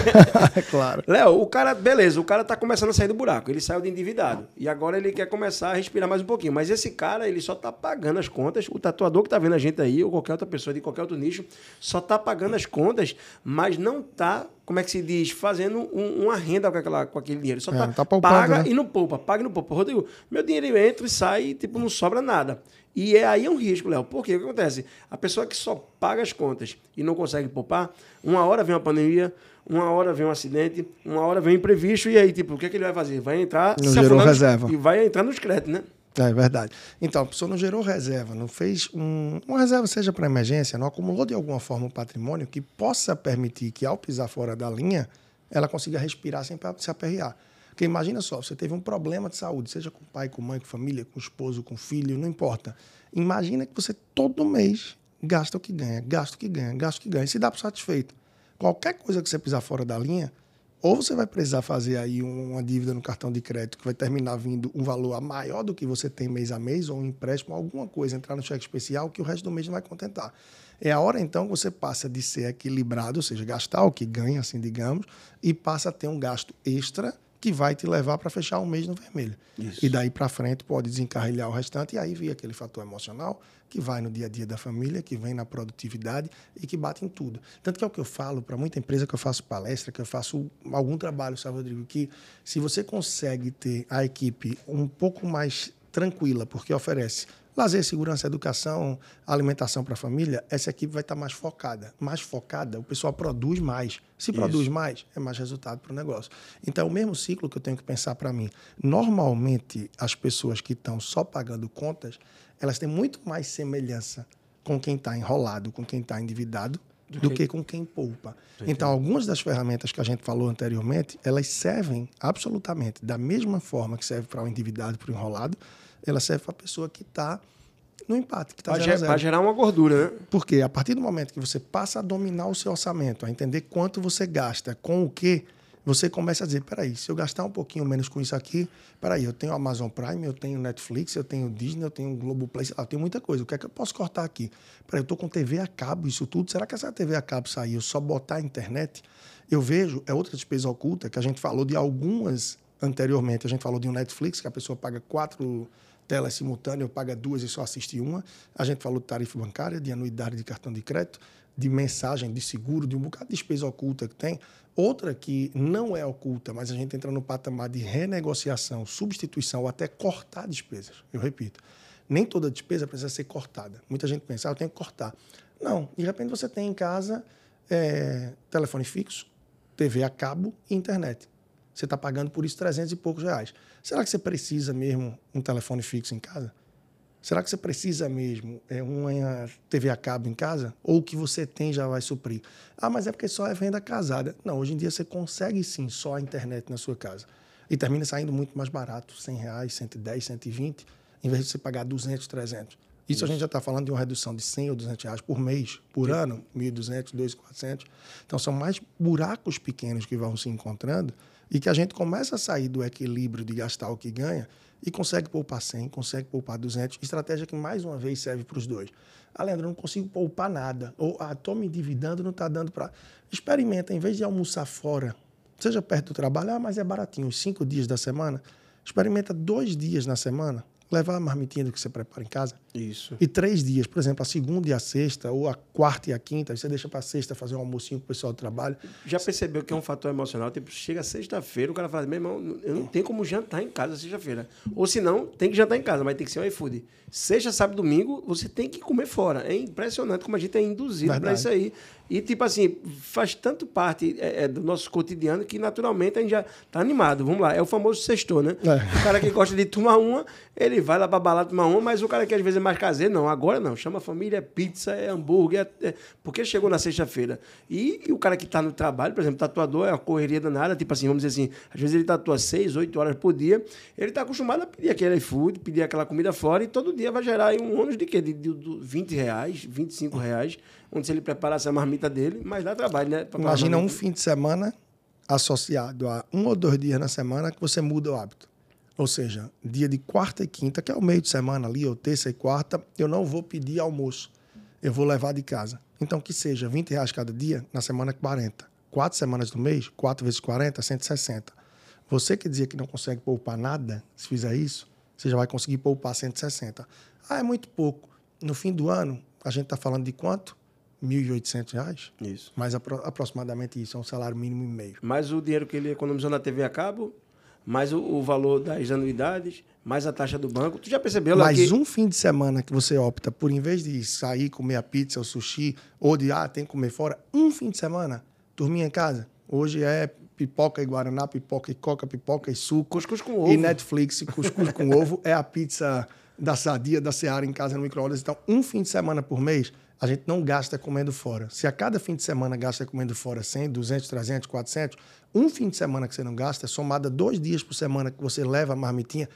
é claro. Léo, o cara, beleza, o cara tá começando a sair do buraco. Ele saiu de endividado. E agora ele quer começar a respirar mais um pouquinho. Mas esse cara, ele só tá pagando as contas. O tatuador que tá vendo a gente aí, ou qualquer outra pessoa de qualquer outro nicho, só tá pagando as contas, mas não tá como é que se diz, fazendo um, uma renda com, aquela, com aquele dinheiro. Só é, tá, tá poupando, paga né? e não poupa, paga e não poupa. Rodrigo, meu dinheiro entra e sai e tipo, não sobra nada. E é aí é um risco, Léo. Por quê? O que acontece? A pessoa que só paga as contas e não consegue poupar, uma hora vem uma pandemia, uma hora vem um acidente, uma hora vem um imprevisto, e aí, tipo, o que, é que ele vai fazer? Vai entrar... Não gerou reserva. E vai entrar nos créditos, né? É verdade. Então, a pessoa não gerou reserva, não fez um, uma reserva, seja para emergência, não acumulou de alguma forma um patrimônio que possa permitir que, ao pisar fora da linha, ela consiga respirar sem se aperrear. Porque imagina só, você teve um problema de saúde, seja com pai, com mãe, com família, com esposo, com filho, não importa. Imagina que você todo mês gasta o que ganha, gasta o que ganha, gasta o que ganha, e se dá por satisfeito. Qualquer coisa que você pisar fora da linha, ou você vai precisar fazer aí uma dívida no cartão de crédito que vai terminar vindo um valor maior do que você tem mês a mês, ou um empréstimo, alguma coisa, entrar no cheque especial que o resto do mês não vai contentar. É a hora então que você passa de ser equilibrado, ou seja, gastar o que ganha, assim digamos, e passa a ter um gasto extra que vai te levar para fechar um mês no vermelho. Isso. E daí para frente pode desencarrilhar o restante e aí vem aquele fator emocional que vai no dia a dia da família, que vem na produtividade e que bate em tudo. Tanto que é o que eu falo para muita empresa que eu faço palestra, que eu faço algum trabalho, sabe, Rodrigo, que se você consegue ter a equipe um pouco mais tranquila, porque oferece Lazer, segurança, educação, alimentação para a família, essa equipe vai estar tá mais focada. Mais focada, o pessoal produz mais. Se Isso. produz mais, é mais resultado para o negócio. Então, é o mesmo ciclo que eu tenho que pensar para mim. Normalmente, as pessoas que estão só pagando contas, elas têm muito mais semelhança com quem está enrolado, com quem está endividado, do que com quem poupa. Então, algumas das ferramentas que a gente falou anteriormente, elas servem absolutamente da mesma forma que serve para o endividado, para o enrolado, ela serve para a pessoa que está no empate, que está Para gerar uma gordura, né? Porque a partir do momento que você passa a dominar o seu orçamento, a entender quanto você gasta, com o que, você começa a dizer, peraí, se eu gastar um pouquinho menos com isso aqui, peraí, eu tenho Amazon Prime, eu tenho Netflix, eu tenho Disney, eu tenho Globoplay, eu tenho muita coisa. O que é que eu posso cortar aqui? Peraí, eu estou com TV a cabo, isso tudo. Será que essa TV a cabo sair, eu só botar a internet? Eu vejo, é outra despesa oculta, que a gente falou de algumas anteriormente. A gente falou de um Netflix, que a pessoa paga quatro tela simultânea, paga duas e só assiste uma. A gente falou de tarifa bancária, de anuidade de cartão de crédito, de mensagem, de seguro, de um bocado de despesa oculta que tem. Outra que não é oculta, mas a gente entra no patamar de renegociação, substituição ou até cortar despesas. Eu repito, nem toda despesa precisa ser cortada. Muita gente pensa, ah, eu tenho que cortar. Não, de repente você tem em casa é, telefone fixo, TV a cabo e internet. Você está pagando por isso 300 e poucos reais. Será que você precisa mesmo um telefone fixo em casa? Será que você precisa mesmo é, uma TV a cabo em casa? Ou o que você tem já vai suprir? Ah, mas é porque só é venda casada. Não, hoje em dia você consegue sim só a internet na sua casa. E termina saindo muito mais barato, 100 reais, 110, 120, em vez de você pagar 200, 300. Isso, Isso. a gente já está falando de uma redução de 100 ou 200 reais por mês, por Sim. ano, 1.200, 2.400. Então, são mais buracos pequenos que vão se encontrando e que a gente começa a sair do equilíbrio de gastar o que ganha e consegue poupar 100, consegue poupar 200. Estratégia que, mais uma vez, serve para os dois. Ah, Leandro, eu não consigo poupar nada. Ou, ah, estou me endividando, não está dando para... Experimenta, em vez de almoçar fora, seja perto do trabalho, ah, mas é baratinho, cinco dias da semana, experimenta dois dias na semana levar a marmitinha do que você prepara em casa. Isso. E três dias, por exemplo, a segunda e a sexta, ou a quarta e a quinta, você deixa para sexta fazer um almocinho com o pessoal do trabalho. Já percebeu que é um fator emocional? Tipo, chega sexta-feira, o cara fala, meu irmão, eu não tenho como jantar em casa sexta-feira. Ou se não, tem que jantar em casa, mas tem que ser um iFood. Sexta, sábado, domingo, você tem que comer fora. É impressionante como a gente é induzido para isso aí. E, tipo assim, faz tanto parte é, é, do nosso cotidiano que, naturalmente, a gente já tá animado. Vamos lá, é o famoso sextor, né? É. O cara que gosta de tomar uma, ele vai lá pra balada tomar uma, mas o cara que às vezes é mais caseiro, não. Agora não. Chama a família, é pizza, é hambúrguer, é, é porque chegou na sexta-feira. E, e, o cara que tá no trabalho, por exemplo, tatuador, é uma correria danada, tipo assim, vamos dizer assim, às vezes ele tatua seis, oito horas por dia, ele tá acostumado a pedir aquele iFood, pedir aquela comida fora, e todo dia vai gerar um ônus de quê? De, de, de 20 reais, 25 reais onde se ele preparasse a marmita dele, mas dá trabalho, né? Imagina um fim de semana associado a um ou dois dias na semana que você muda o hábito. Ou seja, dia de quarta e quinta, que é o meio de semana ali, ou terça e quarta, eu não vou pedir almoço. Eu vou levar de casa. Então, que seja 20 reais cada dia, na semana 40. Quatro semanas do mês, quatro vezes 40, 160. Você que dizia que não consegue poupar nada, se fizer isso, você já vai conseguir poupar 160. Ah, é muito pouco. No fim do ano, a gente está falando de quanto? R$ 1.800. Isso. Mais apro aproximadamente isso, é um salário mínimo e meio. Mais o dinheiro que ele economizou na TV a cabo, mais o, o valor das anuidades, mais a taxa do banco. Tu já percebeu lá Mais que... um fim de semana que você opta por, em vez de sair, comer a pizza, o sushi, ou de, ah, tem que comer fora, um fim de semana, dormir em casa. Hoje é pipoca e guaraná, pipoca e coca, pipoca e suco. Cuscuz com ovo. E Netflix, cuscuz com ovo. É a pizza da Sadia, da Seara em casa no micro-ondas. Então, um fim de semana por mês a gente não gasta comendo fora. Se a cada fim de semana gasta comendo fora 100, 200, 300, 400, um fim de semana que você não gasta, somado a dois dias por semana que você leva a marmitinha,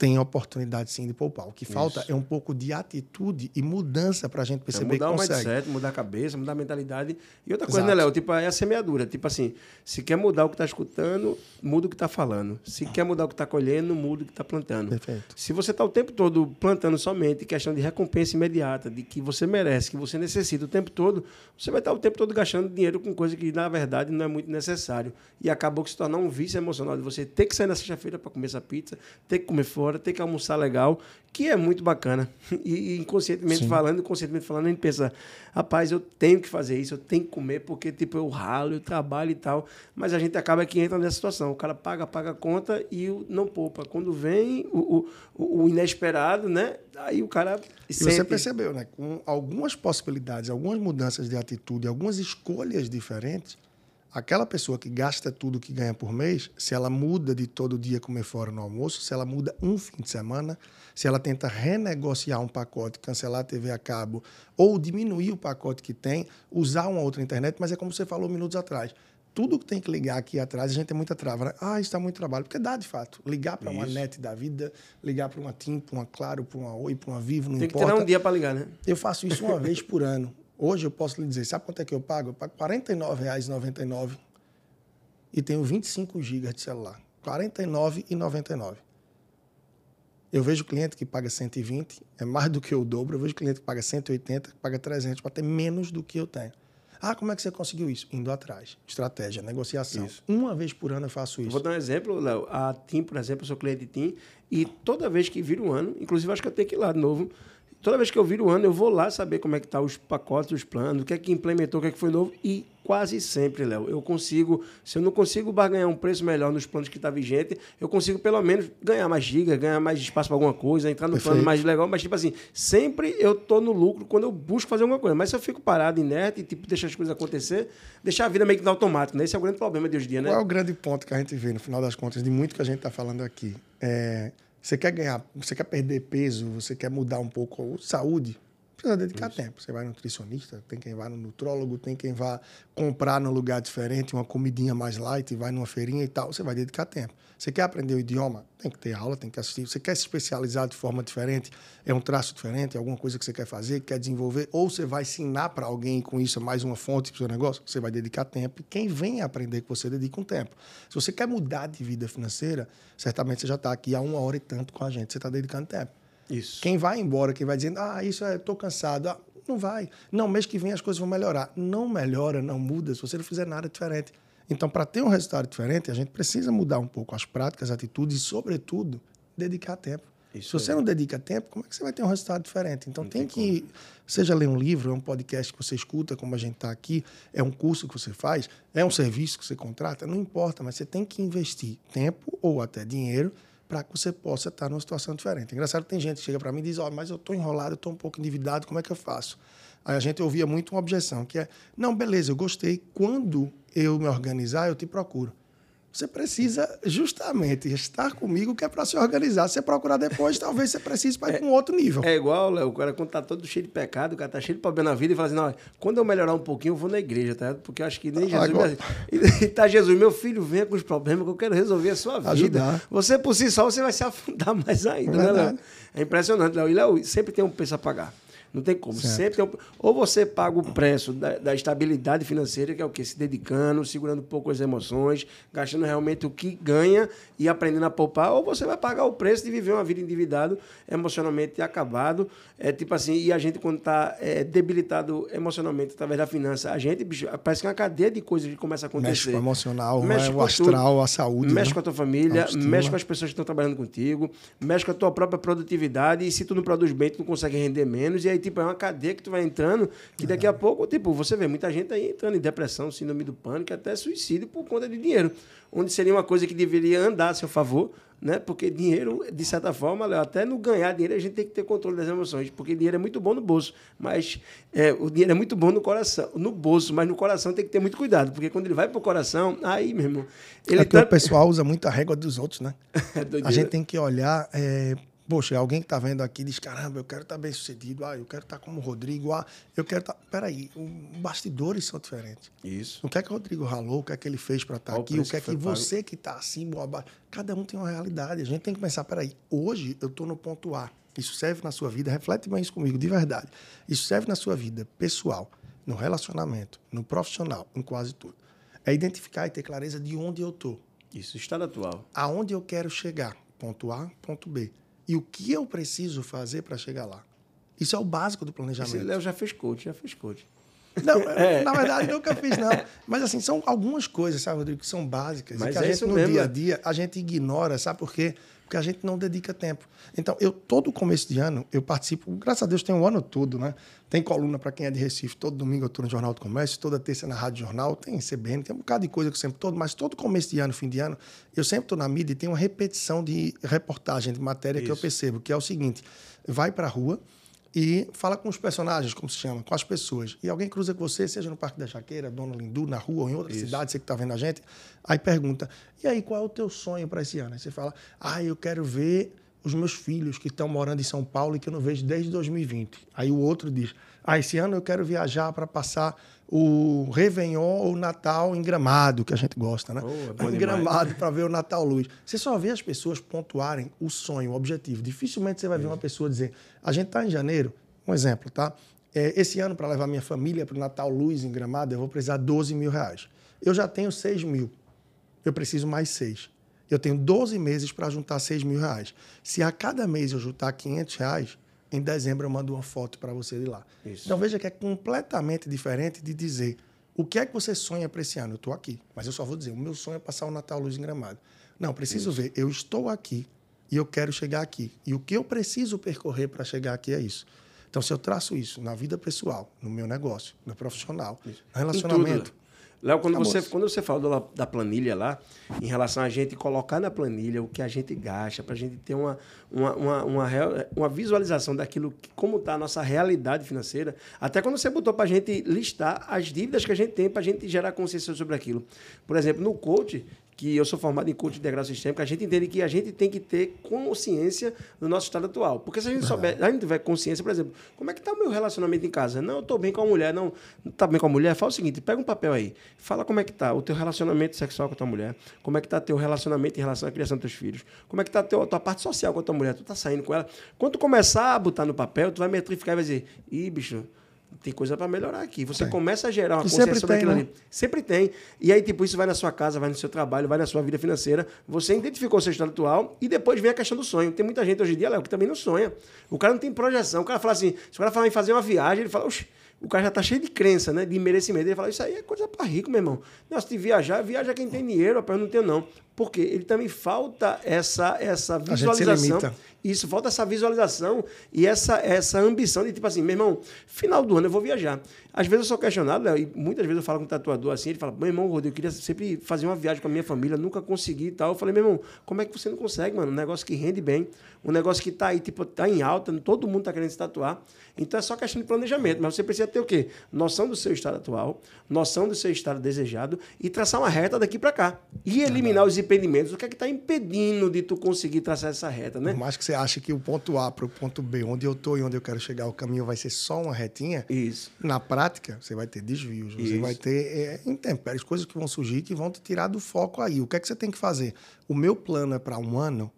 tem oportunidade sim de poupar. O que falta é um pouco de atitude e mudança para a gente perceber é mudar que o consegue. mindset, mudar a cabeça, mudar a mentalidade. E outra coisa, né, Léo? Tipo, é a semeadura. Tipo assim, se quer mudar o que está escutando, muda o que está falando. Se quer mudar o que está colhendo, muda o que está plantando. Perfeito. Se você está o tempo todo plantando somente questão de recompensa imediata, de que você merece, que você necessita o tempo todo, você vai estar o tempo todo gastando dinheiro com coisa que, na verdade, não é muito necessário. E acabou que se tornar um vício emocional de você ter que sair na sexta-feira para comer essa pizza, ter que comer fora, ter que almoçar legal, que é muito bacana. E, inconscientemente Sim. falando, inconscientemente falando, a gente pensa, rapaz, eu tenho que fazer isso, eu tenho que comer, porque tipo, eu ralo, eu trabalho e tal. Mas a gente acaba que entra nessa situação. O cara paga, paga a conta e não poupa. Quando vem o, o, o inesperado, né? Aí o cara. E você percebeu, né? Com algumas possibilidades, algumas mudanças de atitude, algumas escolhas diferentes, aquela pessoa que gasta tudo que ganha por mês, se ela muda de todo dia comer fora no almoço, se ela muda um fim de semana, se ela tenta renegociar um pacote, cancelar a TV a cabo ou diminuir o pacote que tem, usar uma outra internet, mas é como você falou minutos atrás. Tudo que tem que ligar aqui atrás, a gente tem muita trava. Né? Ah, isso dá muito trabalho. Porque dá, de fato. Ligar para uma net da vida, ligar para uma TIM, para uma Claro, para uma Oi, para uma Vivo, não Tem que importa. tirar um dia para ligar, né? Eu faço isso uma vez por ano. Hoje eu posso lhe dizer, sabe quanto é que eu pago? Eu pago R$ 49,99 e tenho 25 GB de celular. R$ 49,99. Eu vejo cliente que paga 120, é mais do que o dobro. Eu vejo cliente que paga 180, que paga 300 para ter menos do que eu tenho. Ah, como é que você conseguiu isso? Indo atrás. Estratégia, negociação. Isso. Uma vez por ano eu faço isso. Vou dar um exemplo, Léo. A TIM, por exemplo, eu sou cliente de TIM, e toda vez que vira um ano, inclusive acho que eu tenho que ir lá de novo, toda vez que eu viro um ano, eu vou lá saber como é que tá os pacotes, os planos, o que é que implementou, o que é que foi novo, e quase sempre, Léo, eu consigo, se eu não consigo barganhar um preço melhor nos planos que está vigente, eu consigo pelo menos ganhar mais gigas, ganhar mais espaço para alguma coisa, entrar no plano Perfeito. mais legal, mas tipo assim, sempre eu tô no lucro quando eu busco fazer alguma coisa, mas se eu fico parado, inerte, e tipo, deixar as coisas acontecer, deixar a vida meio que no automático, né? Esse é o grande problema de hoje em dia, né? Qual é o grande ponto que a gente vê, no final das contas, de muito que a gente está falando aqui? É, você quer ganhar, você quer perder peso, você quer mudar um pouco a saúde, precisa dedicar tempo. Você vai no nutricionista, tem quem vai no nutrólogo, tem quem vai comprar num lugar diferente, uma comidinha mais light, vai numa feirinha e tal, você vai dedicar tempo. Você quer aprender o idioma? Tem que ter aula, tem que assistir. Você quer se especializar de forma diferente? É um traço diferente? É alguma coisa que você quer fazer, quer desenvolver? Ou você vai ensinar para alguém com isso é mais uma fonte para o seu negócio? Você vai dedicar tempo. E quem vem aprender com você, dedica um tempo. Se você quer mudar de vida financeira, certamente você já está aqui há uma hora e tanto com a gente. Você está dedicando tempo. Isso. Quem vai embora, quem vai dizendo, ah, isso é, tô cansado. Ah, não vai. Não, mês que vem as coisas vão melhorar. Não melhora, não muda se você não fizer nada diferente. Então, para ter um resultado diferente, a gente precisa mudar um pouco as práticas, as atitudes e, sobretudo, dedicar tempo. Isso se você aí. não dedica tempo, como é que você vai ter um resultado diferente? Então, tem, que, seja ler um livro, é um podcast que você escuta, como a gente está aqui, é um curso que você faz, é um serviço que você contrata, não importa, mas você tem que investir tempo ou até dinheiro para que você possa estar numa situação diferente. Engraçado, tem gente que chega para mim e diz: Ó, mas eu estou enrolado, eu estou um pouco endividado, como é que eu faço? Aí a gente ouvia muito uma objeção, que é: não, beleza, eu gostei, quando eu me organizar, eu te procuro. Você precisa justamente estar comigo, que é para se organizar. Se você procurar depois, talvez você precise para ir para um outro nível. É igual, Léo, o cara quando tá todo cheio de pecado, o cara tá cheio de problema na vida e fala assim, não, quando eu melhorar um pouquinho, eu vou na igreja, tá? Porque eu acho que nem Jesus... E, e tá Jesus, meu filho, venha com os problemas que eu quero resolver a sua vida. Ajudar. Você por si só, você vai se afundar mais ainda, né, Léo? É impressionante, Léo. E, Léo, sempre tem um preço a pagar. Não tem como. Certo. Sempre tem um... Ou você paga o preço da, da estabilidade financeira, que é o quê? Se dedicando, segurando um pouco as emoções, gastando realmente o que ganha e aprendendo a poupar, ou você vai pagar o preço de viver uma vida endividado, emocionalmente acabado. É tipo assim, e a gente, quando está debilitado emocionalmente através da finança, a gente, bicho, parece que é uma cadeia de coisas que começa a acontecer. Mexe com o emocional, Mexe né? com o astral, tudo. a saúde. Mexe né? com a tua família, Autoestima. mexe com as pessoas que estão trabalhando contigo, mexe com a tua própria produtividade, e se tu não produz bem, tu não consegue render menos, e aí, tipo, é uma cadeia que tu vai entrando, que daqui a pouco, tipo, você vê muita gente aí entrando em depressão, síndrome do pânico, até suicídio por conta de dinheiro, onde seria uma coisa que deveria andar a seu favor, né? Porque dinheiro, de certa forma, Léo, até no ganhar dinheiro, a gente tem que ter controle das emoções, porque dinheiro é muito bom no bolso, mas é, o dinheiro é muito bom no coração, no bolso, mas no coração tem que ter muito cuidado, porque quando ele vai pro coração, aí, meu irmão, ele é que o tá- pessoal usa muito a régua dos outros, né? É A gente tem que olhar é, Poxa, alguém que está vendo aqui diz: caramba, eu quero estar tá bem sucedido, ah, eu quero estar tá como o Rodrigo, ah, eu quero estar. Tá... Peraí, os bastidores são diferentes. Isso. O que é que o Rodrigo ralou, o que é que ele fez para estar tá aqui, o que é que, que você pago. que está ou abaixo. Cada um tem uma realidade. A gente tem que pensar: peraí, hoje eu estou no ponto A. Isso serve na sua vida, reflete bem isso comigo, de verdade. Isso serve na sua vida pessoal, no relacionamento, no profissional, em quase tudo. É identificar e ter clareza de onde eu estou. Isso, estado atual. Aonde eu quero chegar, ponto A, ponto B. E o que eu preciso fazer para chegar lá. Isso é o básico do planejamento. Esse Léo já fez coach, já fez coach. Não, é. na verdade, nunca fiz, não. Mas, assim, são algumas coisas, sabe, Rodrigo, que são básicas. Mas e que a é gente, no mesmo, dia a dia, a gente ignora, sabe por quê? Porque a gente não dedica tempo. Então, eu todo começo de ano, eu participo, graças a Deus tem um ano todo, né? Tem coluna para quem é de Recife, todo domingo eu estou no Jornal do Comércio, toda terça na Rádio Jornal, tem CBN, tem um bocado de coisa que eu sempre todo, mas todo começo de ano, fim de ano, eu sempre estou na mídia e tem uma repetição de reportagem, de matéria Isso. que eu percebo, que é o seguinte, vai para a rua, e fala com os personagens, como se chama, com as pessoas. E alguém cruza com você, seja no Parque da Jaqueira, Dona Lindu, na rua ou em outra Isso. cidade, você que está vendo a gente, aí pergunta: e aí, qual é o teu sonho para esse ano? Aí você fala: ah, eu quero ver os meus filhos que estão morando em São Paulo e que eu não vejo desde 2020. Aí o outro diz: ah, esse ano eu quero viajar para passar o Réveillon ou o Natal em Gramado, que a gente gosta, né? Oh, é em Gramado para ver o Natal Luz. Você só vê as pessoas pontuarem o sonho, o objetivo. Dificilmente você vai ver uma pessoa dizer: a gente está em janeiro, um exemplo, tá? É, esse ano, para levar minha família para o Natal Luz em Gramado, eu vou precisar 12 mil reais. Eu já tenho 6 mil. Eu preciso mais 6. Eu tenho 12 meses para juntar 6 mil reais. Se a cada mês eu juntar 500 reais, em dezembro eu mando uma foto para você de lá. Isso. Então veja que é completamente diferente de dizer o que é que você sonha para esse ano. Eu estou aqui, mas eu só vou dizer o meu sonho é passar o Natal Luz em Gramado. Não, preciso isso. ver. Eu estou aqui e eu quero chegar aqui. E o que eu preciso percorrer para chegar aqui é isso. Então, se eu traço isso na vida pessoal, no meu negócio, no profissional, isso. no relacionamento, Léo, quando você, quando você falou da planilha lá, em relação a gente colocar na planilha o que a gente gasta, para a gente ter uma, uma, uma, uma, uma visualização daquilo, que, como está a nossa realidade financeira, até quando você botou para a gente listar as dívidas que a gente tem, para a gente gerar consciência sobre aquilo. Por exemplo, no coach, que eu sou formado em coach integral sistêmico, a gente entende que a gente tem que ter consciência do nosso estado atual. Porque se a gente souber, a gente tiver consciência, por exemplo, como é que está o meu relacionamento em casa? Não, eu estou bem com a mulher, não, está bem com a mulher, fala o seguinte, pega um papel aí, fala como é que está o teu relacionamento sexual com a tua mulher, como é que está teu relacionamento em relação à criação dos teus filhos, como é que está a tua parte social com a tua mulher, tu está saindo com ela. Quando tu começar a botar no papel, tu vai metrificar e vai dizer, ih, bicho, tem coisa para melhorar aqui. Você tem. começa a gerar uma consciência sobre aquilo né? ali. Sempre tem. E aí, tipo, isso vai na sua casa, vai no seu trabalho, vai na sua vida financeira. Você identificou o seu estado atual e depois vem a questão do sonho. Tem muita gente hoje em dia, Léo, que também não sonha. O cara não tem projeção. O cara fala assim, se o cara falar em fazer uma viagem, ele fala, oxe, o cara já tá cheio de crença, né? De merecimento. Ele fala, isso aí é coisa para rico, meu irmão. Nossa, de viajar, viaja quem tem dinheiro, eu não tenho não. Porque ele também falta essa, essa visualização. Isso, falta essa visualização e essa, essa ambição de tipo assim, meu irmão, final do ano eu vou viajar. Às vezes eu sou questionado, Léo, e muitas vezes eu falo com o tatuador assim, ele fala, meu irmão, Rodrigo, eu queria sempre fazer uma viagem com a minha família, nunca consegui e tal. Eu falei, meu irmão, como é que você não consegue, mano? Um negócio que rende bem, um negócio que tá aí, tipo, tá em alta, todo mundo tá querendo se tatuar. Então é só questão de planejamento, mas você precisa ter o quê? Noção do seu estado atual, noção do seu estado desejado e traçar uma reta daqui para cá. E eliminar os impedimentos. O que é que está impedindo de tu conseguir traçar essa reta, né? Por mais que você ache que o ponto A para o ponto B, onde eu estou e onde eu quero chegar, o caminho vai ser só uma retinha. Isso. Na prática, você vai ter desvios, você Isso. vai ter é, intempéries, coisas que vão surgir que vão te tirar do foco aí. O que é que você tem que fazer? O meu plano é para um ano.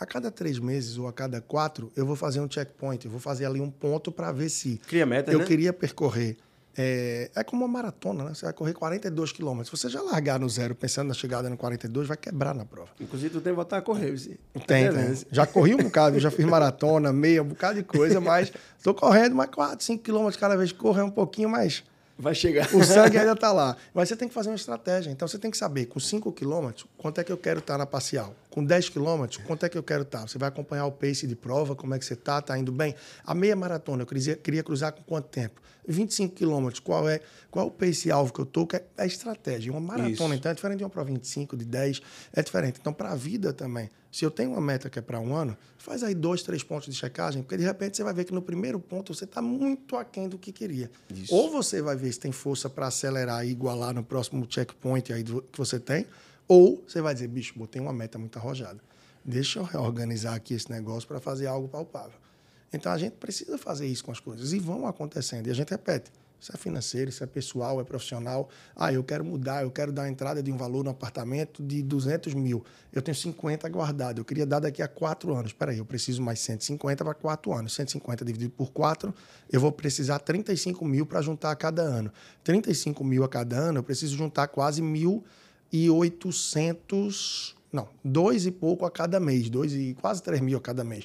A cada três meses ou a cada quatro, eu vou fazer um checkpoint, eu vou fazer ali um ponto para ver se Cria meta, eu né? queria percorrer é, é como uma maratona, né? Você vai correr 42 quilômetros. Se você já largar no zero pensando na chegada no 42, vai quebrar na prova. Inclusive, tu tem que voltar a correr, você. Tem, tem. Já corri um bocado, já fiz maratona, meia, um bocado de coisa, mas estou correndo mais 4, 5 quilômetros cada vez que correr um pouquinho mais. Vai chegar. O sangue ainda está lá. Mas você tem que fazer uma estratégia. Então você tem que saber, com 5 quilômetros, quanto é que eu quero estar tá na parcial. Com 10 quilômetros, quanto é que eu quero estar. Tá? Você vai acompanhar o pace de prova, como é que você está, está indo bem. A meia maratona, eu queria, queria cruzar com quanto tempo? 25 quilômetros, qual é, qual é o pace-alvo que eu estou? É a estratégia. Uma maratona, Isso. então, é diferente de uma prova 25, de 10, é diferente. Então, para a vida também, se eu tenho uma meta que é para um ano, faz aí dois, três pontos de checagem, porque de repente você vai ver que no primeiro ponto você está muito aquém do que queria. Isso. Ou você vai ver se tem força para acelerar e igualar no próximo checkpoint aí que você tem, ou você vai dizer, bicho, botei uma meta muito arrojada. deixa eu reorganizar aqui esse negócio para fazer algo palpável. Então a gente precisa fazer isso com as coisas e vão acontecendo. E a gente repete: isso é financeiro, isso é pessoal, é profissional. Ah, eu quero mudar, eu quero dar a entrada de um valor no apartamento de 200 mil. Eu tenho 50 guardado, eu queria dar daqui a quatro anos. Espera aí, eu preciso mais 150 para quatro anos. 150 dividido por quatro, eu vou precisar 35 mil para juntar a cada ano. 35 mil a cada ano, eu preciso juntar quase 1.800, não, dois e pouco a cada mês, dois e quase 3 mil a cada mês.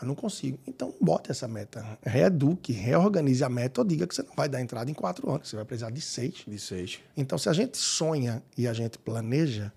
Eu não consigo. Então, bote essa meta. Reeduque, reorganize a meta ou diga que você não vai dar entrada em quatro anos, você vai precisar de seis. De seis. Então, se a gente sonha e a gente planeja,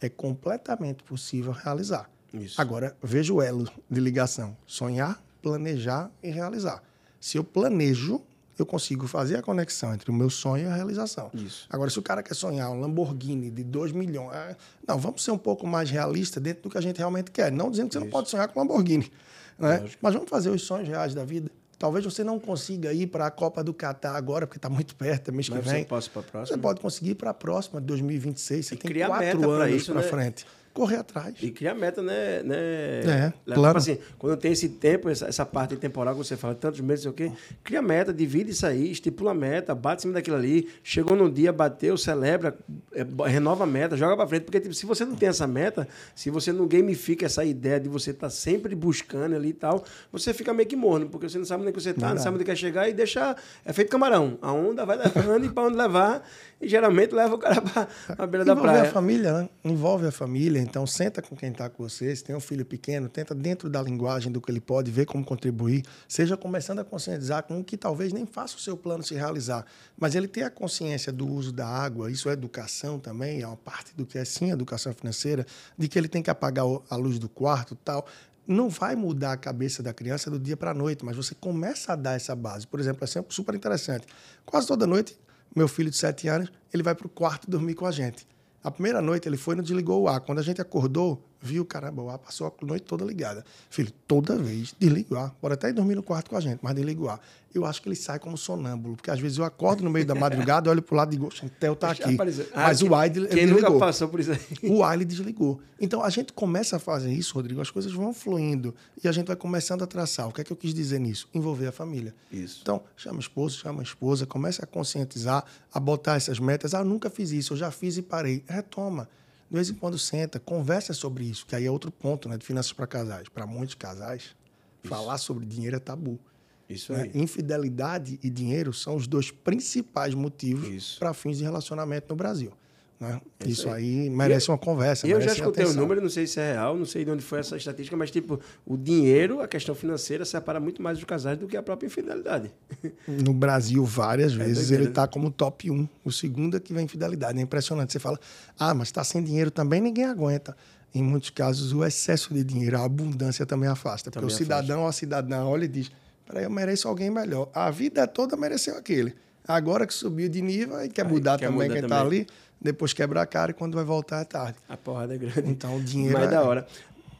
é completamente possível realizar. Isso. Agora, veja o elo de ligação: sonhar, planejar e realizar. Se eu planejo, eu consigo fazer a conexão entre o meu sonho e a realização. Isso. Agora, se o cara quer sonhar um Lamborghini de 2 milhões, é, não, vamos ser um pouco mais realistas dentro do que a gente realmente quer. Não dizendo que você não Isso. pode sonhar com Lamborghini, né? Lógico. mas vamos fazer os sonhos reais da vida. Talvez você não consiga ir para a Copa do Catar agora, porque está muito perto, é mês Mas que você vem. para a Você pode conseguir ir para a próxima, de 2026. Você E tem quatro anos para né? Correr atrás. E criar meta, né? né É, Tipo claro. assim, quando tem esse tempo, essa, essa parte temporal que você fala, tantos meses, sei o quê, cria meta, divide isso aí, estipula a meta, bate em cima daquilo ali, chegou no dia, bateu, celebra, é, renova a meta, joga pra frente. Porque tipo, se você não tem essa meta, se você não gamifica essa ideia de você estar sempre buscando ali e tal, você fica meio que morno, porque você não sabe onde é que você tá, não sabe onde quer chegar e deixa. É feito camarão. A onda vai levando e pra onde levar, e geralmente leva o cara pra, pra beira da Envolver praia. a família, né? Envolve a família. Então, senta com quem está com você. Se tem um filho pequeno, tenta dentro da linguagem do que ele pode, ver como contribuir. Seja começando a conscientizar com o que talvez nem faça o seu plano se realizar. Mas ele ter a consciência do uso da água, isso é educação também, é uma parte do que é sim educação financeira, de que ele tem que apagar a luz do quarto tal. Não vai mudar a cabeça da criança do dia para a noite, mas você começa a dar essa base. Por exemplo, é sempre super interessante. Quase toda noite, meu filho de 7 anos, ele vai para o quarto dormir com a gente. A primeira noite ele foi e não desligou o ar. Quando a gente acordou, viu, caramba, o ar passou a noite toda ligada. Filho, toda vez, desliga o ar. Pode até ir dormir no quarto com a gente, mas desliga o ar. Eu acho que ele sai como sonâmbulo, porque às vezes eu acordo no meio da madrugada, olho pro lado e digo, "Oxe, o Theo tá aqui. Ah, Mas quem- o ar ele Quem desligou. nunca passou por isso aí? O ar ele desligou. Então a gente começa a fazer isso, Rodrigo, as coisas vão fluindo e a gente vai começando a traçar. O que é que eu quis dizer nisso? Envolver a família. Isso. Então, chama o esposo, chama a esposa, começa a conscientizar, a botar essas metas. Ah, eu nunca fiz isso, eu já fiz e parei. Retoma. De vez em quando senta, conversa sobre isso, que aí é outro ponto né, de finanças para casais. Para muitos casais, falar sobre dinheiro é tabu. Isso né? aí. Infidelidade e dinheiro são os dois principais motivos Isso. para fins de relacionamento no Brasil. Né? Isso Isso, aí. merece uma conversa. E eu já escutei o atenção. número, não sei se é real, não sei de onde foi essa estatística, mas tipo, o dinheiro, a questão financeira, separa muito mais os casais do que a própria infidelidade. No Brasil, várias vezes, doideira, ele né? está como top 1. O segundo é que vem infidelidade. É impressionante. Você fala, ah, mas está sem dinheiro também, ninguém aguenta. Em muitos casos, o excesso de dinheiro, a abundância também afasta. Também porque o cidadão ou a cidadã olha e diz, peraí, eu mereço alguém melhor. A vida toda mereceu aquele. Agora que subiu de nível, aí quer Aí mudar quer também mudar quem está ali, depois quebra a cara e quando vai voltar é tarde. A porrada é grande. Então, o dinheiro Mas é- da hora.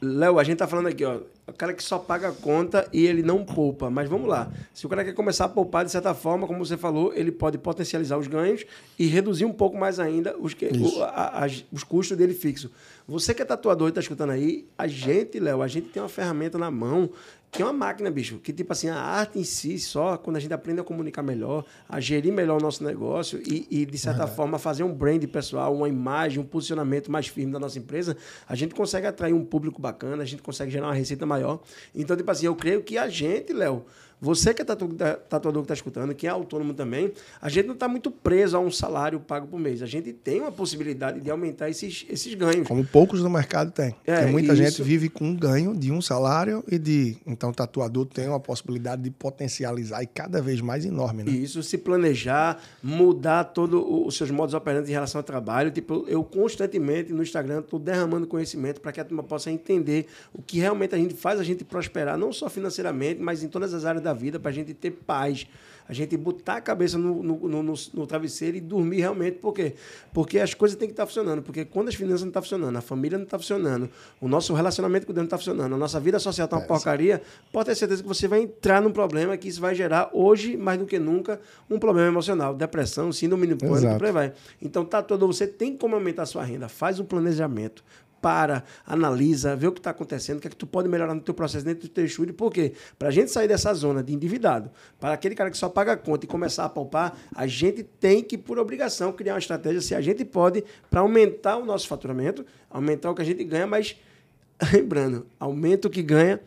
Léo, a gente tá falando aqui, ó. O cara que só paga a conta e ele não poupa. Mas vamos lá. Se o cara quer começar a poupar de certa forma, como você falou, ele pode potencializar os ganhos e reduzir um pouco mais ainda os, que, o- a- as- os custos dele fixo. Você que é tatuador e tá escutando aí, a gente, Léo, a gente tem uma ferramenta na mão que é uma máquina, bicho. Que, tipo assim, a arte em si, só quando a gente aprende a comunicar melhor, a gerir melhor o nosso negócio e, e de certa forma, fazer um brand pessoal, uma imagem, um posicionamento mais firme da nossa empresa, a gente consegue atrair um público bacana, a gente consegue gerar uma receita maior. Então, tipo assim, eu creio que a gente, Léo, você que é ta- tatuador que está escutando, que é autônomo também, a gente não está muito preso a um salário pago por mês. A gente tem uma possibilidade de aumentar esses, esses ganhos. Como poucos no mercado tem. É, Porque muita isso. gente vive com um ganho de um salário e de. Então, o tatuador tem uma possibilidade de potencializar e cada vez mais enorme, né? Isso, se planejar, mudar todos os seus modos operantes em relação ao trabalho. Tipo, eu constantemente no Instagram estou derramando conhecimento para que a turma possa entender o que realmente a gente faz a gente prosperar, não só financeiramente, mas em todas as áreas da vida, para a gente ter paz. A gente botar a cabeça no, no, no- no- no travesseiro e dormir realmente. Por quê? Porque as coisas têm que estar funcionando. Porque quando as finanças não estão funcionando, a família não está funcionando, o nosso relacionamento com Deus não está funcionando, a nossa vida social está uma porcaria, pode ter certeza que você vai entrar num problema que isso vai gerar, hoje, mais do que nunca, um problema emocional. Depressão, síndrome do pânico, por aí vai. Então, tá todo, você tem como aumentar a sua renda. Faz um planejamento. Para, analisa, vê o que está acontecendo, o que é que tu pode melhorar no teu processo dentro do teu estúdio. Por quê? Para a gente sair dessa zona de endividado, para aquele cara que só paga a conta e começar a poupar, a gente tem que, por obrigação, criar uma estratégia se a gente pode para aumentar o nosso faturamento, aumentar o que a gente ganha, mas lembrando, aumenta o que ganha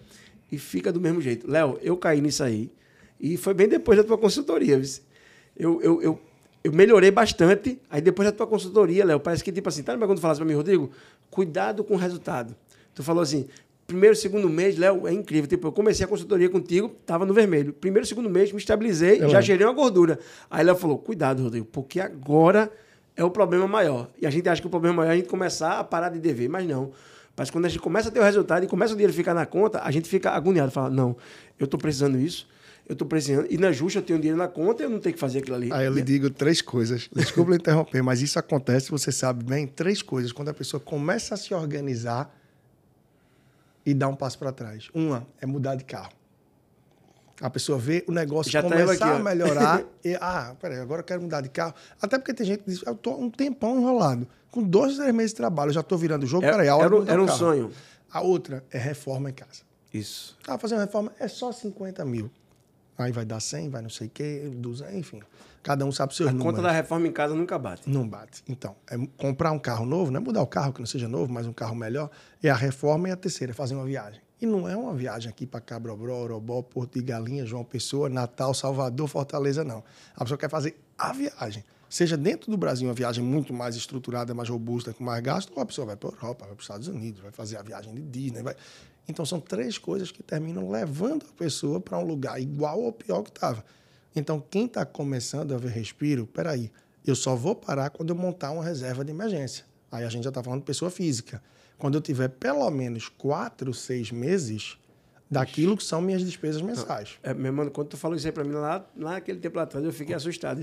e fica do mesmo jeito. Léo, eu caí nisso aí e foi bem depois da tua consultoria. Eu, eu, eu, eu melhorei bastante. Aí depois da tua consultoria, Léo, parece que tipo assim, tá quando tu falasse para mim, Rodrigo, cuidado com o resultado. Tu falou assim, primeiro, segundo mês, Léo, é incrível. Tipo, eu comecei a consultoria contigo, tava no vermelho. Primeiro, segundo mês, me estabilizei, eu já gerei uma gordura. Aí Léo falou, cuidado, Rodrigo, porque agora é o problema maior. E a gente acha que o problema maior é a gente começar a parar de dever, mas não. Mas quando a gente começa a ter o resultado e começa o dinheiro a ficar na conta, a gente fica agoniado, fala, não, eu estou precisando disso, eu estou precisando, e na justa eu tenho dinheiro na conta, eu não tenho que fazer aquilo ali. Aí eu lhe digo três coisas. Desculpa interromper, mas isso acontece, você sabe bem, três coisas. Quando a pessoa começa a se organizar e dá um passo para trás. Uma é mudar de carro. A pessoa vê o negócio Já tá começar tá aqui, a melhorar. e, ah, peraí, agora eu quero mudar de carro. Até porque tem gente que diz, eu tô um tempão enrolado. Com dois, três meses de trabalho, eu já estou virando o jogo. É, peraí, a hora era, era um carro. sonho. A outra é reforma em casa. Isso. Ah, fazer uma reforma é só 50 mil. Aí vai dar 100, vai não sei o quê, 200, enfim. Cada um sabe os seus a números. A conta da reforma em casa nunca bate. Não bate. Então, é comprar um carro novo, não é mudar o carro que não seja novo, mas um carro melhor. É a reforma e a terceira, é fazer uma viagem. E não é uma viagem aqui para Cabrobró, Orobó, Porto de Galinha, João Pessoa, Natal, Salvador, Fortaleza, não. A pessoa quer fazer a viagem. Seja dentro do Brasil uma viagem muito mais estruturada, mais robusta, com mais gasto, ou a pessoa vai para a Europa, vai para os Estados Unidos, vai fazer a viagem de Disney. Vai... Então são três coisas que terminam levando a pessoa para um lugar igual ou pior que estava. Então quem está começando a ver respiro, peraí, eu só vou parar quando eu montar uma reserva de emergência. Aí a gente já está falando de pessoa física quando eu tiver pelo menos quatro, seis meses daquilo que são minhas despesas mensais. É, meu irmão, quando tu falou isso aí para mim lá, lá naquele tempo atrás, eu fiquei assustado.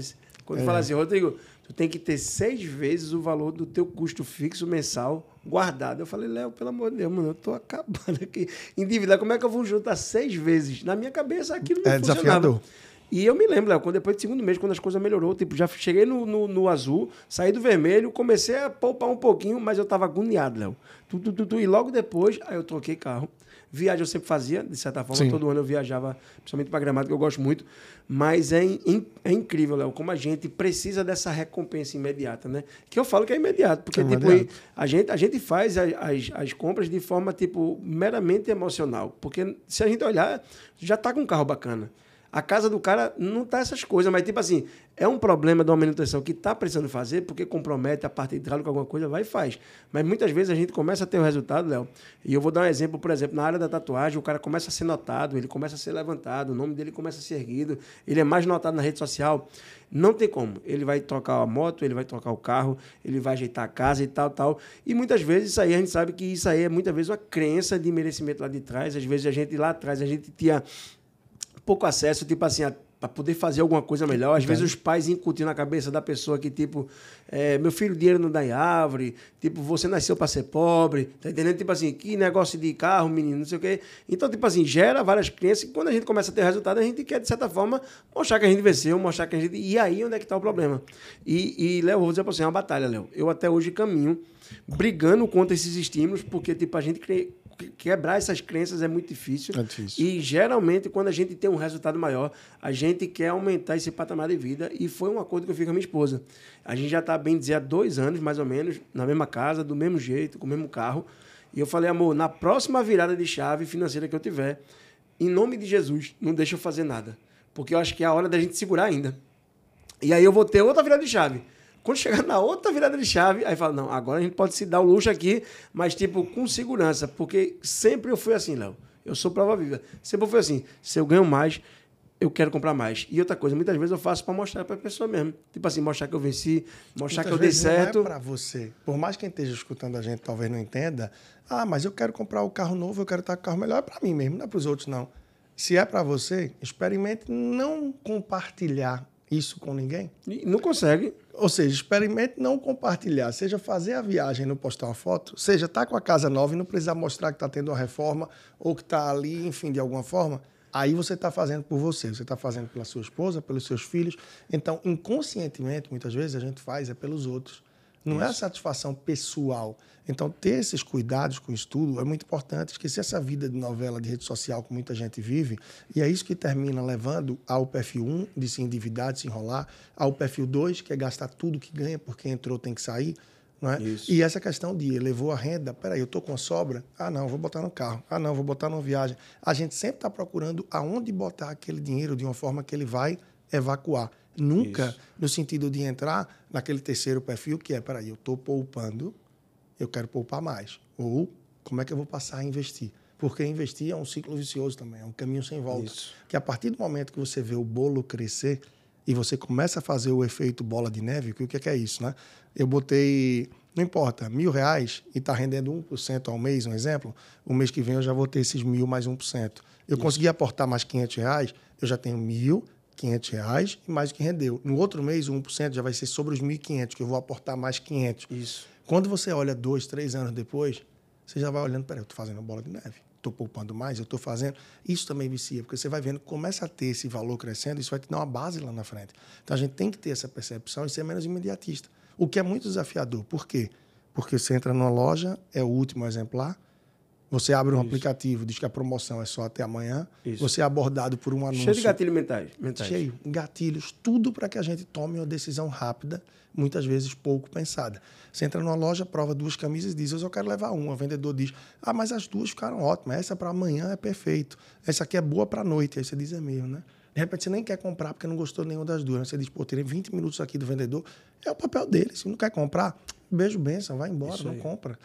Quando é. fala assim, Rodrigo, tu tem que ter seis vezes o valor do teu custo fixo mensal guardado. Eu falei, Léo, pelo amor de Deus, mano, eu tô acabando aqui. Endividar, como é que eu vou juntar seis vezes? Na minha cabeça, aquilo não é funcionava. desafiador. E eu me lembro, Léo, quando depois do segundo mês, quando as coisas melhorou, tipo, já cheguei no, no, no, azul, saí do vermelho, comecei a poupar um pouquinho, mas eu tava agoniado, Léo. Tu, tu, tu, tu, e logo depois, aí eu troquei carro. Viagem eu sempre fazia, de certa forma, Sim. todo ano eu viajava, principalmente para Gramado, que eu gosto muito. Mas é, in, é incrível, Léo, como a gente precisa dessa recompensa imediata, né? Que eu falo que é imediato, porque, é tipo, a gente, a gente faz as, as, as, compras de forma, tipo, meramente emocional. Porque se a gente olhar, já tá com um carro bacana. A casa do cara não tá essas coisas, mas tipo assim, é um problema de uma manutenção que tá precisando fazer, porque compromete a parte hidráulica, alguma coisa, vai e faz. Mas muitas vezes a gente começa a ter o resultado, Léo. E eu vou dar um exemplo, por exemplo, na área da tatuagem, o cara começa a ser notado, ele começa a ser levantado, o nome dele começa a ser erguido, ele é mais notado na rede social. Não tem como. Ele vai trocar a moto, ele vai trocar o carro, ele vai ajeitar a casa e tal, tal. E muitas vezes isso aí, a gente sabe que isso aí é muitas vezes uma crença de merecimento lá de trás. Às vezes a gente lá atrás, a gente tinha pouco acesso, tipo assim, para poder fazer alguma coisa melhor. Às vezes os pais incutiam na cabeça da pessoa que, tipo, é, meu filho, dinheiro não dá em árvore, tipo, você nasceu para ser pobre, tá entendendo? Tipo assim, que negócio de carro, menino, não sei o quê. Então, tipo assim, gera várias crenças que quando a gente começa a ter resultado, a gente quer, de certa forma, mostrar que a gente venceu, mostrar que a gente. E aí, onde é que está o problema? E, e Léo, vou dizer para você, é uma batalha, Léo. Eu até hoje caminho brigando contra esses estímulos, porque, tipo, a gente quebrar essas crenças é muito difícil. É difícil. E geralmente, quando a gente tem um resultado maior, a gente quer aumentar esse patamar de vida. E foi um acordo que eu fiz com a minha esposa. A gente já está, bem dizer, há dois anos, mais ou menos, na mesma casa, do mesmo jeito, com o mesmo carro. E eu falei, amor, na próxima virada de chave financeira que eu tiver, em nome de Jesus, não deixa eu fazer nada. Porque eu acho que é a hora da gente segurar ainda. E aí eu vou ter outra virada de chave. Quando chegar na outra virada de chave, aí fala, não, agora a gente pode se dar o luxo aqui, mas tipo, com segurança. Porque sempre eu fui assim, Léo. Eu sou prova viva. Sempre eu fui assim, se eu ganho mais, eu quero comprar mais. E outra coisa, muitas vezes eu faço para mostrar para a pessoa mesmo. Tipo assim, mostrar que eu venci, mostrar muitas que eu dei certo. Não é para você. Por mais que quem esteja escutando a gente talvez não entenda, ah, mas eu quero comprar o carro novo, eu quero estar com o carro melhor. É para mim mesmo, não é para os outros, não. Se é para você, experimente não compartilhar isso com ninguém. Não consegue. Ou seja, experimente não compartilhar, seja fazer a viagem e não postar uma foto, seja estar tá com a casa nova e não precisar mostrar que está tendo uma reforma ou que está ali, enfim, de alguma forma. Aí você está fazendo por você, você está fazendo pela sua esposa, pelos seus filhos. Então, inconscientemente, muitas vezes a gente faz é pelos outros. Não Isso. é a satisfação pessoal. Então, ter esses cuidados com o estudo é muito importante. Esquecer essa vida de novela de rede social que muita gente vive. E é isso que termina levando ao perfil 1, de se endividar, de se enrolar, ao perfil 2, que é gastar tudo que ganha, porque entrou tem que sair. Não é? E essa questão de elevou a renda, peraí, eu estou com sobra, ah não, vou botar no carro, ah não, vou botar numa viagem. A gente sempre está procurando aonde botar aquele dinheiro de uma forma que ele vai evacuar. Nunca Isso. no sentido de entrar naquele terceiro perfil que é, peraí, eu estou poupando, eu quero poupar mais. Ou como é que eu vou passar a investir? Porque investir é um ciclo vicioso também, é um caminho sem volta. Isso. Que a partir do momento que você vê o bolo crescer e você começa a fazer o efeito bola de neve, que o que é, que é isso, né? Eu botei, não importa, mil reais e está rendendo 1% ao mês, um exemplo, o mês que vem eu já vou ter esses mil mais 1%. Eu isso. consegui aportar mais 500 reais, eu já tenho mil 500 reais e mais do que rendeu. No outro mês, o 1% já vai ser sobre os 1.500, que eu vou aportar mais 500. Isso. Quando você olha dois, três anos depois, você já vai olhando, peraí, eu estou fazendo bola de neve. Estou poupando mais, eu estou fazendo. Isso também vicia, porque você vai vendo, começa a ter esse valor crescendo, isso vai te dar uma base lá na frente. Então a gente tem que ter essa percepção e ser menos imediatista. O que é muito desafiador. Por quê? Porque você entra numa loja, é o último exemplar, você abre um Isso. aplicativo, diz que a promoção é só até amanhã. Isso. Você é abordado por um anúncio. Cheio de gatilhos mentais. mentais. Cheio. Gatilhos. Tudo para que a gente tome uma decisão rápida, muitas vezes pouco pensada. Você entra numa loja, prova duas camisas e diz: Eu só quero levar uma. O vendedor diz: Ah, mas as duas ficaram ótimas. Essa para amanhã é perfeito. Essa aqui é boa para a noite. Aí você diz: É mesmo, né? De repente você nem quer comprar porque não gostou nenhuma das duas. Você diz: Pô, terei 20 minutos aqui do vendedor. É o papel dele. Se não quer comprar, beijo, benção, vai embora, não compra.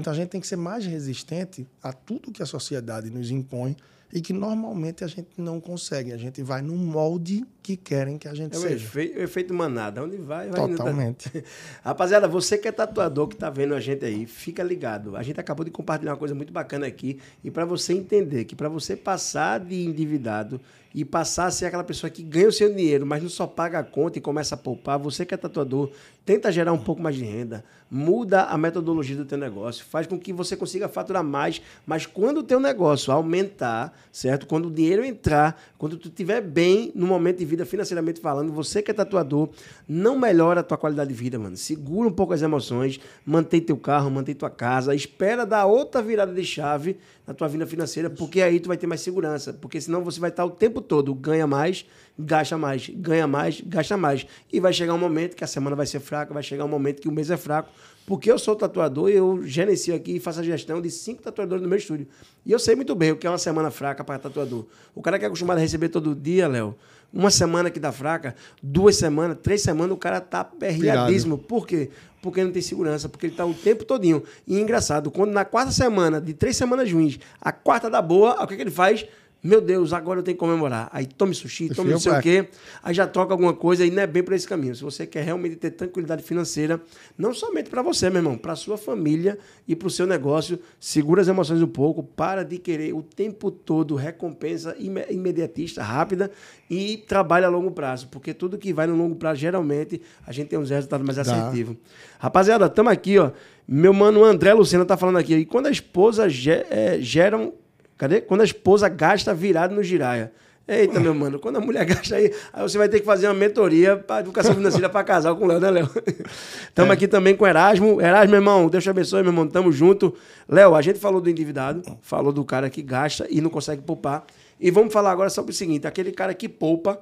Então a gente tem que ser mais resistente a tudo que a sociedade nos impõe e que normalmente a gente não consegue. A gente vai no molde que querem que a gente é seja. Efeito, o efeito manada. Onde vai, vai Totalmente. Rapaziada, você que é tatuador, que está vendo a gente aí, fica ligado. A gente acabou de compartilhar uma coisa muito bacana aqui. E para você entender que para você passar de endividado e passar a ser aquela pessoa que ganha o seu dinheiro, mas não só paga a conta e começa a poupar, você que é tatuador, tenta gerar um pouco mais de renda, muda a metodologia do teu negócio, faz com que você consiga faturar mais, mas quando o teu negócio aumentar, certo? Quando o dinheiro entrar, quando tu estiver bem no momento de vida financeiramente falando, você que é tatuador, não melhora a tua qualidade de vida, mano. Segura um pouco as emoções, mantém teu carro, mantém tua casa, espera dar outra virada de chave na tua vida financeira, porque aí tu vai ter mais segurança, porque senão você vai estar o tempo todo ganha mais, gasta mais, ganha mais, gasta mais. E vai chegar um momento que a semana vai ser fraca, vai chegar um momento que o mês é fraco, porque eu sou tatuador e eu gerencio aqui e faço a gestão de cinco tatuadores no meu estúdio. E eu sei muito bem o que é uma semana fraca para tatuador. O cara que é acostumado a receber todo dia, Léo, uma semana que dá fraca, duas semanas, três semanas, o cara tá perreadíssimo. Por quê? Porque não tem segurança, porque ele tá o tempo todinho. E é engraçado, quando na quarta semana, de três semanas ruins, a quarta da boa, o que, é que ele faz? Meu Deus, agora eu tenho que comemorar. Aí tome sushi, tome não sei o quê. Aí já troca alguma coisa e não é bem para esse caminho. Se você quer realmente ter tranquilidade financeira, não somente para você, meu irmão, para sua família e para o seu negócio, segura as emoções um pouco, para de querer o tempo todo recompensa imediatista, rápida e trabalha a longo prazo. Porque tudo que vai no longo prazo, geralmente, a gente tem uns resultados mais assertivos. Rapaziada, estamos aqui, ó. Meu mano André Lucena tá falando aqui. E quando a esposa é, geram Cadê? Quando a esposa gasta virado no giraia. Eita, meu mano, quando a mulher gasta aí, aí você vai ter que fazer uma mentoria para educação financeira para casar com o Léo, né, Léo? Estamos é. aqui também com o Erasmo. Erasmo, meu irmão, Deus te abençoe, meu irmão, tamo junto. Léo, a gente falou do endividado, falou do cara que gasta e não consegue poupar. E vamos falar agora sobre o seguinte: aquele cara que poupa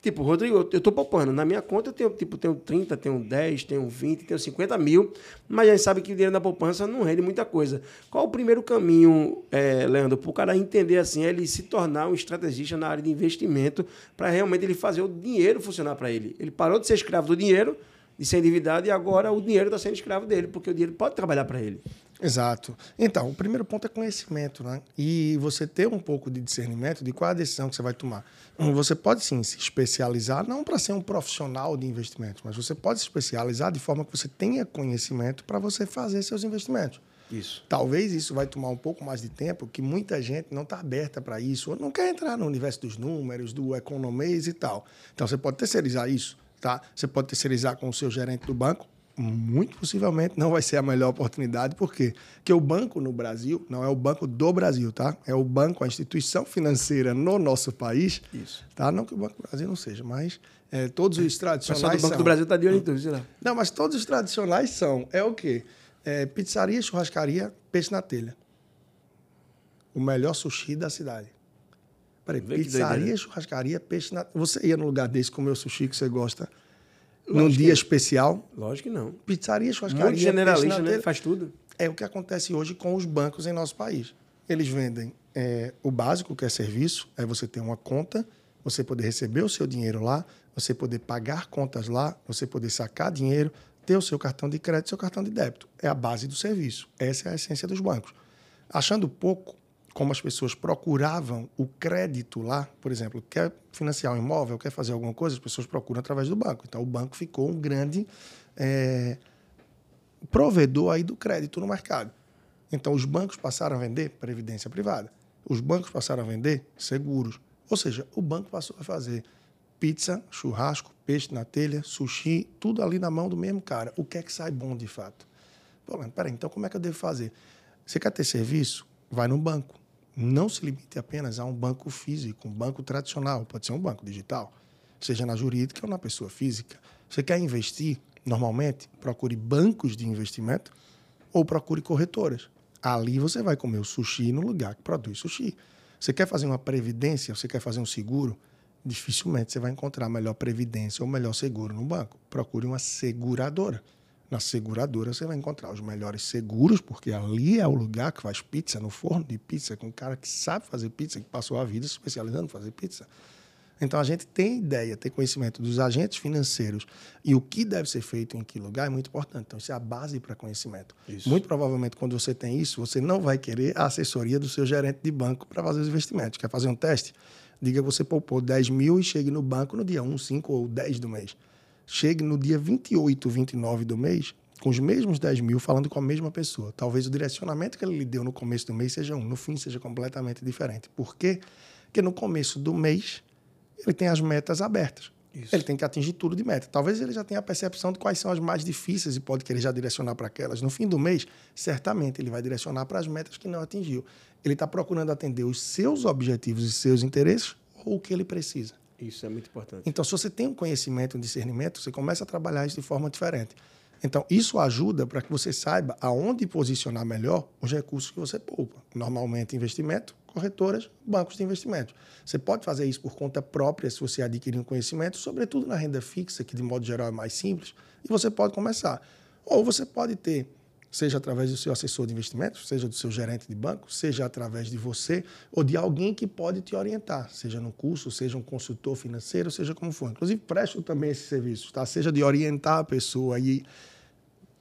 Tipo, Rodrigo, eu tô poupando. Na minha conta eu tenho, tipo, tenho 30, tenho 10, tenho 20, tenho 50 mil, mas a gente sabe que o dinheiro da poupança não rende muita coisa. Qual o primeiro caminho, é, Leandro, para o cara entender assim, ele se tornar um estrategista na área de investimento para realmente ele fazer o dinheiro funcionar para ele? Ele parou de ser escravo do dinheiro, de ser endividado, e agora o dinheiro está sendo escravo dele, porque o dinheiro pode trabalhar para ele. Exato. Então, o primeiro ponto é conhecimento, né? E você ter um pouco de discernimento de qual a decisão que você vai tomar. Você pode sim se especializar, não para ser um profissional de investimentos, mas você pode se especializar de forma que você tenha conhecimento para você fazer seus investimentos. Isso. Talvez isso vai tomar um pouco mais de tempo, que muita gente não está aberta para isso, ou não quer entrar no universo dos números, do economês e tal. Então você pode terceirizar isso, tá? Você pode terceirizar com o seu gerente do banco, muito possivelmente não vai ser a melhor oportunidade, por quê? Porque o banco no Brasil não é o banco do Brasil, tá? É o banco, a instituição financeira no nosso país. Isso. Tá? Não que o Banco do Brasil não seja, mas é, todos os tradicionais. pessoal do Banco são. do Brasil tá de olho em tudo, sei lá. Não, mas todos os tradicionais são. É o quê? É, pizzaria, churrascaria, peixe na telha. O melhor sushi da cidade. Peraí, Vê pizzaria, churrascaria, peixe na Você ia num lugar desse comer o sushi que você gosta num Lógico dia que- especial? Lógico que não. Pizzaria, churrascaria, Muito generalista, né? Faz tudo. É o que acontece hoje com os bancos em nosso país. Eles vendem é, o básico, que é serviço, é você ter uma conta, você poder receber o seu dinheiro lá, você poder pagar contas lá, você poder sacar dinheiro, ter o seu cartão de crédito, seu cartão de débito. É a base do serviço. Essa é a essência dos bancos. Achando pouco como as pessoas procuravam o crédito lá, por exemplo, quer financiar um imóvel, quer fazer alguma coisa, as pessoas procuram através do banco. Então, o banco ficou um grande é, provedor aí do crédito no mercado. Então, os bancos passaram a vender previdência privada. Os bancos passaram a vender seguros. Ou seja, o banco passou a fazer pizza, churrasco, peixe na telha, sushi, tudo ali na mão do mesmo cara. O que é que sai bom de fato? Pô, peraí, então como é que eu devo fazer? Você quer ter serviço? Vai no banco. Não se limite apenas a um banco físico, um banco tradicional. Pode ser um banco digital, seja na jurídica ou na pessoa física. Você quer investir? Normalmente, procure bancos de investimento ou procure corretoras. Ali você vai comer o sushi no lugar que produz sushi. Você quer fazer uma previdência, você quer fazer um seguro, dificilmente você vai encontrar a melhor previdência ou melhor seguro no banco. Procure uma seguradora. Na seguradora você vai encontrar os melhores seguros, porque ali é o lugar que faz pizza, no forno de pizza, com um cara que sabe fazer pizza, que passou a vida se especializando em fazer pizza. Então a gente tem ideia, ter conhecimento dos agentes financeiros e o que deve ser feito em que lugar é muito importante. Então isso é a base para conhecimento. Isso. Muito provavelmente quando você tem isso, você não vai querer a assessoria do seu gerente de banco para fazer os investimentos. Quer fazer um teste? Diga que você poupou 10 mil e chegue no banco no dia 1, 5 ou 10 do mês. Chegue no dia 28, 29 do mês com os mesmos 10 mil falando com a mesma pessoa. Talvez o direcionamento que ele lhe deu no começo do mês seja um, no fim seja completamente diferente. Por quê? Porque no começo do mês ele tem as metas abertas. Isso. Ele tem que atingir tudo de meta. Talvez ele já tenha a percepção de quais são as mais difíceis e pode querer já direcionar para aquelas. No fim do mês, certamente ele vai direcionar para as metas que não atingiu. Ele está procurando atender os seus objetivos e seus interesses ou o que ele precisa. Isso é muito importante. Então, se você tem um conhecimento, um discernimento, você começa a trabalhar isso de forma diferente. Então, isso ajuda para que você saiba aonde posicionar melhor os recursos que você poupa. Normalmente, investimento, corretoras, bancos de investimento. Você pode fazer isso por conta própria se você adquirir um conhecimento, sobretudo na renda fixa, que de modo geral é mais simples, e você pode começar. Ou você pode ter, seja através do seu assessor de investimentos, seja do seu gerente de banco, seja através de você ou de alguém que pode te orientar, seja no curso, seja um consultor financeiro, seja como for. Inclusive, presto também esse serviço, tá? Seja de orientar a pessoa e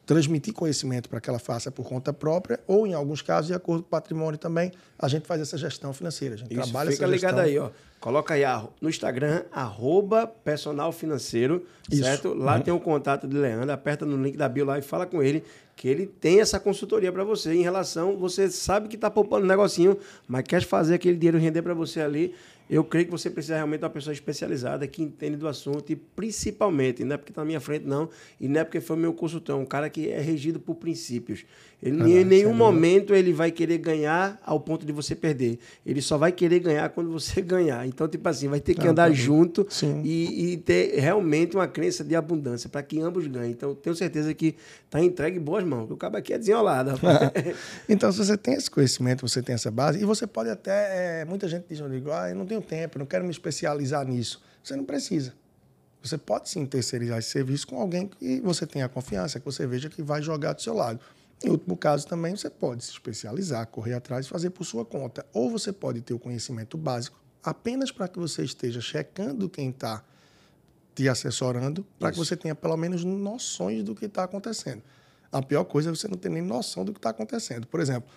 transmitir conhecimento para que ela faça por conta própria, ou, em alguns casos, de acordo com o patrimônio também, a gente faz essa gestão financeira. A gente Isso, trabalha fica essa ligado gestão. aí, ó. Coloca aí no Instagram, arroba personal financeiro, Isso. certo? Lá tem o contato de Leandro, aperta no link da bio lá e fala com ele que ele tem essa consultoria para você em relação, você sabe que está poupando um negocinho, mas quer fazer aquele dinheiro render para você ali, eu creio que você precisa realmente de uma pessoa especializada que entende do assunto e principalmente, não é porque está na minha frente não, e não é porque foi meu consultor, um cara que é regido por princípios. Ele em Verdade, nenhum momento ele vai querer ganhar ao ponto de você perder. Ele só vai querer ganhar quando você ganhar. Então, tipo assim, vai ter que Ah, andar tá. junto e, e ter realmente uma crença de abundância para que ambos ganhem. Então, tenho certeza que está entregue em boas mãos. O cabo aqui é desenrolado. Então, se você tem esse conhecimento, você tem essa base, e você pode até. é, muita gente diz, eu digo, ah, eu não tenho tempo, eu não quero me especializar nisso. Você não precisa. Você pode sim terceirizar esse serviço com alguém que você tenha confiança, que você veja que vai jogar do seu lado. Em último caso, também você pode se especializar, correr atrás e fazer por sua conta. Ou você pode ter o conhecimento básico apenas para que você esteja checando quem está te assessorando, para que você tenha pelo menos noções do que está acontecendo. A pior coisa é você não ter nem noção do que está acontecendo. Por exemplo,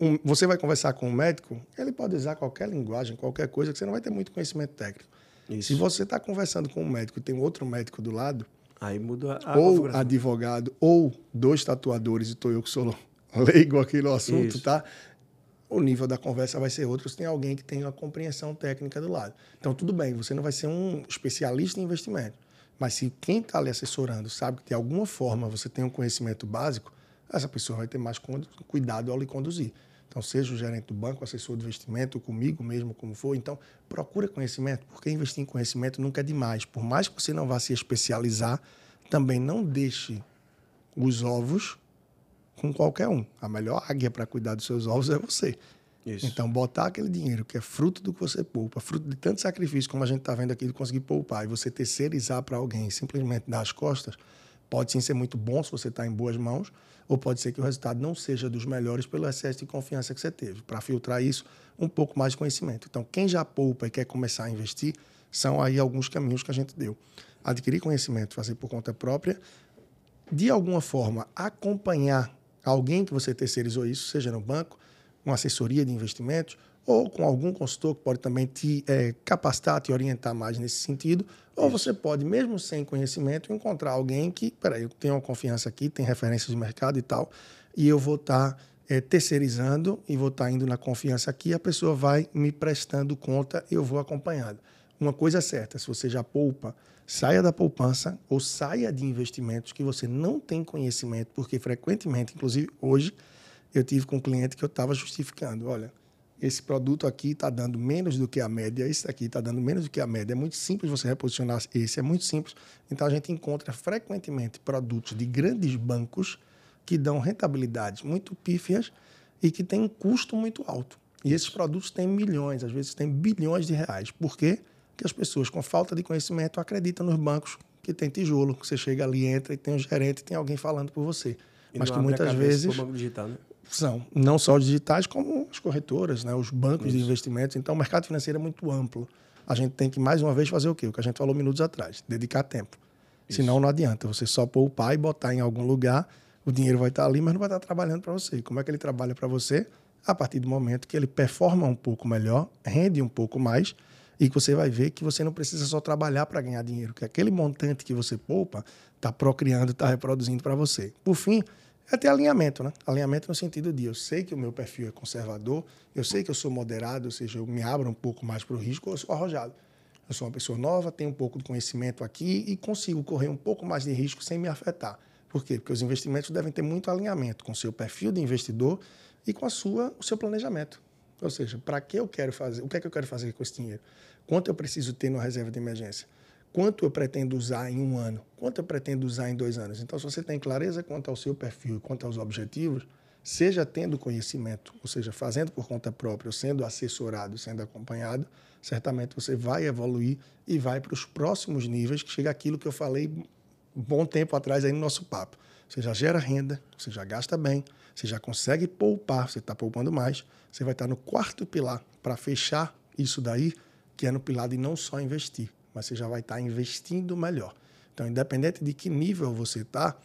um- você vai conversar com um médico, ele pode usar qualquer linguagem, qualquer coisa, que você não vai ter muito conhecimento técnico. Isso. Se você está conversando com um médico e tem outro médico do lado, Aí muda a ou advogado, ou dois tatuadores, e estou eu que sou leigo aqui no assunto, Isso. tá? O nível da conversa vai ser outro se tem alguém que tem uma compreensão técnica do lado. Então, tudo bem, você não vai ser um especialista em investimento. Mas se quem está ali assessorando sabe que de alguma forma você tem um conhecimento básico, essa pessoa vai ter mais cuidado ao lhe conduzir. Então, seja o gerente do banco, assessor de investimento, comigo mesmo, como for. Então, procura conhecimento, porque investir em conhecimento nunca é demais. Por mais que você não vá se especializar, também não deixe os ovos com qualquer um. A melhor águia para cuidar dos seus ovos é você. Isso. Então, botar aquele dinheiro que é fruto do que você poupa, fruto de tanto sacrifício, como a gente está vendo aqui, de conseguir poupar, e você terceirizar para alguém simplesmente dar as costas, pode sim ser muito bom se você está em boas mãos, ou pode ser que o resultado não seja dos melhores pelo excesso de confiança que você teve. Para filtrar isso, um pouco mais de conhecimento. Então, quem já poupa e quer começar a investir, são aí alguns caminhos que a gente deu. Adquirir conhecimento, fazer por conta própria, de alguma forma acompanhar alguém que você terceirizou isso, seja no banco, uma assessoria de investimentos, ou com algum consultor que pode também te é, capacitar, te orientar mais nesse sentido, ou você pode, mesmo sem conhecimento, encontrar alguém que, peraí, eu tenho uma confiança aqui, tem referências de mercado e tal, e eu vou estar tá, é, terceirizando e vou estar tá indo na confiança aqui, a pessoa vai me prestando conta e eu vou acompanhando. Uma coisa é certa, se você já poupa, saia da poupança ou saia de investimentos que você não tem conhecimento, porque frequentemente, inclusive hoje, eu tive com um cliente que eu estava justificando, olha, esse produto aqui está dando menos do que a média, esse aqui está dando menos do que a média. É muito simples você reposicionar esse, é muito simples. Então a gente encontra frequentemente produtos de grandes bancos que dão rentabilidades muito pífias e que têm um custo muito alto. E esses produtos têm milhões, às vezes têm bilhões de reais. Por quê? Porque as pessoas com falta de conhecimento acreditam nos bancos que tem tijolo, que você chega ali, entra e tem um gerente, tem alguém falando por você. E Mas que muitas vezes digital, né? São não só os digitais, como as corretoras, né? os bancos Isso. de investimentos. Então, o mercado financeiro é muito amplo. A gente tem que, mais uma vez, fazer o quê? O que a gente falou minutos atrás, dedicar tempo. Isso. Senão, não adianta. Você só poupar e botar em algum lugar, o dinheiro vai estar ali, mas não vai estar trabalhando para você. Como é que ele trabalha para você? A partir do momento que ele performa um pouco melhor, rende um pouco mais, e que você vai ver que você não precisa só trabalhar para ganhar dinheiro, que aquele montante que você poupa está procriando, está reproduzindo para você. Por fim, é ter alinhamento, né? Alinhamento no sentido de eu sei que o meu perfil é conservador, eu sei que eu sou moderado, ou seja, eu me abro um pouco mais para o risco, eu sou arrojado. Eu sou uma pessoa nova, tenho um pouco de conhecimento aqui e consigo correr um pouco mais de risco sem me afetar. Por quê? Porque os investimentos devem ter muito alinhamento com o seu perfil de investidor e com a sua, o seu planejamento. Ou seja, para que eu quero fazer, o que é que eu quero fazer com esse dinheiro? Quanto eu preciso ter na reserva de emergência? Quanto eu pretendo usar em um ano, quanto eu pretendo usar em dois anos. Então, se você tem clareza quanto ao seu perfil, quanto aos objetivos, seja tendo conhecimento, ou seja, fazendo por conta própria, ou sendo assessorado, sendo acompanhado, certamente você vai evoluir e vai para os próximos níveis, que chega aquilo que eu falei bom tempo atrás aí no nosso papo. Você já gera renda, você já gasta bem, você já consegue poupar, você está poupando mais, você vai estar no quarto pilar para fechar isso daí, que é no pilar de não só investir, mas você já vai estar investindo melhor. Então, independente de que nível você está,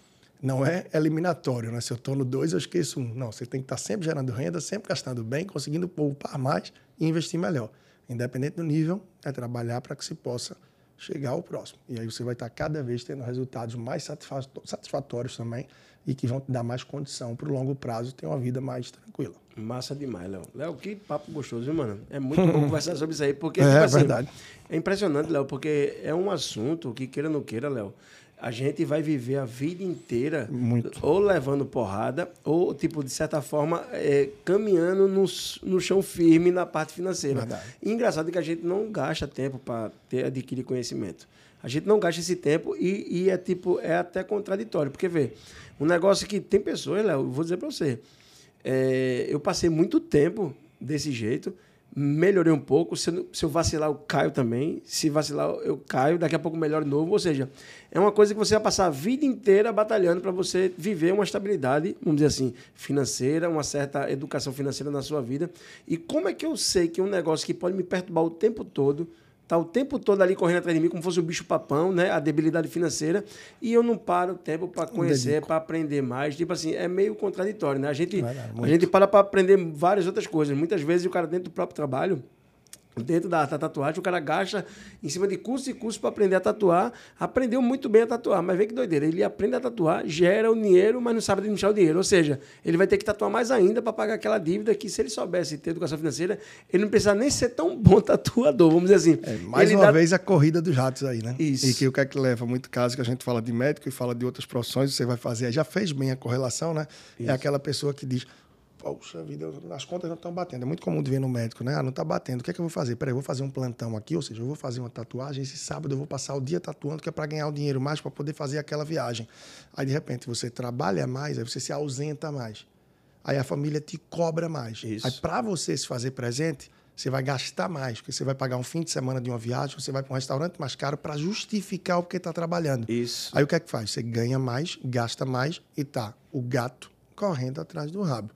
não é eliminatório, né? Se eu estou no 2, eu esqueço um. Não, você tem que estar sempre gerando renda, sempre gastando bem, conseguindo poupar mais e investir melhor. Independente do nível, é trabalhar para que se possa chegar ao próximo. E aí você vai estar cada vez tendo resultados mais satisfatórios também e que vão te dar mais condição para o longo prazo ter uma vida mais tranquila. Massa demais, Léo. Léo, que papo gostoso, viu, mano? É muito bom conversar sobre isso aí, porque, é, tipo assim, verdade. é impressionante, Léo, porque é um assunto que, queira ou não queira, Léo, a gente vai viver a vida inteira Muito. ou levando porrada, ou, tipo, de certa forma, é, caminhando no, no chão firme na parte financeira. Verdade. E engraçado é que a gente não gasta tempo para adquirir conhecimento. A gente não gasta esse tempo e, e, é tipo, é até contraditório. Porque, vê, um negócio que tem pessoas, Léo, vou dizer para você, é, eu passei muito tempo desse jeito, melhorei um pouco. Se eu, se eu, vacilar, eu caio também. Se vacilar, eu caio. Daqui a pouco melhor de novo. Ou seja, é uma coisa que você vai passar a vida inteira batalhando para você viver uma estabilidade, vamos dizer assim, financeira, uma certa educação financeira na sua vida. E como é que eu sei que um negócio que pode me perturbar o tempo todo Tá o tempo todo ali correndo atrás de mim, como fosse o bicho papão, né? A debilidade financeira. E eu não paro o tempo para conhecer, para aprender mais. Tipo assim, é meio contraditório, né? A gente, a gente para para aprender várias outras coisas. Muitas vezes o cara dentro do próprio trabalho, dentro da, da, tatuagem, o cara gasta em cima de curso e curso para aprender a tatuar. Aprendeu muito bem a tatuar, mas vê que doideira. Ele aprende a tatuar, gera o dinheiro, mas não sabe administrar o dinheiro. Ou seja, ele vai ter que tatuar mais ainda para pagar aquela dívida que, se ele soubesse ter educação financeira, ele não precisava nem ser tão bom tatuador, vamos dizer assim. É, mais ele uma dá... vez a corrida dos ratos aí, né? Isso. E que o que é que leva? Muito caso que a gente fala de médico e fala de outras profissões, você vai fazer, já fez bem a correlação, né? Isso. É aquela pessoa que diz, Poxa vida, as contas não estão batendo. É muito comum de ver no médico, né? Ah, não está batendo. O que é que eu vou fazer? Peraí, eu vou fazer um plantão aqui, ou seja, eu vou fazer uma tatuagem. Esse sábado eu vou passar o dia tatuando, que é para ganhar o dinheiro mais, para poder fazer aquela viagem. Aí, de repente, você trabalha mais, aí você se ausenta mais. Aí a família te cobra mais. Isso. Aí, para você se fazer presente, você vai gastar mais, porque você vai pagar um fim de semana de uma viagem, você vai para um restaurante mais caro para justificar o que está trabalhando. Isso. Aí o que é que faz? Você ganha mais, gasta mais e tá o gato correndo atrás do rabo.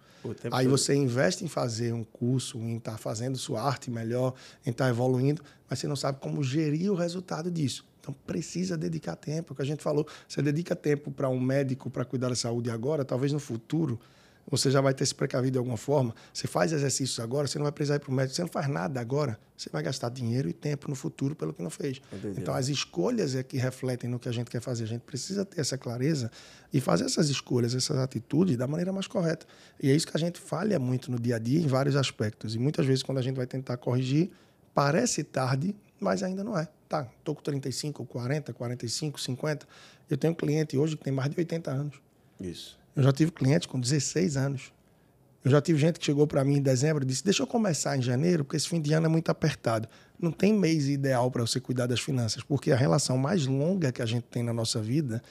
Aí todo. você investe em fazer um curso, em estar tá fazendo sua arte melhor, em estar tá evoluindo, mas você não sabe como gerir o resultado disso. Então precisa dedicar tempo. O que a gente falou, você dedica tempo para um médico para cuidar da saúde agora, talvez no futuro você já vai ter se precavido de alguma forma. Você faz exercícios agora, você não vai precisar ir para o médico, você não faz nada agora, você vai gastar dinheiro e tempo no futuro pelo que não fez. Entendi. Então, as escolhas é que refletem no que a gente quer fazer. A gente precisa ter essa clareza e fazer essas escolhas, essas atitudes da maneira mais correta. E é isso que a gente falha muito no dia a dia em vários aspectos. E muitas vezes, quando a gente vai tentar corrigir, parece tarde, mas ainda não é. Tá, estou com 35, 40, 45, 50. Eu tenho um cliente hoje que tem mais de 80 anos. Isso. Eu já tive clientes com 16 anos. Eu já tive gente que chegou para mim em dezembro e disse: Deixa eu começar em janeiro, porque esse fim de ano é muito apertado. Não tem mês ideal para você cuidar das finanças, porque a relação mais longa que a gente tem na nossa vida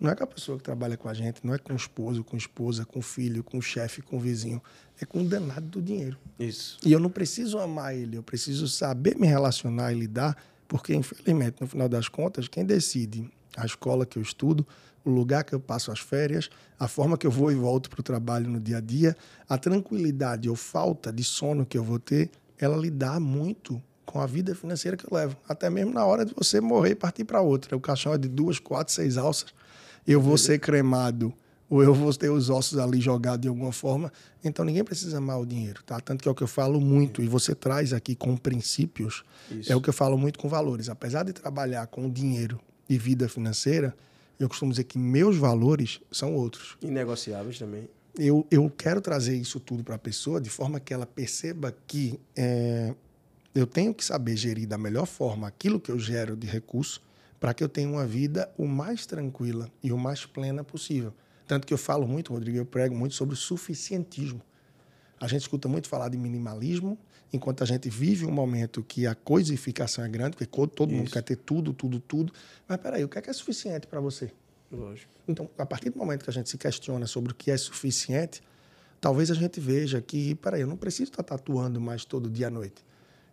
não é com a pessoa que trabalha com a gente, não é com o esposo, com a esposa, com o filho, com o chefe, com o vizinho. É com o danado do dinheiro. Isso. E eu não preciso amar ele, eu preciso saber me relacionar e lidar, porque, infelizmente, no final das contas, quem decide a escola que eu estudo o lugar que eu passo as férias, a forma que eu vou e volto para o trabalho no dia a dia, a tranquilidade ou falta de sono que eu vou ter, ela lidar muito com a vida financeira que eu levo. Até mesmo na hora de você morrer e partir para outra. O caixão é de duas, quatro, seis alças. Eu vou ser cremado ou eu vou ter os ossos ali jogados de alguma forma. Então ninguém precisa amar o dinheiro, tá? Tanto que é o que eu falo muito, e você traz aqui com princípios, Isso. é o que eu falo muito com valores. Apesar de trabalhar com dinheiro e vida financeira, eu costumo dizer que meus valores são outros. Inegociáveis também. Eu, eu quero trazer isso tudo para a pessoa de forma que ela perceba que é, eu tenho que saber gerir da melhor forma aquilo que eu gero de recurso para que eu tenha uma vida o mais tranquila e o mais plena possível. Tanto que eu falo muito, Rodrigo, eu prego muito sobre o suficientismo. A gente escuta muito falar de minimalismo, enquanto a gente vive um momento que a coisificação é grande, porque todo Isso. mundo quer ter tudo, tudo, tudo. Mas peraí, o que é, que é suficiente para você? Lógico. Então, a partir do momento que a gente se questiona sobre o que é suficiente, talvez a gente veja que, peraí, eu não preciso estar tatuando mais todo dia à noite.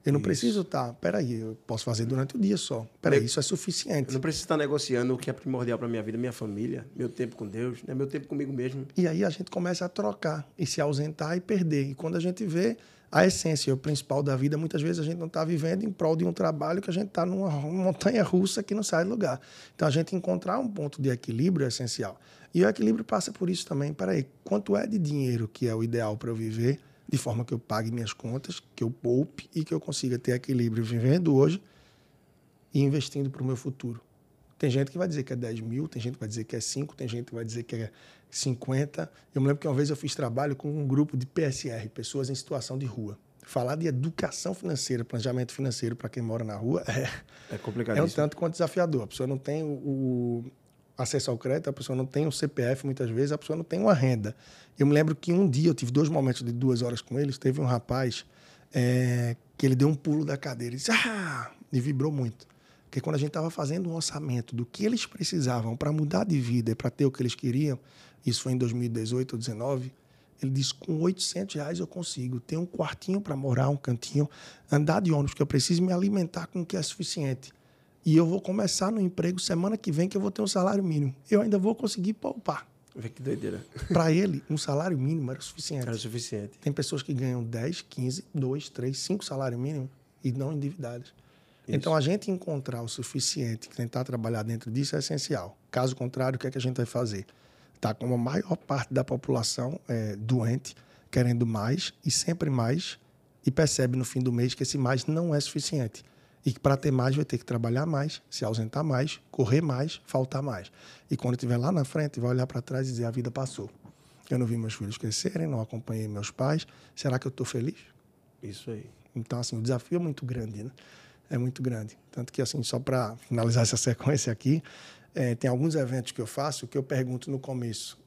Eu não isso. preciso estar. Peraí, eu posso fazer durante o dia só. Peraí, isso é suficiente. Eu não preciso estar negociando o que é primordial para minha vida, minha família, meu tempo com Deus, né? meu tempo comigo mesmo. E aí a gente começa a trocar e se ausentar e perder. E quando a gente vê a essência, o principal da vida, muitas vezes a gente não está vivendo em prol de um trabalho que a gente está numa montanha russa que não sai do lugar. Então a gente encontrar um ponto de equilíbrio é essencial. E o equilíbrio passa por isso também. Peraí, quanto é de dinheiro que é o ideal para eu viver? de forma que eu pague minhas contas, que eu poupe e que eu consiga ter equilíbrio vivendo hoje e investindo para o meu futuro. Tem gente que vai dizer que é 10 mil, tem gente que vai dizer que é 5, tem gente que vai dizer que é 50. Eu me lembro que uma vez eu fiz trabalho com um grupo de PSR, pessoas em situação de rua. Falar de educação financeira, planejamento financeiro para quem mora na rua é, é complicado. É um tanto quanto desafiador. A pessoa não tem o, o acesso ao crédito, a pessoa não tem um CPF muitas vezes, a pessoa não tem uma renda. Eu me lembro que um dia eu tive dois momentos de duas horas com eles. Teve um rapaz é, que ele deu um pulo da cadeira e disse, ah! E vibrou muito. Porque quando a gente estava fazendo um orçamento do que eles precisavam para mudar de vida e para ter o que eles queriam, isso foi em 2018 ou 2019, ele disse: com 800 reais eu consigo ter um quartinho para morar, um cantinho, andar de ônibus, que eu preciso me alimentar com o que é suficiente. E eu vou começar no emprego semana que vem, que eu vou ter um salário mínimo. Eu ainda vou conseguir poupar. Vê que doideira. Para ele, um salário mínimo era o suficiente. Era o suficiente. Tem pessoas que ganham 10, 15, 2, 3, 5 salários mínimos e não endividadas. Isso. Então, a gente encontrar o suficiente, tentar trabalhar dentro disso é essencial. Caso contrário, o que é que a gente vai fazer? Está com a maior parte da população é, doente, querendo mais e sempre mais, e percebe no fim do mês que esse mais não é suficiente. E que para ter mais vai ter que trabalhar mais, se ausentar mais, correr mais, faltar mais. E quando estiver lá na frente, vai olhar para trás e dizer: a vida passou. Eu não vi meus filhos crescerem, não acompanhei meus pais. Será que eu estou feliz? Isso aí. Então, assim, o desafio é muito grande, né? É muito grande. Tanto que, assim, só para finalizar essa sequência aqui, é, tem alguns eventos que eu faço que eu pergunto no começo: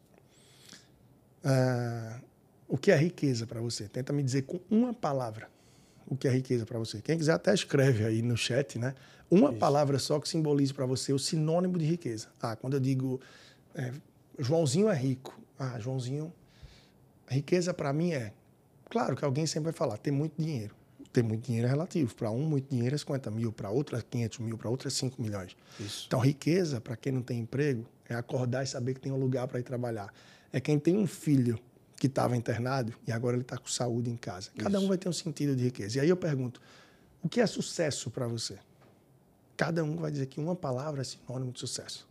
ah, o que é riqueza para você? Tenta me dizer com uma palavra o que é riqueza para você. Quem quiser até escreve aí no chat, né? Uma Isso. palavra só que simbolize para você o sinônimo de riqueza. Ah, quando eu digo é, Joãozinho é rico. Ah, Joãozinho, riqueza para mim é. Claro que alguém sempre vai falar, ter muito dinheiro. Ter muito dinheiro é relativo. Para um, muito dinheiro é 50 mil, para outro é 500 mil, para outro é 5 milhões. Isso. Então, riqueza, para quem não tem emprego, é acordar e saber que tem um lugar para ir trabalhar. É quem tem um filho que estava internado e agora ele está com saúde em casa. Cada Isso. um vai ter um sentido de riqueza. E aí eu pergunto: o que é sucesso para você? Cada um vai dizer que uma palavra é sinônimo de sucesso.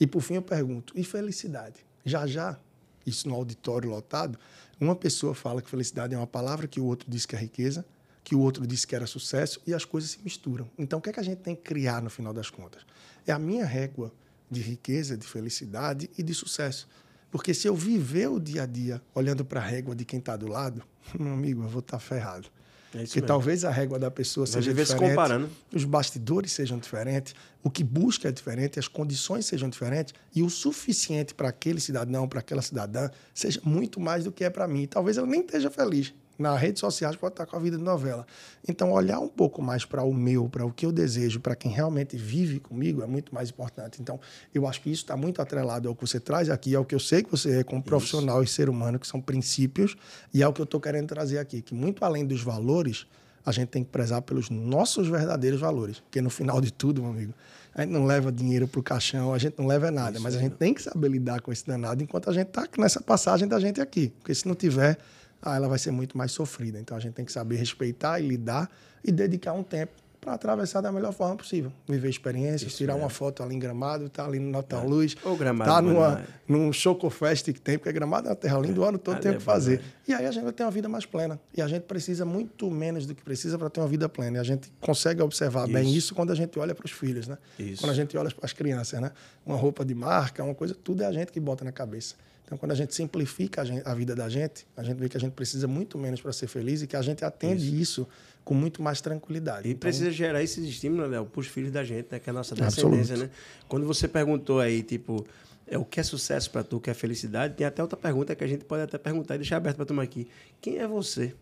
E por fim eu pergunto: e felicidade? Já já, isso no auditório lotado, uma pessoa fala que felicidade é uma palavra que o outro diz que é riqueza, que o outro diz que era sucesso e as coisas se misturam. Então o que é que a gente tem que criar no final das contas? É a minha régua de riqueza, de felicidade e de sucesso. Porque se eu viver o dia a dia olhando para a régua de quem está do lado, meu amigo, eu vou estar tá ferrado. É Porque mesmo. talvez a régua da pessoa Vai seja diferente, se comparando. os bastidores sejam diferentes, o que busca é diferente, as condições sejam diferentes e o suficiente para aquele cidadão, para aquela cidadã, seja muito mais do que é para mim. Talvez eu nem esteja feliz, nas redes sociais pode estar com a vida de novela. Então, olhar um pouco mais para o meu, para o que eu desejo, para quem realmente vive comigo, é muito mais importante. Então, eu acho que isso está muito atrelado ao que você traz aqui, ao que eu sei que você é como profissional isso. e ser humano, que são princípios, e é o que eu estou querendo trazer aqui, que muito além dos valores, a gente tem que prezar pelos nossos verdadeiros valores. Porque no final de tudo, meu amigo, a gente não leva dinheiro para o caixão, a gente não leva nada, isso mas a gente tem que saber lidar com esse danado enquanto a gente está nessa passagem da gente aqui. Porque se não tiver ah, ela vai ser muito mais sofrida. Então a gente tem que saber respeitar e lidar e dedicar um tempo para atravessar da melhor forma possível. Viver experiências, Isso tirar é. uma foto ali em Gramado, tá ali no Natal é. Luz, Ou Gramado, tá numa, é. num Chocofest que tem, porque Gramado é uma terra linda, o ano todo tem o que fazer. E aí a gente vai ter uma vida mais plena. E a gente precisa muito menos do que precisa para ter uma vida plena. E a gente consegue observar isso. bem isso quando a gente olha para os filhos, né? Isso. Quando a gente olha para as crianças, né? Uma roupa de marca, uma coisa, tudo é a gente que bota na cabeça. Então, quando a gente simplifica a, gente, a, vida da gente, a gente vê que a gente precisa muito menos para ser feliz e que a gente atende isso, isso com muito mais tranquilidade. E então, precisa gerar esses estímulos, Léo, para os filhos da gente, né? que é a nossa descendência. Né? Quando você perguntou aí, tipo, é o que é sucesso para tu, o que é felicidade, tem até outra pergunta que a gente pode até perguntar e deixar aberto para tomar aqui. Quem é você?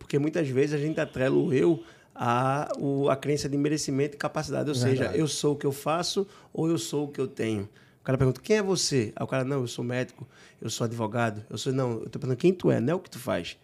Porque muitas vezes a gente atrela o eu a, o, a crença de merecimento e capacidade. Ou Verdade. seja, eu sou o que eu faço ou eu sou o que eu tenho cara pergunta, quem é você? Aí o cara, não, eu sou médico, eu sou advogado. Eu sou, não, eu tô perguntando quem tu é, não é o que tu faz.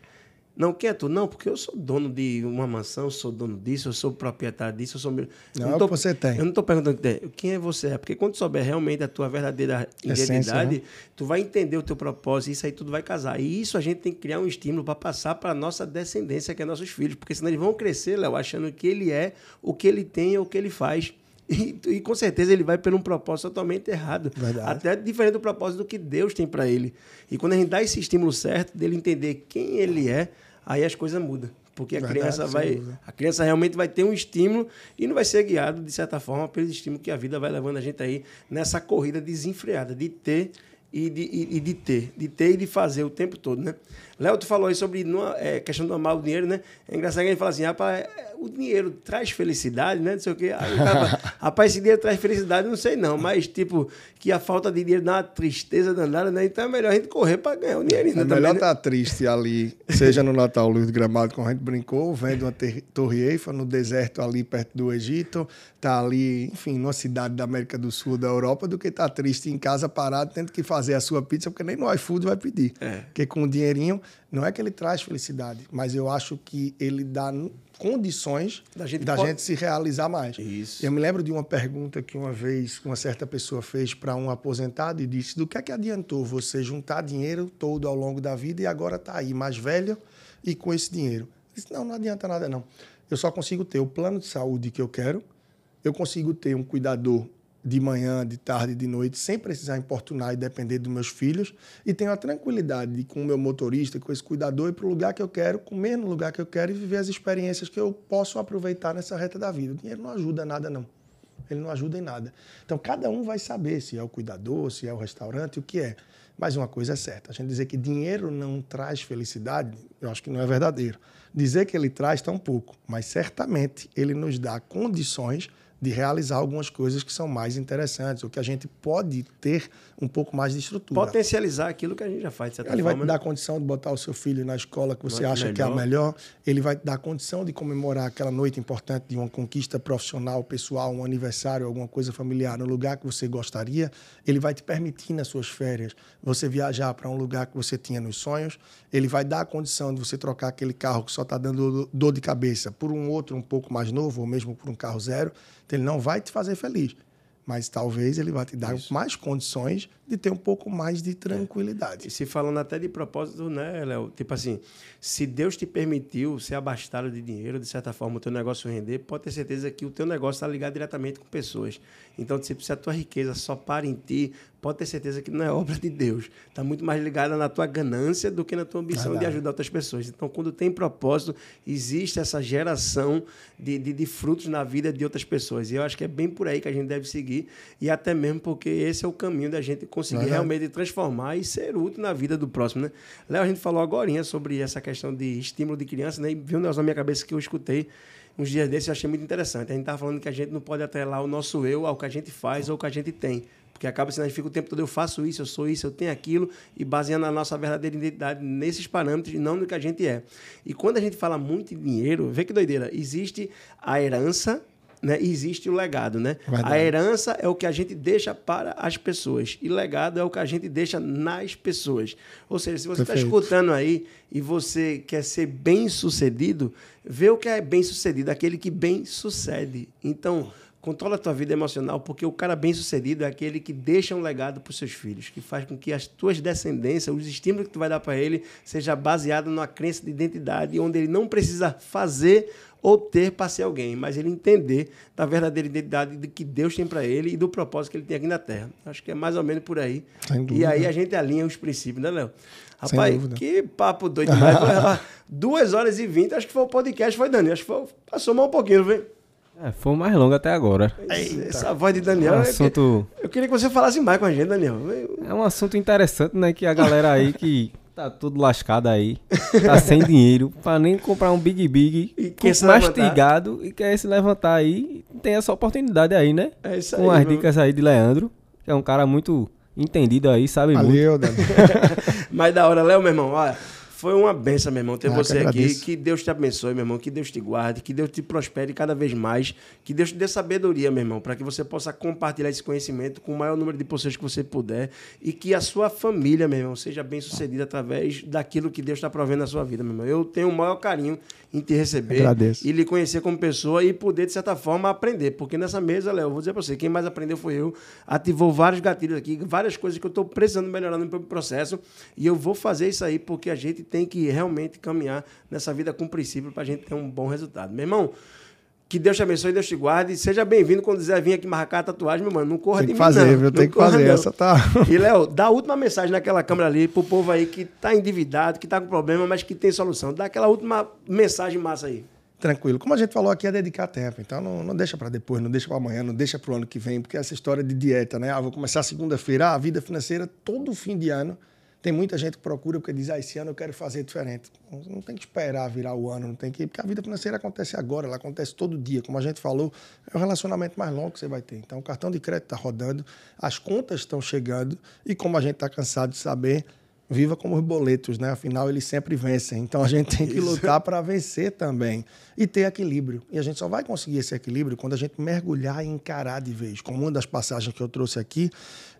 Não, quem é tu? Não, porque eu sou dono de uma mansão, eu sou dono disso, eu sou proprietário disso, eu sou... Não, não tô, é o que você tem. Eu não estou perguntando quem é você, é porque quando souber realmente a tua verdadeira identidade, né? tu vai entender o teu propósito, isso aí tudo vai casar. E isso a gente tem que criar um estímulo para passar para a nossa descendência, que é nossos filhos, porque senão eles vão crescer, Léo, achando que ele é o que ele tem ou o que ele faz. E, e, com certeza ele vai por um propósito totalmente errado. Verdade. Até diferente do propósito do que Deus tem para ele. E quando a gente dá esse estímulo certo dele entender quem ele é, aí as coisas mudam. Porque a Verdade, criança vai. A criança realmente vai ter um estímulo e não vai ser guiado, de certa forma, pelo estímulo que a vida vai levando a gente aí nessa corrida desenfreada de ter e de, e, e de ter. De ter e de fazer o tempo todo, né? Léo, tu falou aí sobre a é, questão do amar o dinheiro, né? É engraçado que a gente fala assim, rapaz, o dinheiro traz felicidade, né? Não sei o quê. Aí, rapaz, esse dinheiro traz felicidade, não sei não, mas tipo, que a falta de dinheiro dá uma tristeza danada, né? Então é melhor a gente correr para ganhar o dinheirinho. É melhor estar né? tá triste ali, seja no Natal Luz de Gramado, como a gente brincou, vendo uma Torre Eiffel no deserto ali perto do Egito, tá ali, enfim, numa cidade da América do Sul, da Europa, do que estar tá triste em casa parado, tendo que fazer a sua pizza, porque nem no iFood vai pedir. É. Porque com o dinheirinho não é que ele traz felicidade, mas eu acho que ele dá condições da gente, da pode... gente se realizar mais. Isso. Eu me lembro de uma pergunta que uma vez uma certa pessoa fez para um aposentado e disse: do que é que adiantou você juntar dinheiro todo ao longo da vida e agora está aí mais velho e com esse dinheiro? Eu disse: não, não adianta nada não. Eu só consigo ter o plano de saúde que eu quero, eu consigo ter um cuidador de manhã, de tarde, de noite, sem precisar importunar e depender dos meus filhos. E tenho a tranquilidade de, com o meu motorista, com esse cuidador, ir para o lugar que eu quero, comer no lugar que eu quero e viver as experiências que eu posso aproveitar nessa reta da vida. O dinheiro não ajuda nada, não. Ele não ajuda em nada. Então, cada um vai saber se é o cuidador, se é o restaurante, o que é. Mas uma coisa é certa: a gente dizer que dinheiro não traz felicidade, eu acho que não é verdadeiro. Dizer que ele traz tão pouco, mas certamente ele nos dá condições de realizar algumas coisas que são mais interessantes, ou que a gente pode ter um pouco mais de estrutura. Potencializar aquilo que a gente já faz, de certa Ele forma. vai te dar condição de botar o seu filho na escola que você acha que é a melhor. melhor. Ele vai te dar condição de comemorar aquela noite importante de uma conquista profissional, pessoal, um aniversário, alguma coisa familiar no lugar que você gostaria. Ele vai te permitir nas suas férias você viajar para um lugar que você tinha nos sonhos. Ele vai dar a condição de você trocar aquele carro que só está dando dor de cabeça por um outro um pouco mais novo ou mesmo por um carro zero. Então, ele não vai te fazer feliz. Mas talvez ele vai te dar mais condições de ter um pouco mais de tranquilidade. E se falando até de propósito, né, Léo? Tipo assim, se Deus te permitiu ser abastado de dinheiro, de certa forma, o teu negócio render, pode ter certeza que o teu negócio está ligado diretamente com pessoas. Então, tipo, se a tua riqueza só para em ti, pode ter certeza que não é obra de Deus. Está muito mais ligada na tua ganância do que na tua ambição de ajudar outras pessoas. Então, quando tem propósito, existe essa geração de, de, de frutos na vida de outras pessoas. E eu acho que é bem por aí que a gente deve seguir. E até mesmo porque esse é o caminho da gente conseguir Verdade. realmente transformar e ser útil na vida do próximo, né? Léo, a gente falou agora sobre essa questão de estímulo de criança, né? E viu um negócio na minha cabeça que eu escutei uns dias desses, eu achei muito interessante. A gente estava falando que a gente não pode atrelar o nosso eu ao que a gente faz ou ao que a gente tem. Porque acaba sendo, a gente fica o tempo todo, eu faço isso, eu sou isso, eu tenho aquilo, e baseando a nossa verdadeira identidade nesses parâmetros e não no que a gente é. E quando a gente fala muito em dinheiro, vê que doideira, existe a herança, né? Existe o legado, né? Verdade. A herança é o que a gente deixa para as pessoas e legado é o que a gente deixa nas pessoas. Ou seja, se você está escutando aí e você quer ser bem sucedido, vê o que é bem sucedido, aquele que bem sucede. Então, controla a tua vida emocional, porque o cara bem sucedido é aquele que deixa um legado para os seus filhos, que faz com que as tuas descendências, os estímulos que tu vai dar para ele, seja baseado numa crença de identidade, onde ele não precisa fazer ou ter para ser alguém, mas ele entender da verdadeira identidade de que Deus tem para ele e do propósito que ele tem aqui na Terra. Acho que é mais ou menos por aí. Sem E aí a gente alinha os princípios, né, Léo? Sem Rapaz, dúvida. que papo doido demais. Duas horas e vinte, acho que foi o podcast, foi Daniel. Acho que foi, passou mal um pouquinho, não foi? É, foi o mais longo até agora. Essa voz de É Daniel. um eu- assunto, Eu queria que você falasse mais com a gente, Daniel. é um assunto interessante, né? Que a galera aí que tá tudo lascado aí, tá sem dinheiro, pra nem comprar um Big Big, E quer se mastigado e quer se levantar aí, tem essa oportunidade aí, né? É isso Com aí, as meu. dicas aí de Leandro, que é um cara muito entendido aí, sabe muito. Valeu. Mas da hora, Léo, meu irmão, olha, foi uma benção, meu irmão, ter Ah, que você aqui. agradeço. Que Deus te abençoe, meu irmão, que Deus te guarde, que Deus te prospere cada vez mais, que Deus te dê sabedoria, meu irmão, para que você possa compartilhar esse conhecimento com o maior número de pessoas que você puder e que a sua família, meu irmão, seja bem sucedida através daquilo que Deus está provendo na sua vida, meu irmão. Eu tenho o maior carinho em te receber Agradeço. e lhe conhecer como pessoa e poder, de certa forma, aprender. Porque nessa mesa, Léo, vou dizer para você, quem mais aprendeu foi eu. Ativou vários gatilhos aqui, várias coisas que eu estou precisando melhorar no meu processo. E eu vou fazer isso aí porque a gente tem que realmente caminhar nessa vida com princípio para a gente ter um bom resultado. Meu irmão, que Deus te abençoe, Deus te guarde. Seja bem-vindo quando quiser vir aqui marcar a tatuagem, meu mano. Não corra Tem de que mim, fazer, não. viu? Não Tem que fazer. não. Essa tá. E, Léo, dá a última mensagem naquela câmera ali pro povo aí que tá endividado, que tá com problema, mas que tem solução. Dá aquela última mensagem massa aí. Tranquilo. Como a gente falou aqui, é dedicar tempo. Então não, não deixa para depois, não deixa para amanhã, não deixa para o ano que vem, porque essa história de dieta, né? Ah, vou começar segunda-feira, ah, a vida financeira, todo fim de ano. Tem muita gente que procura porque diz, ah, esse ano eu quero fazer diferente. Não tem que esperar virar o ano, não tem que. Porque a vida financeira acontece agora, ela acontece todo dia. Como a gente falou, é o relacionamento mais longo que você vai ter. Então o cartão de crédito está rodando, as contas estão chegando, e como a gente está cansado de saber, viva como os boletos, né? Afinal, eles sempre vencem. Então a gente tem que Isso. lutar para vencer também e ter equilíbrio. E a gente só vai conseguir esse equilíbrio quando a gente mergulhar e encarar de vez. Como uma das passagens que eu trouxe aqui,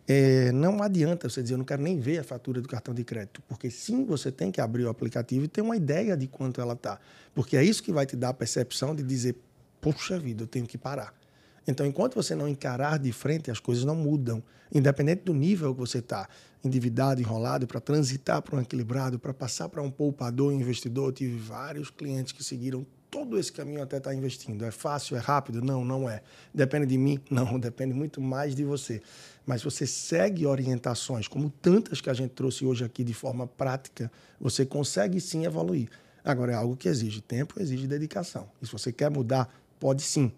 é, não adianta você dizer, eu não quero nem ver a fatura do cartão de crédito, porque sim, você tem que abrir o aplicativo e ter uma ideia de quanto ela está. Porque é isso que vai te dar a percepção de dizer, puxa vida, eu tenho que parar. Então, enquanto você não encarar de frente, as coisas não mudam. Independente do nível que você está, endividado, enrolado, para transitar para um equilibrado, para passar para um poupador, investidor. Eu tive vários clientes que seguiram todo esse caminho até estar tá investindo. É fácil, é rápido? Não, não é. Depende de mim? Não, depende muito mais de você. Mas você segue orientações, como tantas que a gente trouxe hoje aqui de forma prática, você consegue sim evoluir. Agora, é algo que exige tempo, exige dedicação. E se você quer mudar, pode sim.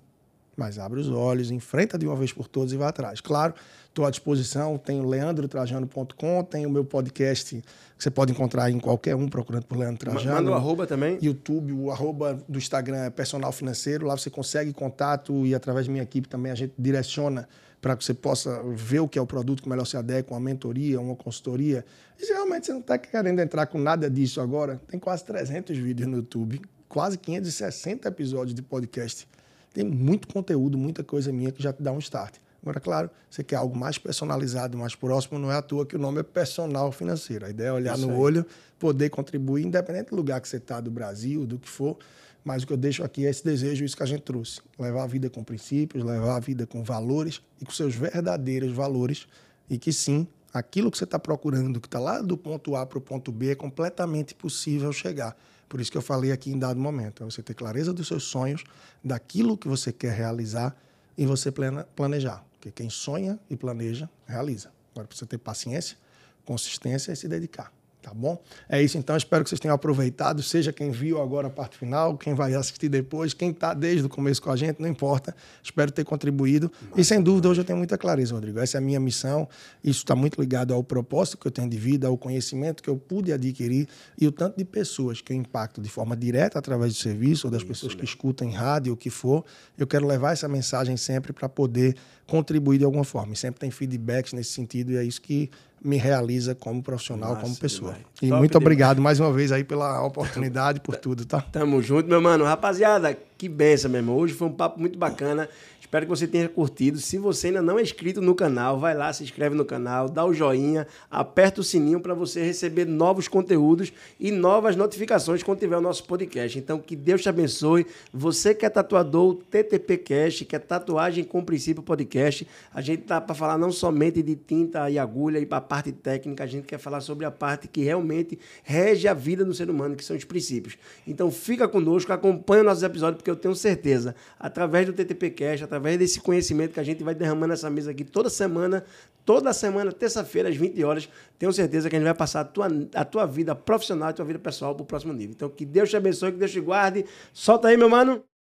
Mas abre os olhos, enfrenta de uma vez por todas e vá atrás. Claro, estou à disposição, tem o leandrotrajano.com, tem o meu podcast que você pode encontrar em qualquer um procurando por Leandro Trajano. Manda o arroba também. YouTube, o arroba do Instagram é personal financeiro. Lá você consegue contato e através da minha equipe também a gente direciona para que você possa ver o que é o produto que melhor se adequa, uma mentoria, uma consultoria. E se realmente você não está querendo entrar com nada disso agora, tem quase 300 vídeos no YouTube, quase 560 episódios de podcast tem muito conteúdo, muita coisa minha que já te dá um start. Agora, claro, você quer algo mais personalizado, mais próximo, não é à toa que o nome é personal financeiro. A ideia é olhar Isso no aí. olho, poder contribuir, independente do lugar que você está, do Brasil, do que for. Mas o que eu deixo aqui é esse desejo, isso que a gente trouxe. Levar a vida com princípios, levar a vida com valores e com seus verdadeiros valores. E que sim, aquilo que você está procurando, que está lá do ponto A para o ponto B, é completamente possível chegar. Por isso que eu falei aqui em dado momento, é você ter clareza dos seus sonhos, daquilo que você quer realizar e você planejar. Porque quem sonha e planeja, realiza. Agora, precisa ter paciência, consistência e se dedicar. Tá bom? É isso então. Espero que vocês tenham aproveitado. Seja quem viu agora a parte final, quem vai assistir depois, quem está desde o começo com a gente, não importa. Espero ter contribuído. e sem dúvida, hoje eu tenho muita clareza, Rodrigo. Essa é a minha missão. Isso está muito ligado ao propósito que eu tenho de vida, ao conhecimento que eu pude adquirir e o tanto de pessoas que eu impacto de forma direta através do serviço ou das isso, pessoas que escutam em rádio, o que for. Eu quero levar essa mensagem sempre para poder contribuir de alguma forma. E sempre tem feedbacks nesse sentido e é isso que me realiza como profissional, Nossa, como pessoa. Demais. E Top muito demais. obrigado mais uma vez aí pela oportunidade, por tudo, tá? Tamo junto, meu mano. Rapaziada, que benção, meu irmão. Hoje foi um papo muito bacana. Espero que você tenha curtido. Se você ainda não é inscrito no canal, vai lá, se inscreve no canal, dá o joinha, aperta o sininho para você receber novos conteúdos e novas notificações quando tiver o nosso podcast. Então, que Deus te abençoe. Você que é tatuador, TTP Cast, que é Tatuagem com Princípio Podcast, a gente tá para falar não somente de tinta e agulha e para a parte técnica, a gente quer falar sobre a parte que realmente rege a vida do ser humano, que são os princípios. Então, fica conosco, acompanha nossos episódios, porque eu tenho certeza, através do TTP Cast, através através desse conhecimento que a gente vai derramando nessa mesa aqui toda semana, toda semana, terça-feira, às 20 horas, tenho certeza que a gente vai passar a tua, a tua vida profissional, a tua vida pessoal para o próximo nível. Então, que Deus te abençoe, que Deus te guarde. Solta aí, meu mano.